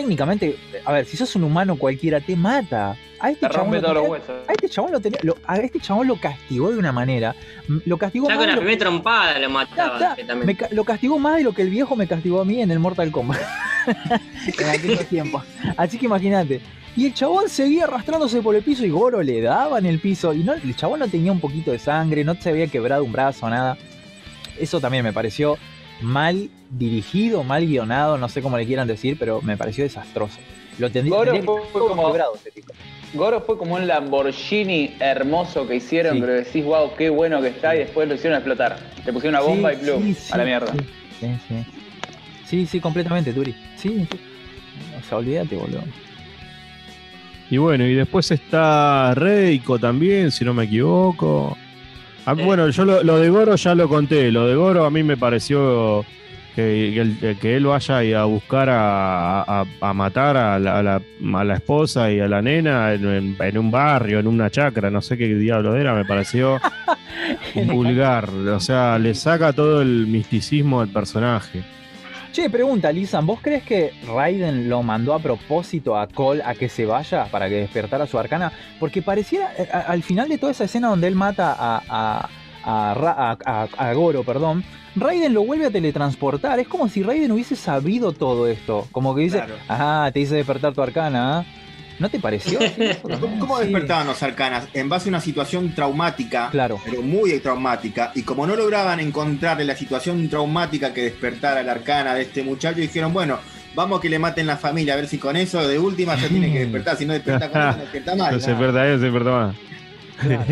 técnicamente, a ver, si sos un humano cualquiera, te mata. A este Te chabón lo tenía- a este chabón lo tenía, lo- a este chabón lo castigó de una manera, lo castigó Ya más con de la lo- primera trompada lo mataba. está. que también. me ca- lo castigó más de lo que el viejo me castigó a mí en el Mortal Kombat. <laughs> en aquellos tiempos. Así que imagínate. Y el chabón seguía arrastrándose por el piso y Goro le daba en el piso. Y no, el chabón no tenía un poquito de sangre, no se había quebrado un brazo, nada. Eso también me pareció mal dirigido, mal guionado, no sé cómo le quieran decir, pero me pareció desastroso. Lo tendría, Goro tendría fue como- tipo. Goro fue como un Lamborghini hermoso que hicieron, Sí. pero decís, wow, qué bueno que está, y después lo hicieron explotar. Le pusieron una bomba Sí, y plum, sí, sí, a la mierda. Sí, sí, sí. Sí, sí, completamente, Turi. Sí, sí. O sea, olvídate, boludo. Y bueno, y después está Reiko también, si no me equivoco. Ah. Bueno, yo lo, lo de Goro ya lo conté. Lo de Goro a mí me pareció que, que él, que él vaya a buscar a, a- a matar a la, a la- a la esposa y a la nena en, en- en un barrio, en una chacra, no sé qué diablo era, me pareció <laughs> vulgar. O sea, le saca todo el misticismo del personaje. Che, pregunta, Lisan, ¿vos crees que Raiden lo mandó a propósito a Cole a que se vaya para que despertara su arcana? Porque pareciera, eh, a- al final de toda esa escena donde él mata a, a, a Goro, perdón, Raiden lo vuelve a teletransportar. Es como si Raiden hubiese sabido todo esto. Como que dice, Claro. ajá, te hice despertar tu arcana, ¿ah? ¿No te pareció? <laughs> ¿Cómo, también, cómo sí. despertaban los arcanas? En base a una situación traumática, Claro. pero muy traumática, y como no lograban encontrarle la situación traumática que despertara la arcana de este muchacho, dijeron, bueno, vamos a que le maten la familia, a ver si con eso de última ya tiene que despertar, si no despierta con eso, no despierta. <laughs> No se nada. desperta él, se desperta más. Claro.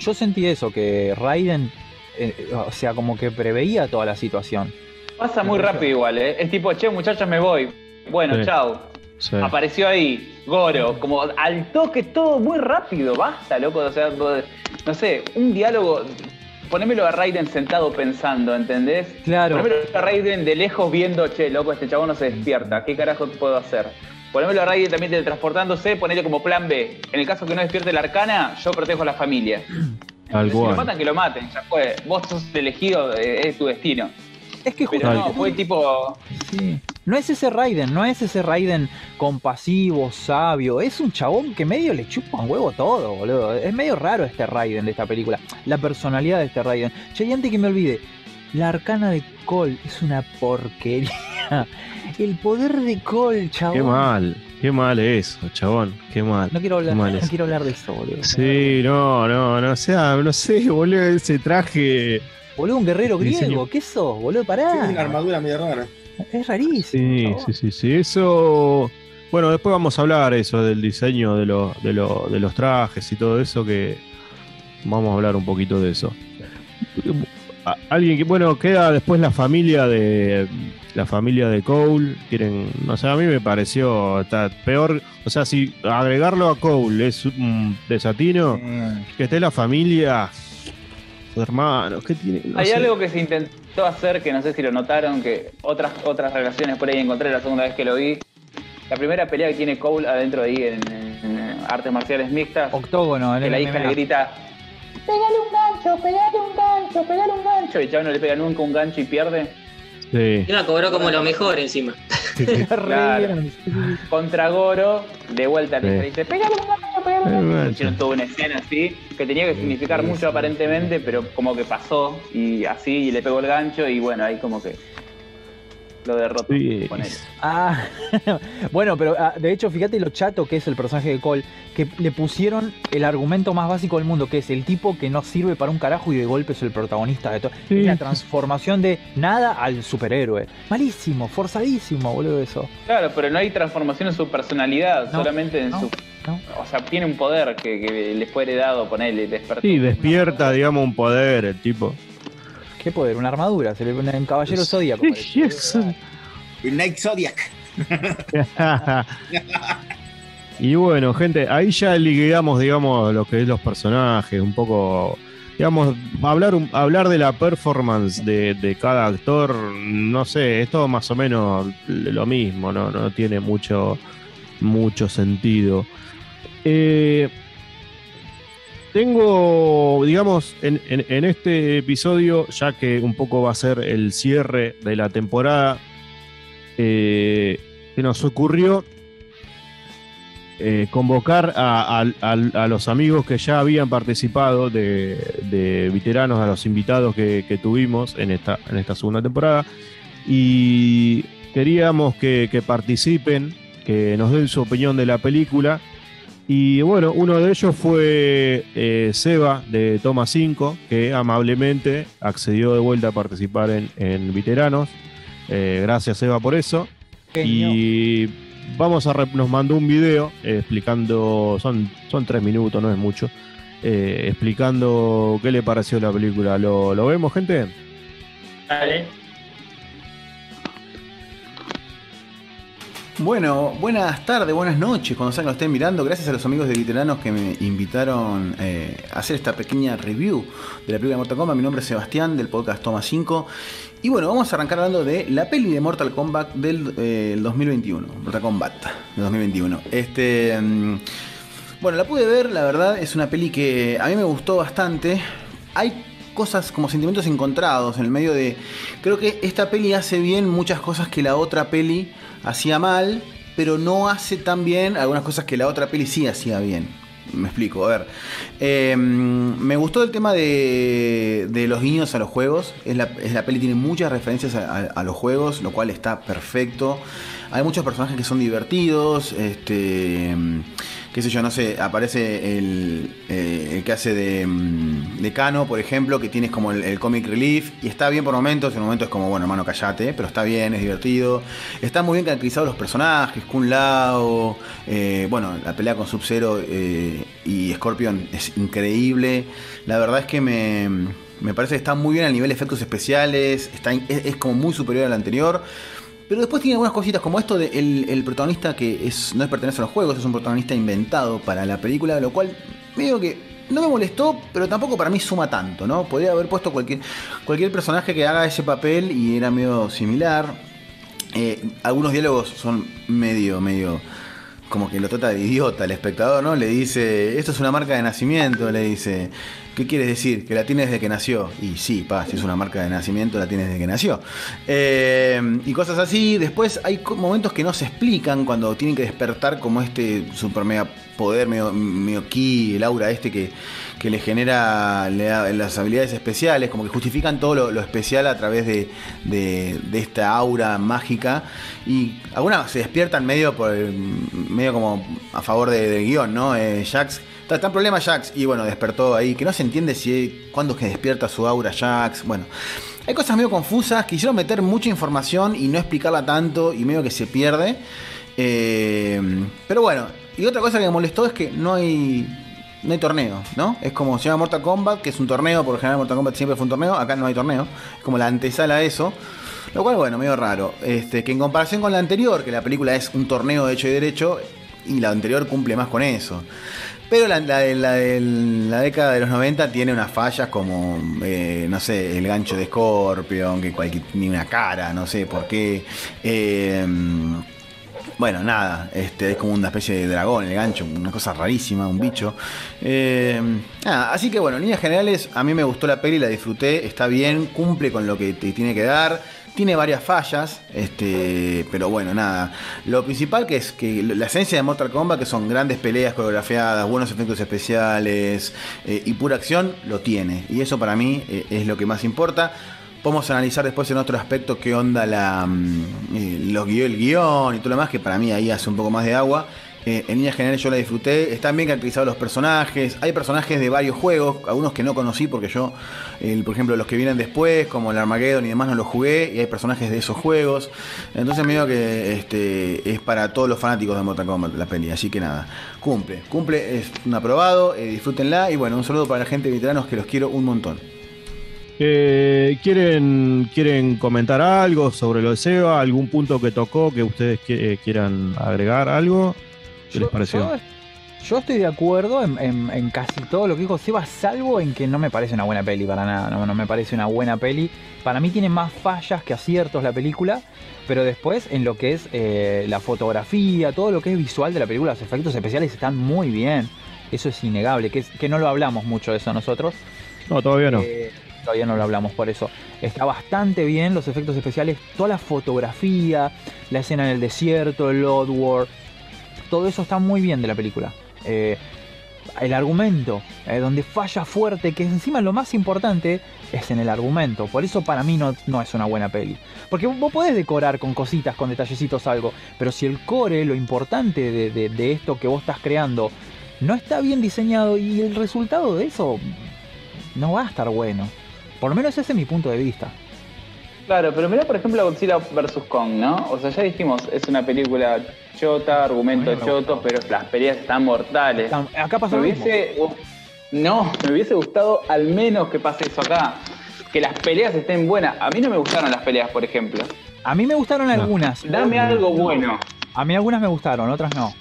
Yo sentí eso, que Raiden, eh, o sea, como que preveía toda la situación. Pasa muy rápido igual, ¿eh? Es tipo, che, muchachos, me voy. Bueno, Sí. chao. Sí. Apareció ahí, Goro, como al toque todo muy rápido, basta, loco, o sea, no sé, un diálogo, ponémelo a Raiden sentado pensando, ¿entendés? Claro. Ponémelo a Raiden de lejos viendo, che, loco, este chabón no se despierta, ¿qué carajo puedo hacer? Ponémelo a Raiden también teletransportándose, ponele como plan B. En el caso que no despierte la arcana, yo protejo a la familia. Tal Si lo matan, que lo maten, ya fue. Vos sos el elegido, eh, es tu destino. Es que Pero no, fue tipo, Sí. No es ese Raiden, no es ese Raiden compasivo, sabio. Es un chabón que medio le chupa un huevo todo, boludo. Es medio raro este Raiden de esta película. La personalidad de este Raiden. Che, y antes que me olvide, la arcana de Cole es una porquería. <laughs> El poder de Cole, chabón. Qué mal, qué mal eso, chabón, qué mal. No quiero hablar, no eso. quiero hablar de esto, boludo. Sí, no, no, no, o sea, no sé, boludo, ese traje. Boludo, un guerrero Diseño. griego. ¿Qué sos, boludo? Sí, una Pará. armadura medio rara. Es rarísimo. Sí, sí, sí, sí, eso. Bueno, después vamos a hablar eso del diseño de, lo- de, lo- de los trajes y todo eso, que vamos a hablar un poquito de eso. Alguien que, bueno, queda después la familia de la familia de Cole. Quieren, no sé, a mí me pareció está peor. O sea, si agregarlo a Cole es un desatino, que esté la familia, hermanos, ¿qué tiene? No Hay sé. algo que se intentó hacer, que no sé si lo notaron, que otras, otras relaciones por ahí encontré la segunda vez que lo vi. La primera pelea que tiene Cole adentro de ahí en, en- en artes marciales mixtas, Octógono, en que el la hija le grita, pegale un gancho, pegale un gancho, pegale un gancho. Y el chaval no le pega nunca un gancho y pierde. Sí. Encima cobró como lo mejor encima. <laughs> Claro. <laughs> Contra Goro, de vuelta le Sí. dice, pegale un gancho, gancho. Hicieron toda una escena así, que tenía que significar mucho aparentemente, pero como que pasó, y así, y le pegó el gancho, y bueno, ahí como que lo derrotó. Sí. con él. Ah, <laughs> bueno, pero ah, de hecho, fíjate lo chato que es el personaje de Cole, que le pusieron el argumento más básico del mundo, que es el tipo que no sirve para un carajo y de golpe es el protagonista de todo. Sí. Es la transformación de nada al superhéroe. Malísimo, forzadísimo, boludo, eso. Claro, pero no hay transformación en su personalidad, No, solamente en no, su. no. O sea, tiene un poder que, que le fue heredado, ponerle, despertó. Sí, despierta, digamos, un poder el tipo. ¿Qué poder? Una armadura, se le un caballero zodíaco. El Night Zodiac. <laughs> y bueno, gente, ahí ya liquidamos, digamos, lo que es los personajes, un poco, digamos, hablar, hablar de la performance de, de cada actor, no sé, es todo más o menos lo mismo, no, no tiene mucho, mucho sentido. Eh, tengo, digamos, en, este episodio, ya que un poco va a ser el cierre de la temporada, eh, se nos ocurrió eh, convocar a, los amigos que ya habían participado de, veteranos, a los invitados que, tuvimos en esta, en esta segunda temporada. Y queríamos que, participen, que nos den su opinión de la película. Y bueno, uno de ellos fue eh, Seba de Toma 5, que amablemente accedió de vuelta a participar en, en Veteranos. Eh, gracias, Seba, por eso. Y vamos a nos mandó un video eh, explicando, son, son tres minutos, no es mucho, eh, explicando qué le pareció la película. ¿Lo, ¿Lo, vemos, gente? Dale. Bueno, buenas tardes, buenas noches, cuando sea que lo estén mirando. Gracias a los amigos de Veteranos que me invitaron eh, a hacer esta pequeña review de la película de Mortal Kombat. Mi nombre es Sebastián, del podcast Toma 5. Y bueno, vamos a arrancar hablando de la peli de Mortal Kombat del 2021. Eh, Mortal Kombat del 2021. Este. Mm, bueno, la pude ver, la verdad, es una peli que a mí me gustó bastante. Hay cosas como sentimientos encontrados en el medio de. Creo que esta peli hace bien muchas cosas que la otra peli hacía mal, pero no hace tan bien algunas cosas que la otra peli sí hacía bien. Me explico, a ver. Em, me gustó el tema de, de, los guiños a los juegos. Es la, es la peli tiene muchas referencias a, los juegos, lo cual está perfecto. Hay muchos personajes que son divertidos. Este qué sé yo, no sé, aparece el, eh, que hace de, mm, de, Cano, por ejemplo, que tienes como el, comic relief, y está bien por momentos, en un momento es como, bueno, hermano, callate, pero está bien, es divertido. Están muy bien caracterizados los personajes, Kun Lao, eh, bueno, la pelea con Sub-Zero eh, y Scorpion es increíble. La verdad es que me, me parece que está muy bien a nivel de efectos especiales, está, es, es como muy superior al anterior. Pero después tiene algunas cositas como esto de el, protagonista que es, no es pertenece a los juegos, es un protagonista inventado para la película, lo cual medio que no me molestó, pero tampoco para mí suma tanto, ¿no? Podría haber puesto cualquier, cualquier personaje que haga ese papel y era medio similar. Eh, algunos diálogos son medio, medio como que lo trata de idiota el espectador, ¿no? Le dice, esto es una marca de nacimiento, le dice, ¿qué quieres decir? Que la tiene desde que nació. Y sí, pa, si es una marca de nacimiento, la tiene desde que nació. Eh, y cosas así. Después hay momentos que no se explican cuando tienen que despertar como este super mega poder, medio ki, el aura este que, que le genera las habilidades especiales, como que justifican todo lo, especial a través de, de, esta aura mágica. Y algunas se despiertan medio por medio como a favor del guion, ¿no? Eh, Jax. Está, en problema Jax. Y bueno, despertó ahí. Que no se entiende si cuándo es que despierta su aura Jax. Bueno. Hay cosas medio confusas. Quisieron meter mucha información y no explicarla tanto. Y medio que se pierde. Eh, pero bueno. Y otra cosa que me molestó es que no hay no hay torneo, ¿no? Es como se llama Mortal Kombat, que es un torneo, por lo general Mortal Kombat siempre fue un torneo, acá no hay torneo, es como la antesala a eso. Lo cual, bueno, medio raro. Este, que en comparación con la anterior, que la película es un torneo de hecho y derecho, y la anterior cumple más con eso. Pero la, la, la, década de los 90 tiene unas fallas como, eh, no sé, el gancho de Scorpion, que cualquier, ni una cara, no sé por qué. Eh, bueno, nada, este, es como una especie de dragón, el gancho, una cosa rarísima, un bicho. Eh, así que bueno, en líneas generales, a mí me gustó la peli, la disfruté, está bien, cumple con lo que te tiene que dar. Tiene varias fallas, este, pero bueno, nada. Lo principal que es que la esencia de Mortal Kombat, que son grandes peleas coreografiadas, buenos efectos especiales eh, y pura acción, lo tiene. Y eso para mí eh, es lo que más importa. Podemos analizar después en otro aspecto qué onda la, mm, eh, los el guion y todo lo demás, que para mí ahí hace un poco más de agua. Eh, en líneas generales yo la disfruté. Están bien caracterizados los personajes. Hay personajes de varios juegos, algunos que no conocí porque yo, por ejemplo, los que vienen después, como el Armageddon y demás, no los jugué. Y hay personajes de esos juegos. Entonces me digo que este, es para todos los fanáticos de Mortal Kombat la peli. Así que nada, cumple. Cumple, es un aprobado. Eh, disfrútenla. Y bueno, un saludo para la gente de veteranos que los quiero un montón. Eh, ¿quieren, ¿Quieren comentar algo sobre lo de Seba? ¿Algún punto que tocó que ustedes eh, quieran agregar algo? ¿Qué les pareció? Yo estoy de acuerdo en, en- en casi todo lo que dijo Seba, salvo en que no me parece una buena peli para nada. No, no me parece una buena peli. Para mí tiene más fallas que aciertos la película. Pero después, en lo que es eh, la fotografía, todo lo que es visual de la película, los efectos especiales están muy bien. Eso es innegable, que, es- que no lo hablamos mucho de eso nosotros. No, todavía no. Eh, todavía no lo hablamos por eso. Está bastante bien los efectos especiales, toda la fotografía, la escena en el desierto, el War. Todo eso está muy bien de la película. Eh, el argumento, eh, donde falla fuerte, que encima lo más importante es en el argumento. Por eso para mí no, no es una buena peli. Porque vos podés decorar con cositas, con detallecitos algo, pero si el core, lo importante de, de- de esto que vos estás creando, no está bien diseñado y el resultado de eso no va a estar bueno. Por lo menos ese es mi punto de vista. Claro, pero mirá por ejemplo Godzilla vs. Kong, ¿no? O sea, ya dijimos, es una película chota, argumento A mí no me choto, gustó. pero las peleas están mortales. Acá pasa Me lo mismo. hubiese. No, me hubiese gustado al menos que pase eso acá. Que las peleas estén buenas. A mí no me gustaron las peleas, por ejemplo. A mí me gustaron No. algunas. Dame algo bueno. A mí algunas me gustaron, otras no.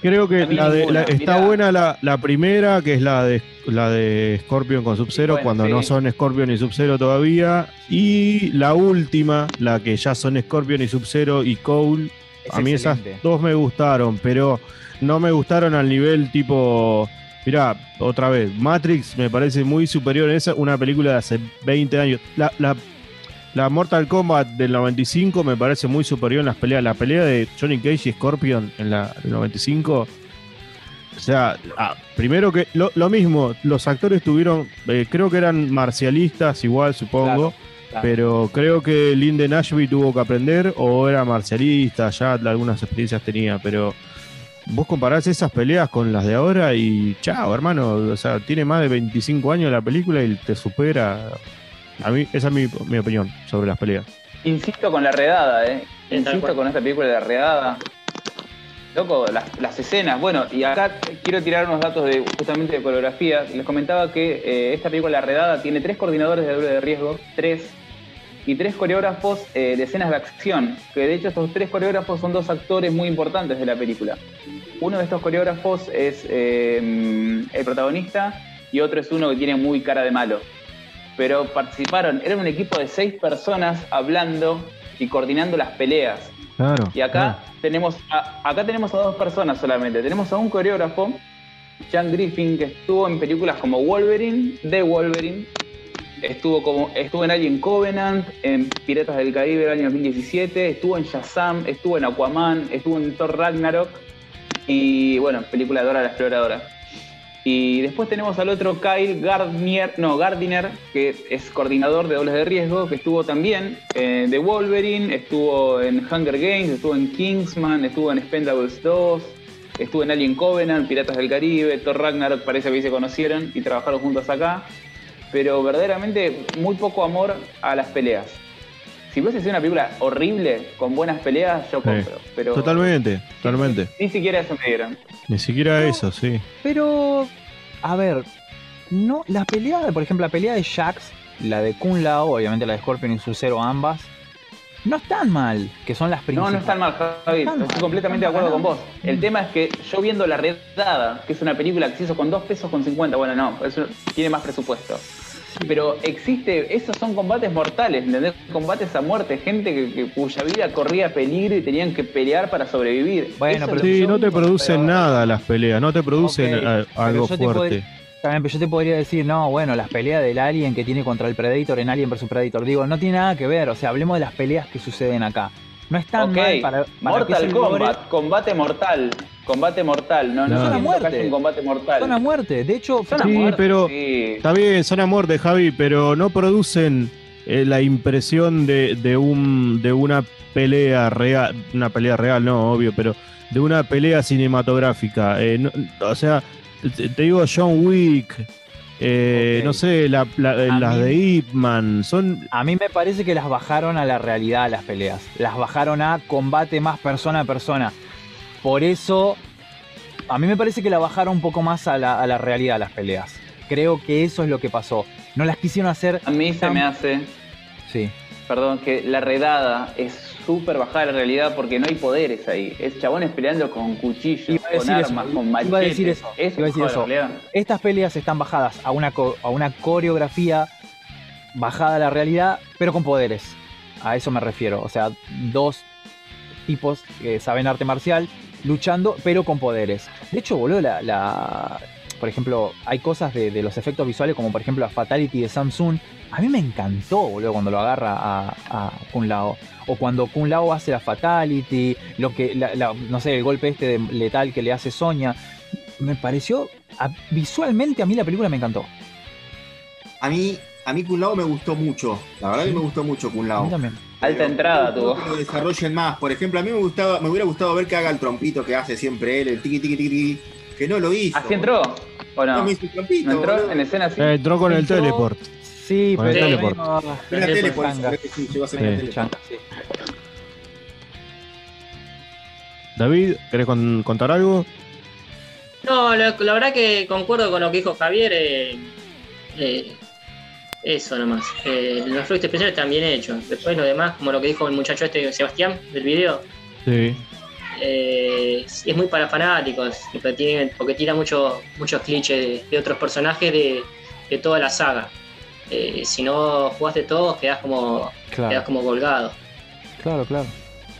Creo que la de, la- está mirá. buena la, la primera, que es la de la de Scorpion con Sub-Zero, Bueno, cuando sí. no son Scorpion y Sub-Zero todavía. Y la última, la que ya son Scorpion y Sub-Zero y Cole. Es a mí esas dos me gustaron, pero no me gustaron al nivel tipo. Mirá, otra vez, Matrix me parece muy superior a esa, una película de hace 20 años. La, la, la Mortal Kombat del 95 me parece muy superior en las peleas. La pelea de Johnny Cage y Scorpion en la del 95. O sea, ah, primero que lo, lo mismo, los actores tuvieron, eh, creo que eran marcialistas igual, supongo. Claro. Pero creo que Linden Ashby tuvo que aprender o era marcialista, ya algunas experiencias tenía, pero vos comparás esas peleas con las de ahora y chao, hermano, o sea, tiene más de 25 años la película y te supera. A mí, esa es mi, mi opinión sobre las peleas. Insisto con la redada, ¿eh? Insisto con esta película de la redada. Loco, las, las escenas. Bueno, y acá quiero tirar unos datos de justamente de coreografía. Les comentaba que eh, esta película La Redada tiene tres coordinadores de doble de riesgo, tres, y tres coreógrafos eh, de escenas de acción. Que de hecho estos tres coreógrafos son dos actores muy importantes de la película. Uno de estos coreógrafos es eh, el protagonista y otro es uno que tiene muy cara de malo. Pero participaron, era un equipo de seis personas hablando y coordinando las peleas. Claro. Y acá tenemos a, acá tenemos a dos personas solamente. Tenemos a un coreógrafo, Jan Griffin, que estuvo en películas como Wolverine, The Wolverine, estuvo como estuvo en Alien Covenant, en Piratas del Caribe del año 2017, estuvo en Shazam, estuvo en Aquaman, estuvo en Thor Ragnarok y bueno, película de Dora la Exploradora. Y después tenemos al otro Kyle Gardner, no, Gardiner, que es coordinador de dobles de riesgo, que estuvo también en The Wolverine, estuvo en Hunger Games, estuvo en Kingsman, estuvo en Expendables 2, estuvo en Alien Covenant, Piratas del Caribe, Thor Ragnarok, parece que ahí se conocieron y trabajaron juntos acá. Pero verdaderamente muy poco amor a las peleas. Si hubiese sido una película horrible, con buenas peleas, yo compro. Pero Totalmente, totalmente. Ni siquiera eso me dieron. Ni siquiera No. eso, sí. Pero, a ver, no, la pelea, por ejemplo, la pelea de Jax, la de Kun Lao, obviamente la de Scorpion y Sub-Zero ambas, no están mal, que son las No, principales. no están mal, Javi. están Estoy mal, completamente de no acuerdo con vos. El tema es que yo viendo La Redada, que es una película que se hizo con 2 pesos con 50, bueno, no, eso tiene más presupuesto. Pero existe, esos son combates mortales, ¿entendés? Combates a muerte, gente que, que- cuya vida corría peligro y tenían que pelear para sobrevivir. Bueno, Eso pero es Sí, no te producen nada las peleas, no te producen algo fuerte. También, pero yo te podría decir, no, bueno, las peleas del Alien que tiene contra el Predator en Alien vs Predator, digo, no tiene nada que ver, o sea, hablemos de las peleas que suceden acá. No están Ok, mal para, para que Mortal Kombat, combate mortal, combate mortal, no, no, No. no Son a muerte. un combate mortal. son a muerte. De hecho, Son a Sí, muerte, pero- sí. Está bien, son amor de Javi, pero no producen eh, la impresión de, de un de una pelea real, una pelea real, no, obvio, pero de una pelea cinematográfica. Eh, no- o sea, te, te digo John Wick, eh, no sé, la- la- A las mí- de Ip Man, son A mí me parece que las bajaron a la realidad las peleas. Las bajaron a combate más persona a persona. Por eso, a mí me parece que la bajaron un poco más a la, a la realidad las peleas. Creo que eso es lo que pasó. No las quisieron hacer. A mí se me hace Sí. perdón, que la redada es súper bajada la realidad porque no hay poderes ahí. Es chabones peleando con cuchillos, con eso, armas, con iba a machetes. decir eso, Eso iba a decir es eso. Estas peleas están bajadas a una, a una coreografía bajada a la realidad, pero con poderes. A eso me refiero. O sea, dos tipos que saben arte marcial luchando, pero con poderes. De hecho, boludo, la, la- por ejemplo, hay cosas de, de los efectos visuales, como por ejemplo la Fatality de Samsung. A mí me encantó, boludo, cuando lo agarra a, a Kun Lao. O cuando Kun Lao hace la Fatality, lo que, la- la- no sé, el golpe este de letal que le hace Sonia. Me pareció, a- visualmente a mí la película me encantó. A mí, a mí Kun Lao me gustó mucho. La verdad que me gustó mucho Kun A Lao. mí también. Alta Pero entrada tuvo. Que lo desarrollen más. Por ejemplo, a mí me gustaba, me hubiera gustado ver que haga el trompito que hace siempre él, el tiqui tiqui tiqui, que no lo hizo. ¿Así entró? ¿O No no? me hizo el trompito. ¿No entró boludo. en escena así? Eh, entró con el Entró- teleport. Sí, Con el pero teleport. mismo- Fue en la Medio tele, por eso, tanga. creo que sí, llegó a ser Sí. en la tele. Chanta, sí. David, ¿querés con- contar algo? No, la, la verdad que concuerdo con lo que dijo Javier. eh, eh, eso nomás. Eh, los efectos especiales están bien hechos. Después lo demás, como lo que dijo el muchacho este Sebastián del video, Sí. eh, es muy para fanáticos. Porque, tiene- porque tira mucho, muchos clichés de, de otros personajes de, de toda la saga. Eh, si no jugaste todos, quedás como, quedás Claro, como colgado. claro, claro.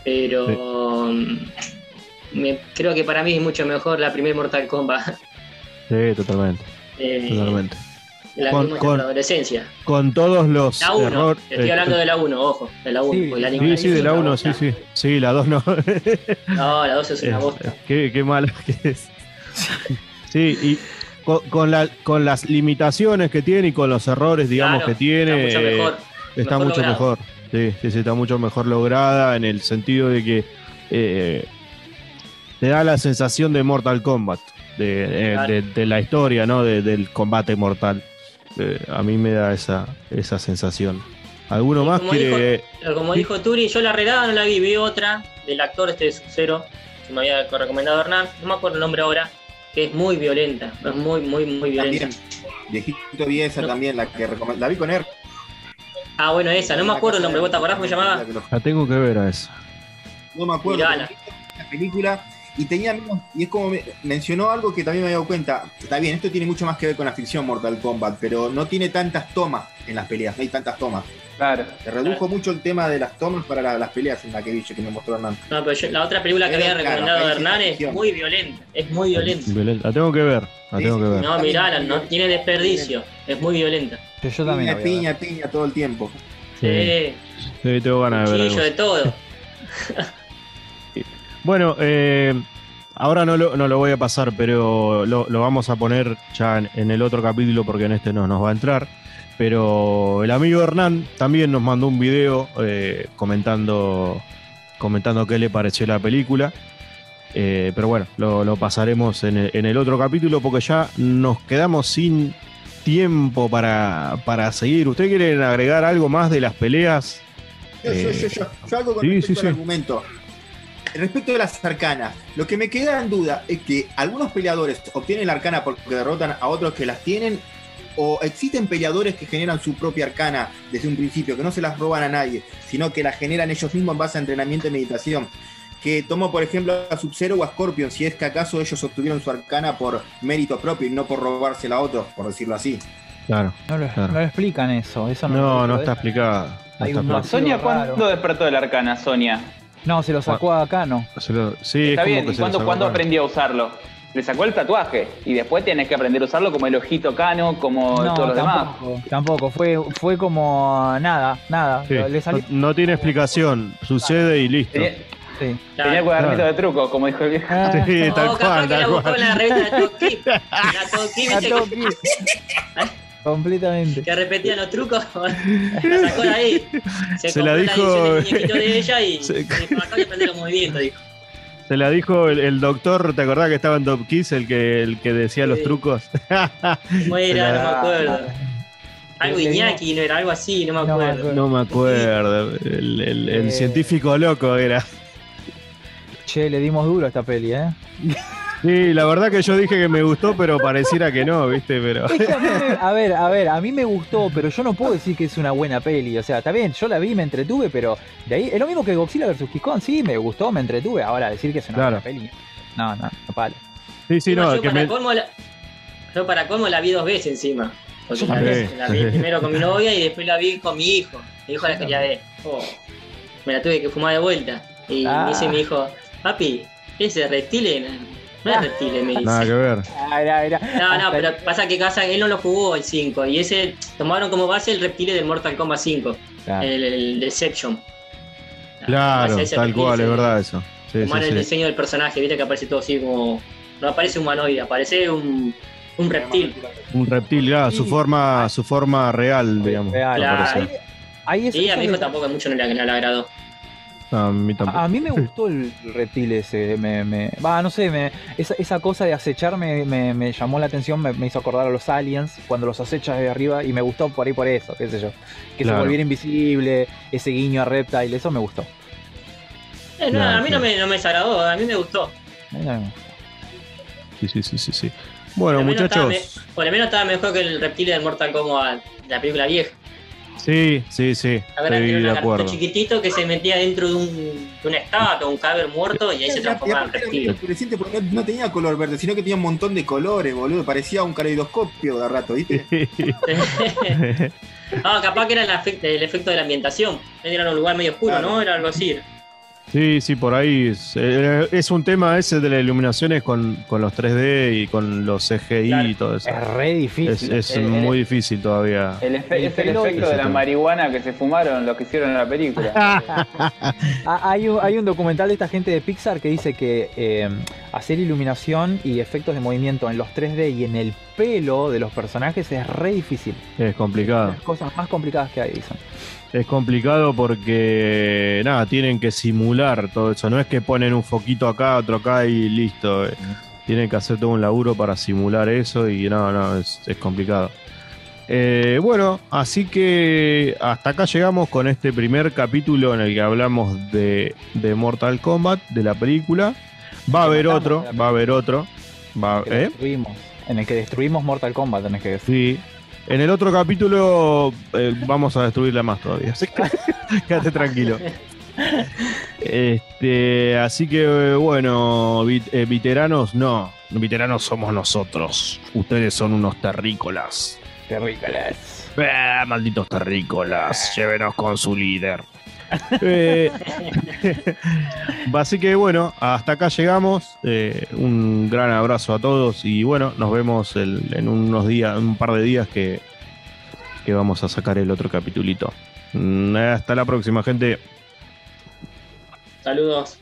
Pero mm, me- creo que para mí es mucho mejor la primer Mortal Kombat. Sí, totalmente. Eh, Totalmente. La Con- vimos con- en la adolescencia. Con todos los La 1. errores. Estoy hablando de la 1, ojo. De la 1. Sí, la Sí, de la una 1, sí, sí. Sí, la 2 no. <laughs> No, la 2 es una Eh, bosta. qué, qué mala que es. Sí, y con, con la- con las limitaciones que tiene y con los errores, digamos, Claro, que tiene, Está mucho eh, mejor. está mejor mucho logrado. mejor. Sí, sí, sí, está mucho mejor lograda en el sentido de que eh, te da la sensación de Mortal Kombat, de, eh, Claro. de- de la historia, ¿no? De- del combate mortal. Eh, a mí me da esa, esa sensación. ¿Alguno más como quiere...? Como dijo Turi, yo la redada no la vi, vi otra del actor este de Sub-Zero que me había recomendado Hernán, no me acuerdo el nombre ahora, que es muy violenta, es muy, muy, muy violenta. También, viejito vi esa No. también, la que recomend- la vi con él. Ah, bueno, esa, no me acuerdo el nombre, ¿vos te acordás cómo se llamaba? La tengo que ver a esa. No me acuerdo. La película y tenía menos- y es como me- mencionó algo que también me había dado cuenta. Está bien, esto tiene mucho más que ver con la ficción Mortal Kombat, pero no tiene tantas tomas en las peleas, no hay tantas tomas. Claro. Se redujo mucho el tema de las tomas para la- las peleas en la que vi yo, que me mostró Hernán. No, pero yo- la otra película que había claro, recomendado sí Hernán es muy violenta, es muy violenta. Violenta. La tengo que ver, la Sí, tengo que ver. No, mirala, no tiene desperdicio, es muy violenta. Yo, yo también. Piña, piña, piña todo el tiempo. Sí, Sí, sí, tengo ganas de ver algo. de todo. <laughs> Bueno, eh, ahora no lo, no lo voy a pasar, pero lo, lo vamos a poner ya en, en el otro capítulo porque en este no nos va a entrar. Pero el amigo Hernán también nos mandó un video eh, comentando, comentando qué le pareció la película. Eh, pero bueno, lo, lo pasaremos en el, en el otro capítulo porque ya nos quedamos sin tiempo para, para seguir. ¿Ustedes quieren agregar algo más de las peleas? Yo, yo, yo, yo, yo algo con sí, respecto sí, al sí. argumento. Respecto de las arcanas, lo que me queda en duda es que algunos peleadores obtienen la arcana porque derrotan a otros que las tienen, o existen peleadores que generan su propia arcana desde un principio, que no se las roban a nadie, sino que la generan ellos mismos en base a entrenamiento y meditación. Que tomo, por ejemplo, a Sub-Zero o a Scorpion, si es que acaso ellos obtuvieron su arcana por mérito propio y no por robársela a otros, por decirlo así. Claro. No lo, Claro. no lo explican eso. eso no, No, no lo- está explicado. No, Sonia. ¿cuándo despertó de la arcana, Sonia? No, se lo sacó acá, no. Se lo- sí, Está es como bien, que ¿y se cuándo, sacó cuándo aprendió a usarlo? Le sacó el tatuaje y después tienes que aprender a usarlo como el ojito cano, como No, todos los demás. tampoco, tampoco. Fue, fue como nada, nada. Sí, Le salió. no, no tiene explicación, sucede y listo. Tenía, Sí. tenía cuadernito claro. de truco, como dijo el viejo. Ah, Sí, tal capaz cual, la tal cual. la revista Toki. <laughs> La Toki, a toque. <laughs> Completamente. que repetían los trucos. <laughs> La sacó de ahí. Se, Se la dijo- <laughs> muñequito de ella y Se- se dijo, los movimientos. Se la dijo el, el doctor, ¿te acordás que estaba en Top Kiss, el que, el que decía los trucos? <laughs> Se No me acuerdo. Algo Iñaki, no era algo así, no me No me acuerdo. acuerdo. no me acuerdo. El, el- el Eh. científico loco era. Che, le dimos duro a esta peli, ¿eh? Sí, la verdad que yo dije que me gustó, pero pareciera que no, ¿viste? Pero. Es que a, mí me- a ver, a ver, a mí me gustó, pero yo no puedo decir que es una buena peli. O sea, está bien, yo la vi, me entretuve, pero de ahí es lo mismo que Godzilla vs. Kong. Sí, me gustó, me entretuve. Ahora decir que es una Claro. buena peli. No, no, no vale. Sí, sí, no, yo, que para me. colmo la, yo para colmo la vi dos veces encima. Porque la, la vi primero con mi novia y después la vi con mi hijo. Mi hijo la quería ver. Oh, me la tuve que fumar de vuelta. Y Ah. me dice mi hijo, papi, ese reptile no es reptile, me dice. Nada que ver. Ah, era- era- No, no, hasta- pero pasa que casa, él no lo jugó el 5 y ese tomaron como base el reptile del Mortal Kombat 5, Claro. el, el Deception. Claro, tal reptil, cual, es verdad eso. Sí, Tomaron el sí, sí. diseño del personaje, viste que aparece todo así como. No aparece humanoide, aparece un, un reptil. Un reptil, claro, su Sí. forma, su forma real, digamos. Real. Claro. aparece. Ahí es- Y a mi hijo tampoco mucho no le, no le agradó. No, a mí tampoco. A, a mí me gustó el reptil ese, me, me- va, no sé, me, esa, esa cosa de acechar me, me- me llamó la atención, me, me hizo acordar a los aliens cuando los acechas de arriba y me gustó por ahí por eso, qué sé yo. Que Claro. se volviera invisible, ese guiño a Reptile, eso me gustó. Eh, no, Claro, a mí no claro. me, no me desagradó, a mí me gustó. A mí también me gustó. Sí, sí, sí, sí, sí. Bueno, Por lo menos estaba muchachos. me- por lo menos estaba mejor que el reptil del Mortal Kombat, la película vieja. Sí, sí, sí. A ver, Estoy de acuerdo. chiquitito que se metía dentro de un, de una estatua, un cadáver muerto y ahí se transformaba en reptil. porque no, tenía color verde, sino que tenía un montón de colores, boludo. Parecía un caleidoscopio de rato, ¿viste? <laughs> Ah, capaz que era el efecto, el efecto de la ambientación. Era un lugar medio oscuro, Claro. ¿no? Era algo así. Sí, sí, por ahí es, eh, es un tema ese de las iluminaciones con, con los 3D y con los CGI Claro. y todo eso. Es re Es, difícil. es El- muy difícil todavía. El efe- El es el pelo- efecto de la marihuana que se fumaron los que hicieron la película. <laughs> Ah, hay, un, hay un documental de esta gente de Pixar que dice que eh, hacer iluminación y efectos de movimiento en los 3D y en el pelo de los personajes es re difícil. Es complicado. Las cosas más complicadas que hay, dicen. Es complicado porque, nada, tienen que simular todo eso. No es que ponen un foquito acá, otro acá y listo. eh. Tienen que hacer todo un laburo para simular eso y no, no, es, es complicado. Eh, bueno, así que hasta acá llegamos con este primer capítulo en el que hablamos de, de Mortal Kombat, de la película. Va a haber otro, va a haber otro. Va, ¿eh? destruimos. En el que destruimos Mortal Kombat, tenés que decir. Sí. En el otro capítulo eh, vamos a destruirla más todavía. Así que <laughs> quédate tranquilo. Este, así que bueno, vit- eh, veteranos, no. Veteranos somos nosotros. Ustedes son unos terrícolas. Terrícolas. Eh, malditos terrícolas. Llévenos con su líder. Eh, <laughs> así que bueno, hasta acá llegamos. Eh, un gran abrazo a todos y bueno, nos vemos en unos días, un par de días que, que vamos a sacar el otro capitulito. Mm, Hasta la próxima, gente. Saludos.